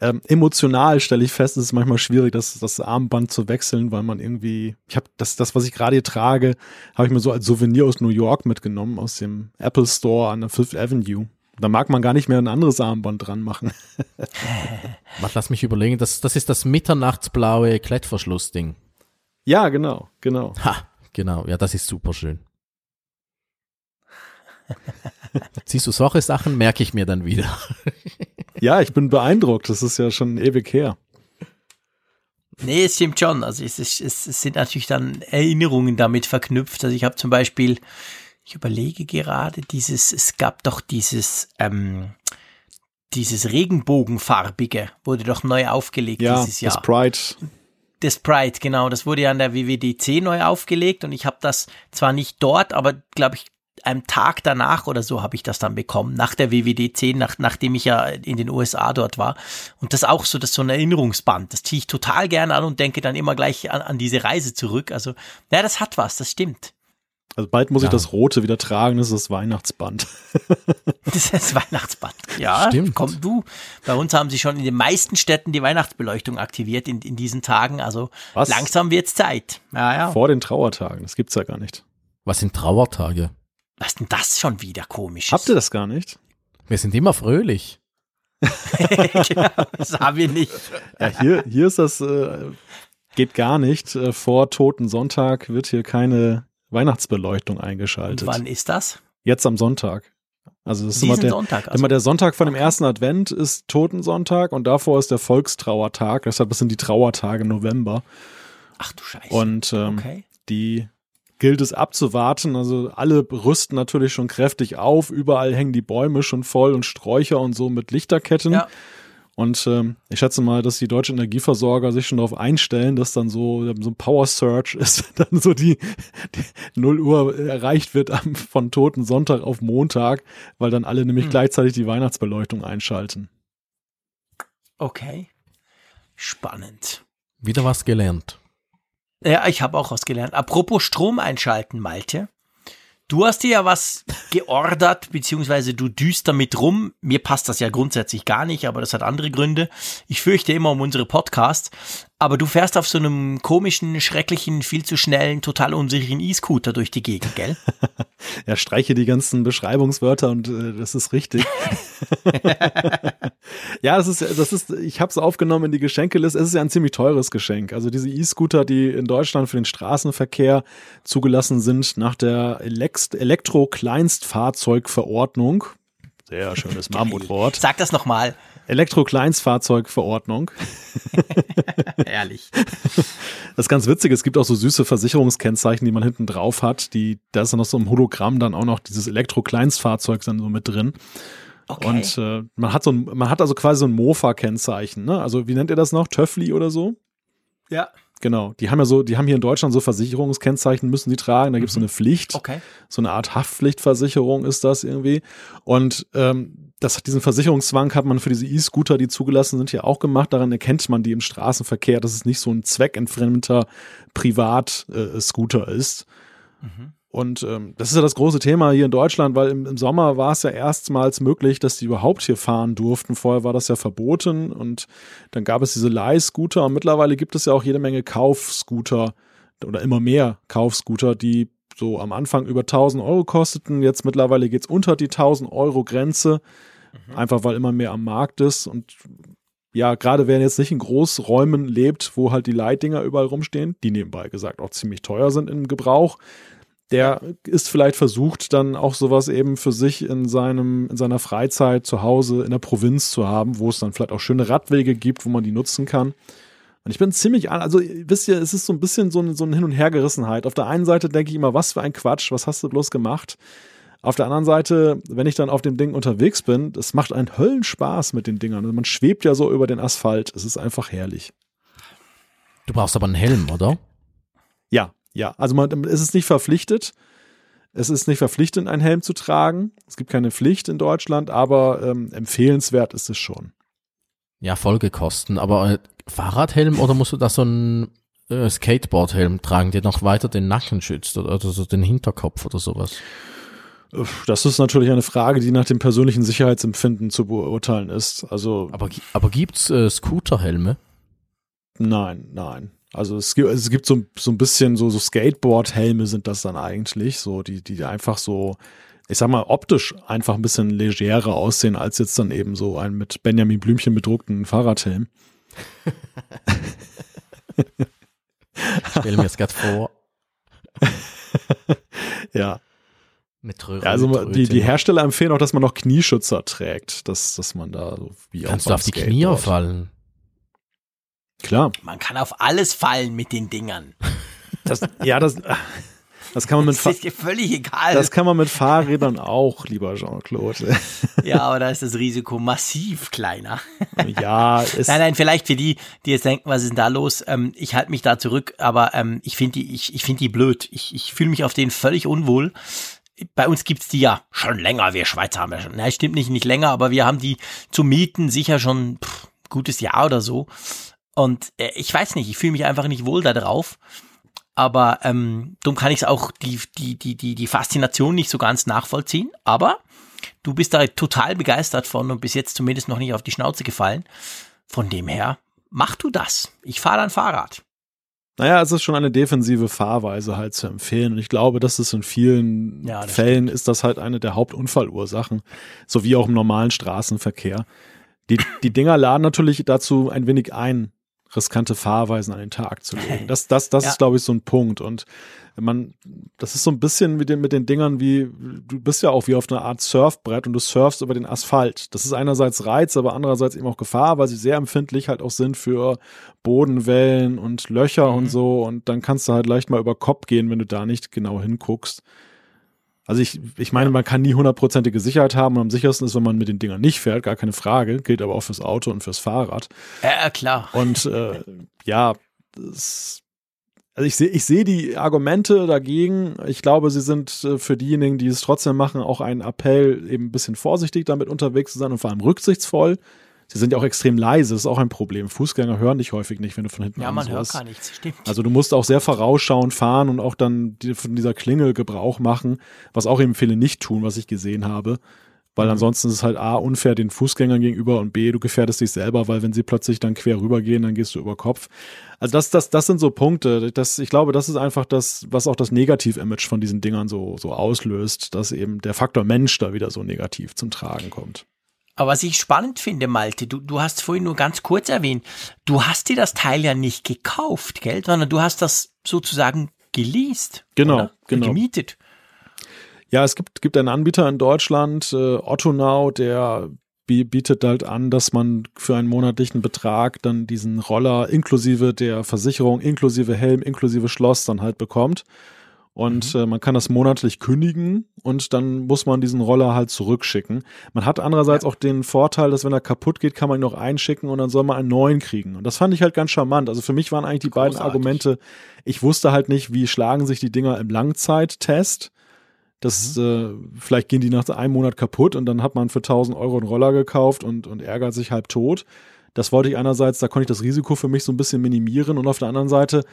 Ähm, emotional stelle ich fest, es ist manchmal schwierig, das, das Armband zu wechseln, weil man irgendwie, ich habe das, das, was ich gerade hier trage, habe ich mir so als Souvenir aus New York mitgenommen, aus dem Apple Store an der Fifth Avenue Da mag man gar nicht mehr ein anderes Armband dran machen. Warte, lass mich überlegen. Das, das ist das mitternachtsblaue Klettverschlussding. Ja, genau, genau. Ha, genau. Ja, das ist super schön. Siehst du, solche Sachen merke ich mir dann wieder. Ja, ich bin beeindruckt. Das ist ja schon ewig her. Nee, es stimmt schon. Also es, ist, es, es sind natürlich dann Erinnerungen damit verknüpft. Also ich habe zum Beispiel, ich überlege gerade, dieses, es gab doch dieses, ähm, dieses Regenbogenfarbige, wurde doch neu aufgelegt Ja, dieses Jahr. das Pride. Das Pride, genau. Das wurde ja an der WWDC neu aufgelegt und ich habe das zwar nicht dort, aber glaube ich einem Tag danach oder so habe ich das dann bekommen, nach der WWDC, nach, nachdem ich ja in den USA dort war. Und das auch so, das ist so ein Erinnerungsband. Das ziehe ich total gerne an und denke dann immer gleich an, an diese Reise zurück. Also, ja, das hat was, das stimmt. Also bald muss ich Ja. das Rote wieder tragen, das ist das Weihnachtsband. Das ist das Weihnachtsband. Ja, Stimmt. komm du. Bei uns haben sie schon in den meisten Städten die Weihnachtsbeleuchtung aktiviert in, in diesen Tagen. Also Was? langsam wird's Zeit. Ja, ja. Vor den Trauertagen, das gibt's ja gar nicht. Was sind Trauertage? Was ist denn das schon wieder komisch? Habt ihr das gar nicht? Wir sind immer fröhlich. genau, das haben wir nicht. Ja, hier, hier ist das, äh, geht gar nicht. Äh, vor Toten Sonntag wird hier keine Weihnachtsbeleuchtung Und eingeschaltet. wann ist das? Jetzt am Sonntag. Also das ist immer der, Sonntag. Also. immer der Sonntag von dem ersten Advent ist Totensonntag und davor ist der Volkstrauertag. Deshalb sind die Trauertage im November. Ach du Scheiße. Und ähm, okay. die gilt es abzuwarten. Also alle rüsten natürlich schon kräftig auf. Überall hängen die Bäume schon voll und Sträucher und so mit Lichterketten. Ja. Und ähm, ich schätze mal, dass die deutschen Energieversorger sich schon darauf einstellen, dass dann so, so ein Power Surge ist, wenn dann so die, die 0 Uhr erreicht wird am, von Toten Sonntag auf Montag, weil dann alle nämlich Hm. gleichzeitig die Weihnachtsbeleuchtung einschalten. Okay. Spannend. Wieder was gelernt. Ja, ich habe auch was gelernt. Apropos Strom einschalten, Malte. Du hast dir ja was geordert, beziehungsweise du düst damit rum. Mir passt das ja grundsätzlich gar nicht, aber das hat andere Gründe. Ich fürchte immer um unsere Podcasts. Aber du fährst auf so einem komischen, schrecklichen, viel zu schnellen, total unsicheren E-Scooter durch die Gegend, gell? Ja, streiche die ganzen Beschreibungswörter und äh, das ist richtig. ja, das ist, das ist, ich habe es aufgenommen in die Geschenkeliste. Es ist ja ein ziemlich teures Geschenk. Also diese E-Scooter, die in Deutschland für den Straßenverkehr zugelassen sind nach der Elektro-Kleinstfahrzeugverordnung. Sehr schönes Mammutwort. Sag das nochmal. Elektro-Kleinstfahrzeugverordnung. Ehrlich. Das ist ganz witzig. Es gibt auch so süße Versicherungskennzeichen, die man hinten drauf hat. Die, da ist dann noch so im Hologramm dann auch noch dieses Elektro-Kleinstfahrzeug dann so mit drin. Okay. Und äh, man hat so ein, man hat also quasi so ein Mofa-Kennzeichen, ne? Also wie nennt ihr das noch? Töffli oder so? ja. Genau. Die haben ja so, die haben hier in Deutschland so Versicherungskennzeichen, müssen die tragen. Da gibt's so eine Pflicht. Okay. So eine Art Haftpflichtversicherung ist das irgendwie. Und ähm, das, diesen Versicherungszwang hat man für diese E-Scooter, die zugelassen sind, ja auch gemacht. Daran erkennt man die im Straßenverkehr, dass es nicht so ein zweckentfremder Privat-Scooter ist. Und ähm, das ist ja das große Thema hier in Deutschland, weil im, im Sommer war es ja erstmals möglich, dass die überhaupt hier fahren durften. Vorher war das ja verboten und dann gab es diese Leihscooter und mittlerweile gibt es ja auch jede Menge Kaufscooter oder immer mehr Kaufscooter, die so am Anfang über 1000 Euro kosteten. Jetzt mittlerweile geht's unter die 1000 Euro Grenze, einfach weil immer mehr am Markt ist und ja, gerade wer jetzt nicht in Großräumen lebt, wo halt die Leitdinger überall rumstehen, die nebenbei gesagt auch ziemlich teuer sind im Gebrauch, der ist vielleicht versucht, dann auch sowas eben für sich in seinem, in seiner Freizeit zu Hause in der Provinz zu haben, wo es dann vielleicht auch schöne Radwege gibt, wo man die nutzen kann. Und ich bin ziemlich, also wisst ihr, es ist so ein bisschen so, ein- so eine Hin- und Hergerissenheit. Auf der einen Seite denke ich immer, was für ein Quatsch, was hast du bloß gemacht? Auf der anderen Seite, wenn ich dann auf dem Ding unterwegs bin, es macht einen Höllenspaß mit den Dingern. Also man schwebt ja so über den Asphalt. Es ist einfach herrlich. Du brauchst aber einen Helm, oder? Ja, ja. Also man, es ist nicht verpflichtet. Es ist nicht verpflichtend, einen Helm zu tragen. Es gibt keine Pflicht in Deutschland, aber ähm, empfehlenswert ist es schon. Ja, Folgekosten. Aber äh, Fahrradhelm oder musst du da so einen äh, Skateboardhelm tragen, der noch weiter den Nacken schützt oder, oder so den Hinterkopf oder sowas? Das ist natürlich eine Frage, die nach dem persönlichen Sicherheitsempfinden zu beurteilen ist. Also Aber, aber gibt's äh, Scooterhelme? nein, nein. Also es gibt, es gibt so, so ein bisschen so, so Skateboard-Helme sind das dann eigentlich, so die, die einfach so ich sag mal, optisch einfach ein bisschen legerer aussehen als jetzt dann eben so ein mit Benjamin Blümchen bedruckten Fahrradhelm. Ich stelle mir das gerade vor. ja. Mit Röhre, ja, also Tröte. die, die Hersteller empfehlen auch, dass man noch Knieschützer trägt, dass, dass man da so wie Kannst du auf die Skateboard. Knie fallen? Klar. Man kann auf alles fallen mit den Dingern. Das, ja, das, das kann man mit Das ist dir völlig egal. das kann man mit Fahrrädern auch, lieber Jean-Claude. ja, aber da ist das Risiko massiv kleiner. ja, ist, Nein, nein, vielleicht für die, die jetzt denken, was ist denn da los? Ähm, ich halte mich da zurück, aber ähm, ich finde die, ich, ich finde die blöd. Ich, ich fühle mich auf denen völlig unwohl. Bei uns gibt's die ja schon länger. Wir Schweizer haben ja schon. Nein, stimmt nicht, nicht länger, aber wir haben die zu mieten sicher schon pff, gutes Jahr oder so. Und äh, ich weiß nicht, ich fühle mich einfach nicht wohl da drauf. Aber ähm, darum kann ich es auch die, die, die, die, die Faszination nicht so ganz nachvollziehen. Aber du bist da total begeistert von und bis jetzt zumindest noch nicht auf die Schnauze gefallen. Von dem her, mach du das. Ich fahre dann Fahrrad. Naja, es ist schon eine defensive Fahrweise halt zu empfehlen. Und ich glaube, dass es in vielen Ja, Fällen ist das halt eine der Hauptunfallursachen, sowie auch im normalen Straßenverkehr. Die, die Dinger laden natürlich dazu ein wenig ein, riskante Fahrweisen an den Tag zu legen. Das, das, das Ja. ist, glaube ich, so ein Punkt. Und man, das ist so ein bisschen mit den, mit den Dingern wie, du bist ja auch wie auf einer Art Surfbrett und du surfst über den Asphalt. Das ist einerseits Reiz, aber andererseits eben auch Gefahr, weil sie sehr empfindlich halt auch sind für Bodenwellen und Löcher Mhm. und so. Und dann kannst du halt leicht mal über Kopf gehen, wenn du da nicht genau hinguckst. Also ich, ich meine, man kann nie hundertprozentige Sicherheit haben und am sichersten ist, wenn man mit den Dingern nicht fährt, gar keine Frage. Gilt aber auch fürs Auto und fürs Fahrrad. Ja, klar. Und äh, ja, das, also ich sehe ich sehe die Argumente dagegen. Ich glaube, sie sind äh, für diejenigen, die es trotzdem machen, auch ein Appell, eben ein bisschen vorsichtig damit unterwegs zu sein und vor allem rücksichtsvoll. Sie sind ja auch extrem leise, das ist auch ein Problem. Fußgänger hören dich häufig nicht, wenn du von hinten Ja, man hört gar nichts. Stimmt. Also du musst auch sehr vorausschauend fahren und auch dann die, von dieser Klingel Gebrauch machen, was auch eben viele nicht tun, was ich gesehen habe. Weil Mhm. ansonsten ist es halt A, unfair den Fußgängern gegenüber und B, du gefährdest dich selber, weil wenn sie plötzlich dann quer rübergehen, dann gehst du über Kopf. Also das, das, das sind so Punkte. Das, ich glaube, das ist einfach das, was auch das Negativ-Image von diesen Dingern so, so auslöst, dass eben der Faktor Mensch da wieder so negativ zum Tragen kommt. Aber was ich spannend finde, Malte, du, du hast vorhin nur ganz kurz erwähnt, du hast dir das Teil ja nicht gekauft, gell, sondern du hast das sozusagen geleast. Genau, oder? genau. Gemietet. Ja, es gibt, gibt einen Anbieter in Deutschland, äh, Otto Now, der bi- bietet halt an, dass man für einen monatlichen Betrag dann diesen Roller inklusive der Versicherung, inklusive Helm, inklusive Schloss dann halt bekommt. Und äh, man kann das monatlich kündigen und dann muss man diesen Roller halt zurückschicken. Man hat andererseits auch den Vorteil, dass wenn er kaputt geht, kann man ihn noch einschicken und dann soll man einen neuen kriegen. Und das fand ich halt ganz charmant. Also für mich waren eigentlich die beiden Großartig. Argumente, ich wusste halt nicht, wie schlagen sich die Dinger im Langzeittest. Das, äh, vielleicht gehen die nach einem Monat kaputt und dann hat man für 1000 Euro einen Roller gekauft und, und ärgert sich halb tot. Das wollte ich einerseits, da konnte ich das Risiko für mich so ein bisschen minimieren und auf der anderen Seite,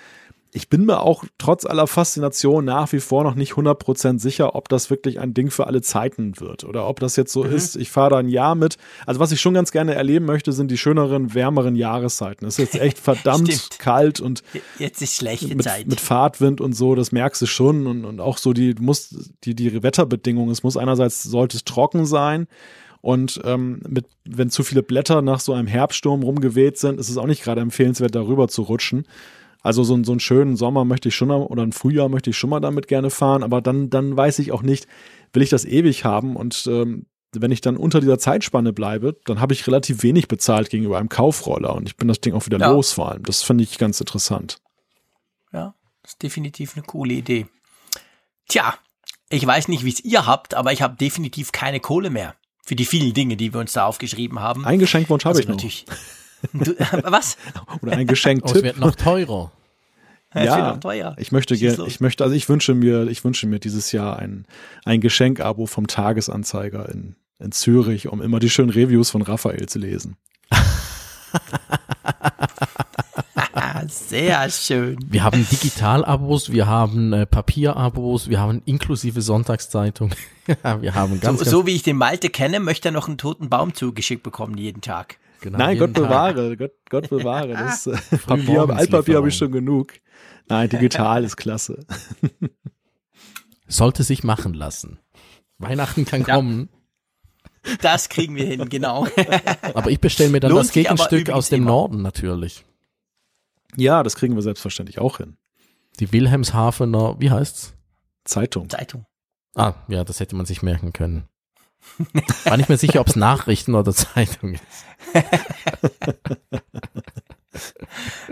ich bin mir auch trotz aller Faszination nach wie vor noch nicht 100% sicher, ob das wirklich ein Ding für alle Zeiten wird oder ob das jetzt so ist, ich fahre da ein Jahr mit. Also was ich schon ganz gerne erleben möchte, sind die schöneren, wärmeren Jahreszeiten. Es ist jetzt echt verdammt kalt und Jetzt ist schlechte mit, Zeit. mit Fahrtwind und so, das merkst du schon und, und auch so die, du musst, die, die Wetterbedingungen, es muss einerseits, sollte es trocken sein und ähm, mit, wenn zu viele Blätter nach so einem Herbststurm rumgeweht sind, ist es auch nicht gerade empfehlenswert, darüber zu rutschen. Also so, einen- so einen schönen Sommer möchte ich schon mal, oder ein Frühjahr möchte ich schon mal damit gerne fahren, aber dann, dann weiß ich auch nicht, will ich das ewig haben und ähm, wenn ich dann unter dieser Zeitspanne bleibe, dann habe ich relativ wenig bezahlt gegenüber einem Kaufroller und ich bin das Ding auch wieder Ja. los vor allem. Das finde ich ganz interessant. Ja, das ist definitiv eine coole Idee. Tja, ich weiß nicht, wie es ihr habt, aber ich habe definitiv keine Kohle mehr für die vielen Dinge, die wir uns da aufgeschrieben haben. Ein Geschenkwunsch habe also ich noch. Du, was? Oder ein Oh, es wird noch teurer. Das wird ja, noch teuer. ich möchte gerne, ich möchte, also ich wünsche mir, ich wünsche mir dieses Jahr ein, ein Geschenkabo vom Tagesanzeiger in, in Zürich, um immer die schönen Reviews von Raphael zu lesen. Sehr schön. Wir haben Digital-Abos, wir haben äh, Papier-Abos, wir haben inklusive Sonntagszeitung. wir haben ganz, so, ganz so wie ich den Malte kenne, möchte er noch einen toten Baum zugeschickt bekommen jeden Tag. Genau, Nein, Gott Tag. bewahre, Gott, Gott bewahre. Das, äh, Papier, Frühmorgens Altpapier habe ich schon genug. Nein, digital ist klasse. Sollte sich machen lassen. Weihnachten kann ja. kommen. Das kriegen wir hin, genau. aber ich bestelle mir dann Lohnt das Gegenstück aus dem immer. Norden natürlich. Ja, das kriegen wir selbstverständlich auch hin. Die Wilhelmshavener, wie heißt's? Zeitung. Zeitung. Ah, ja, das hätte man sich merken können. War nicht mehr sicher, ob es Nachrichten oder Zeitung ist.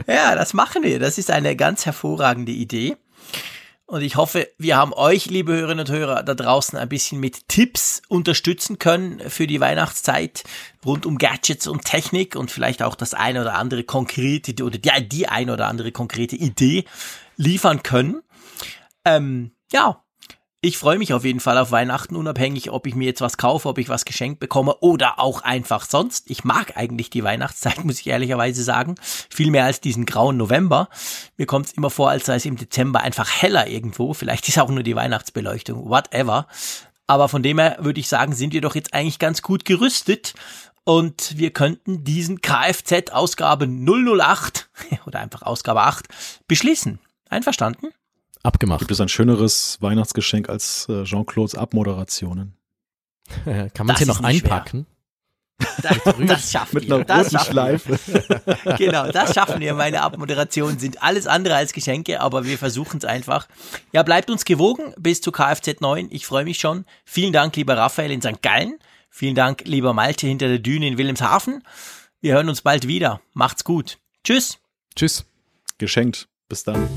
ja, das machen wir. Das ist eine ganz hervorragende Idee. Und ich hoffe, wir haben euch, liebe Hörerinnen und Hörer, da draußen ein bisschen mit Tipps unterstützen können für die Weihnachtszeit rund um Gadgets und Technik und vielleicht auch das eine oder andere konkrete oder die, die eine oder andere konkrete Idee liefern können. Ähm, ja, ich freue mich auf jeden Fall auf Weihnachten, unabhängig, ob ich mir jetzt was kaufe, ob ich was geschenkt bekomme oder auch einfach sonst. Ich mag eigentlich die Weihnachtszeit, muss ich ehrlicherweise sagen. Viel mehr als diesen grauen November. Mir kommt es immer vor, als sei es im Dezember einfach heller irgendwo. Vielleicht ist auch nur die Weihnachtsbeleuchtung, whatever. Aber von dem her würde ich sagen, sind wir doch jetzt eigentlich ganz gut gerüstet. Und wir könnten diesen Kfz-Ausgabe 008 oder einfach Ausgabe 8 beschließen. Einverstanden? Abgemacht. Gibt es ein schöneres Weihnachtsgeschenk als äh, Jean-Claudes Abmoderationen? Kann man sie noch einpacken? Das, das schaffen Mit wir. Mit einer roten Schleife. genau, das schaffen wir. Meine Abmoderationen sind alles andere als Geschenke, aber wir versuchen es einfach. Ja, bleibt uns gewogen bis zu Kfz 9. Ich freue mich schon. Vielen Dank, lieber Raphael in St. Gallen. Vielen Dank, lieber Malte hinter der Düne in Wilhelmshaven. Wir hören uns bald wieder. Macht's gut. Tschüss. Tschüss. Geschenkt. Bis dann.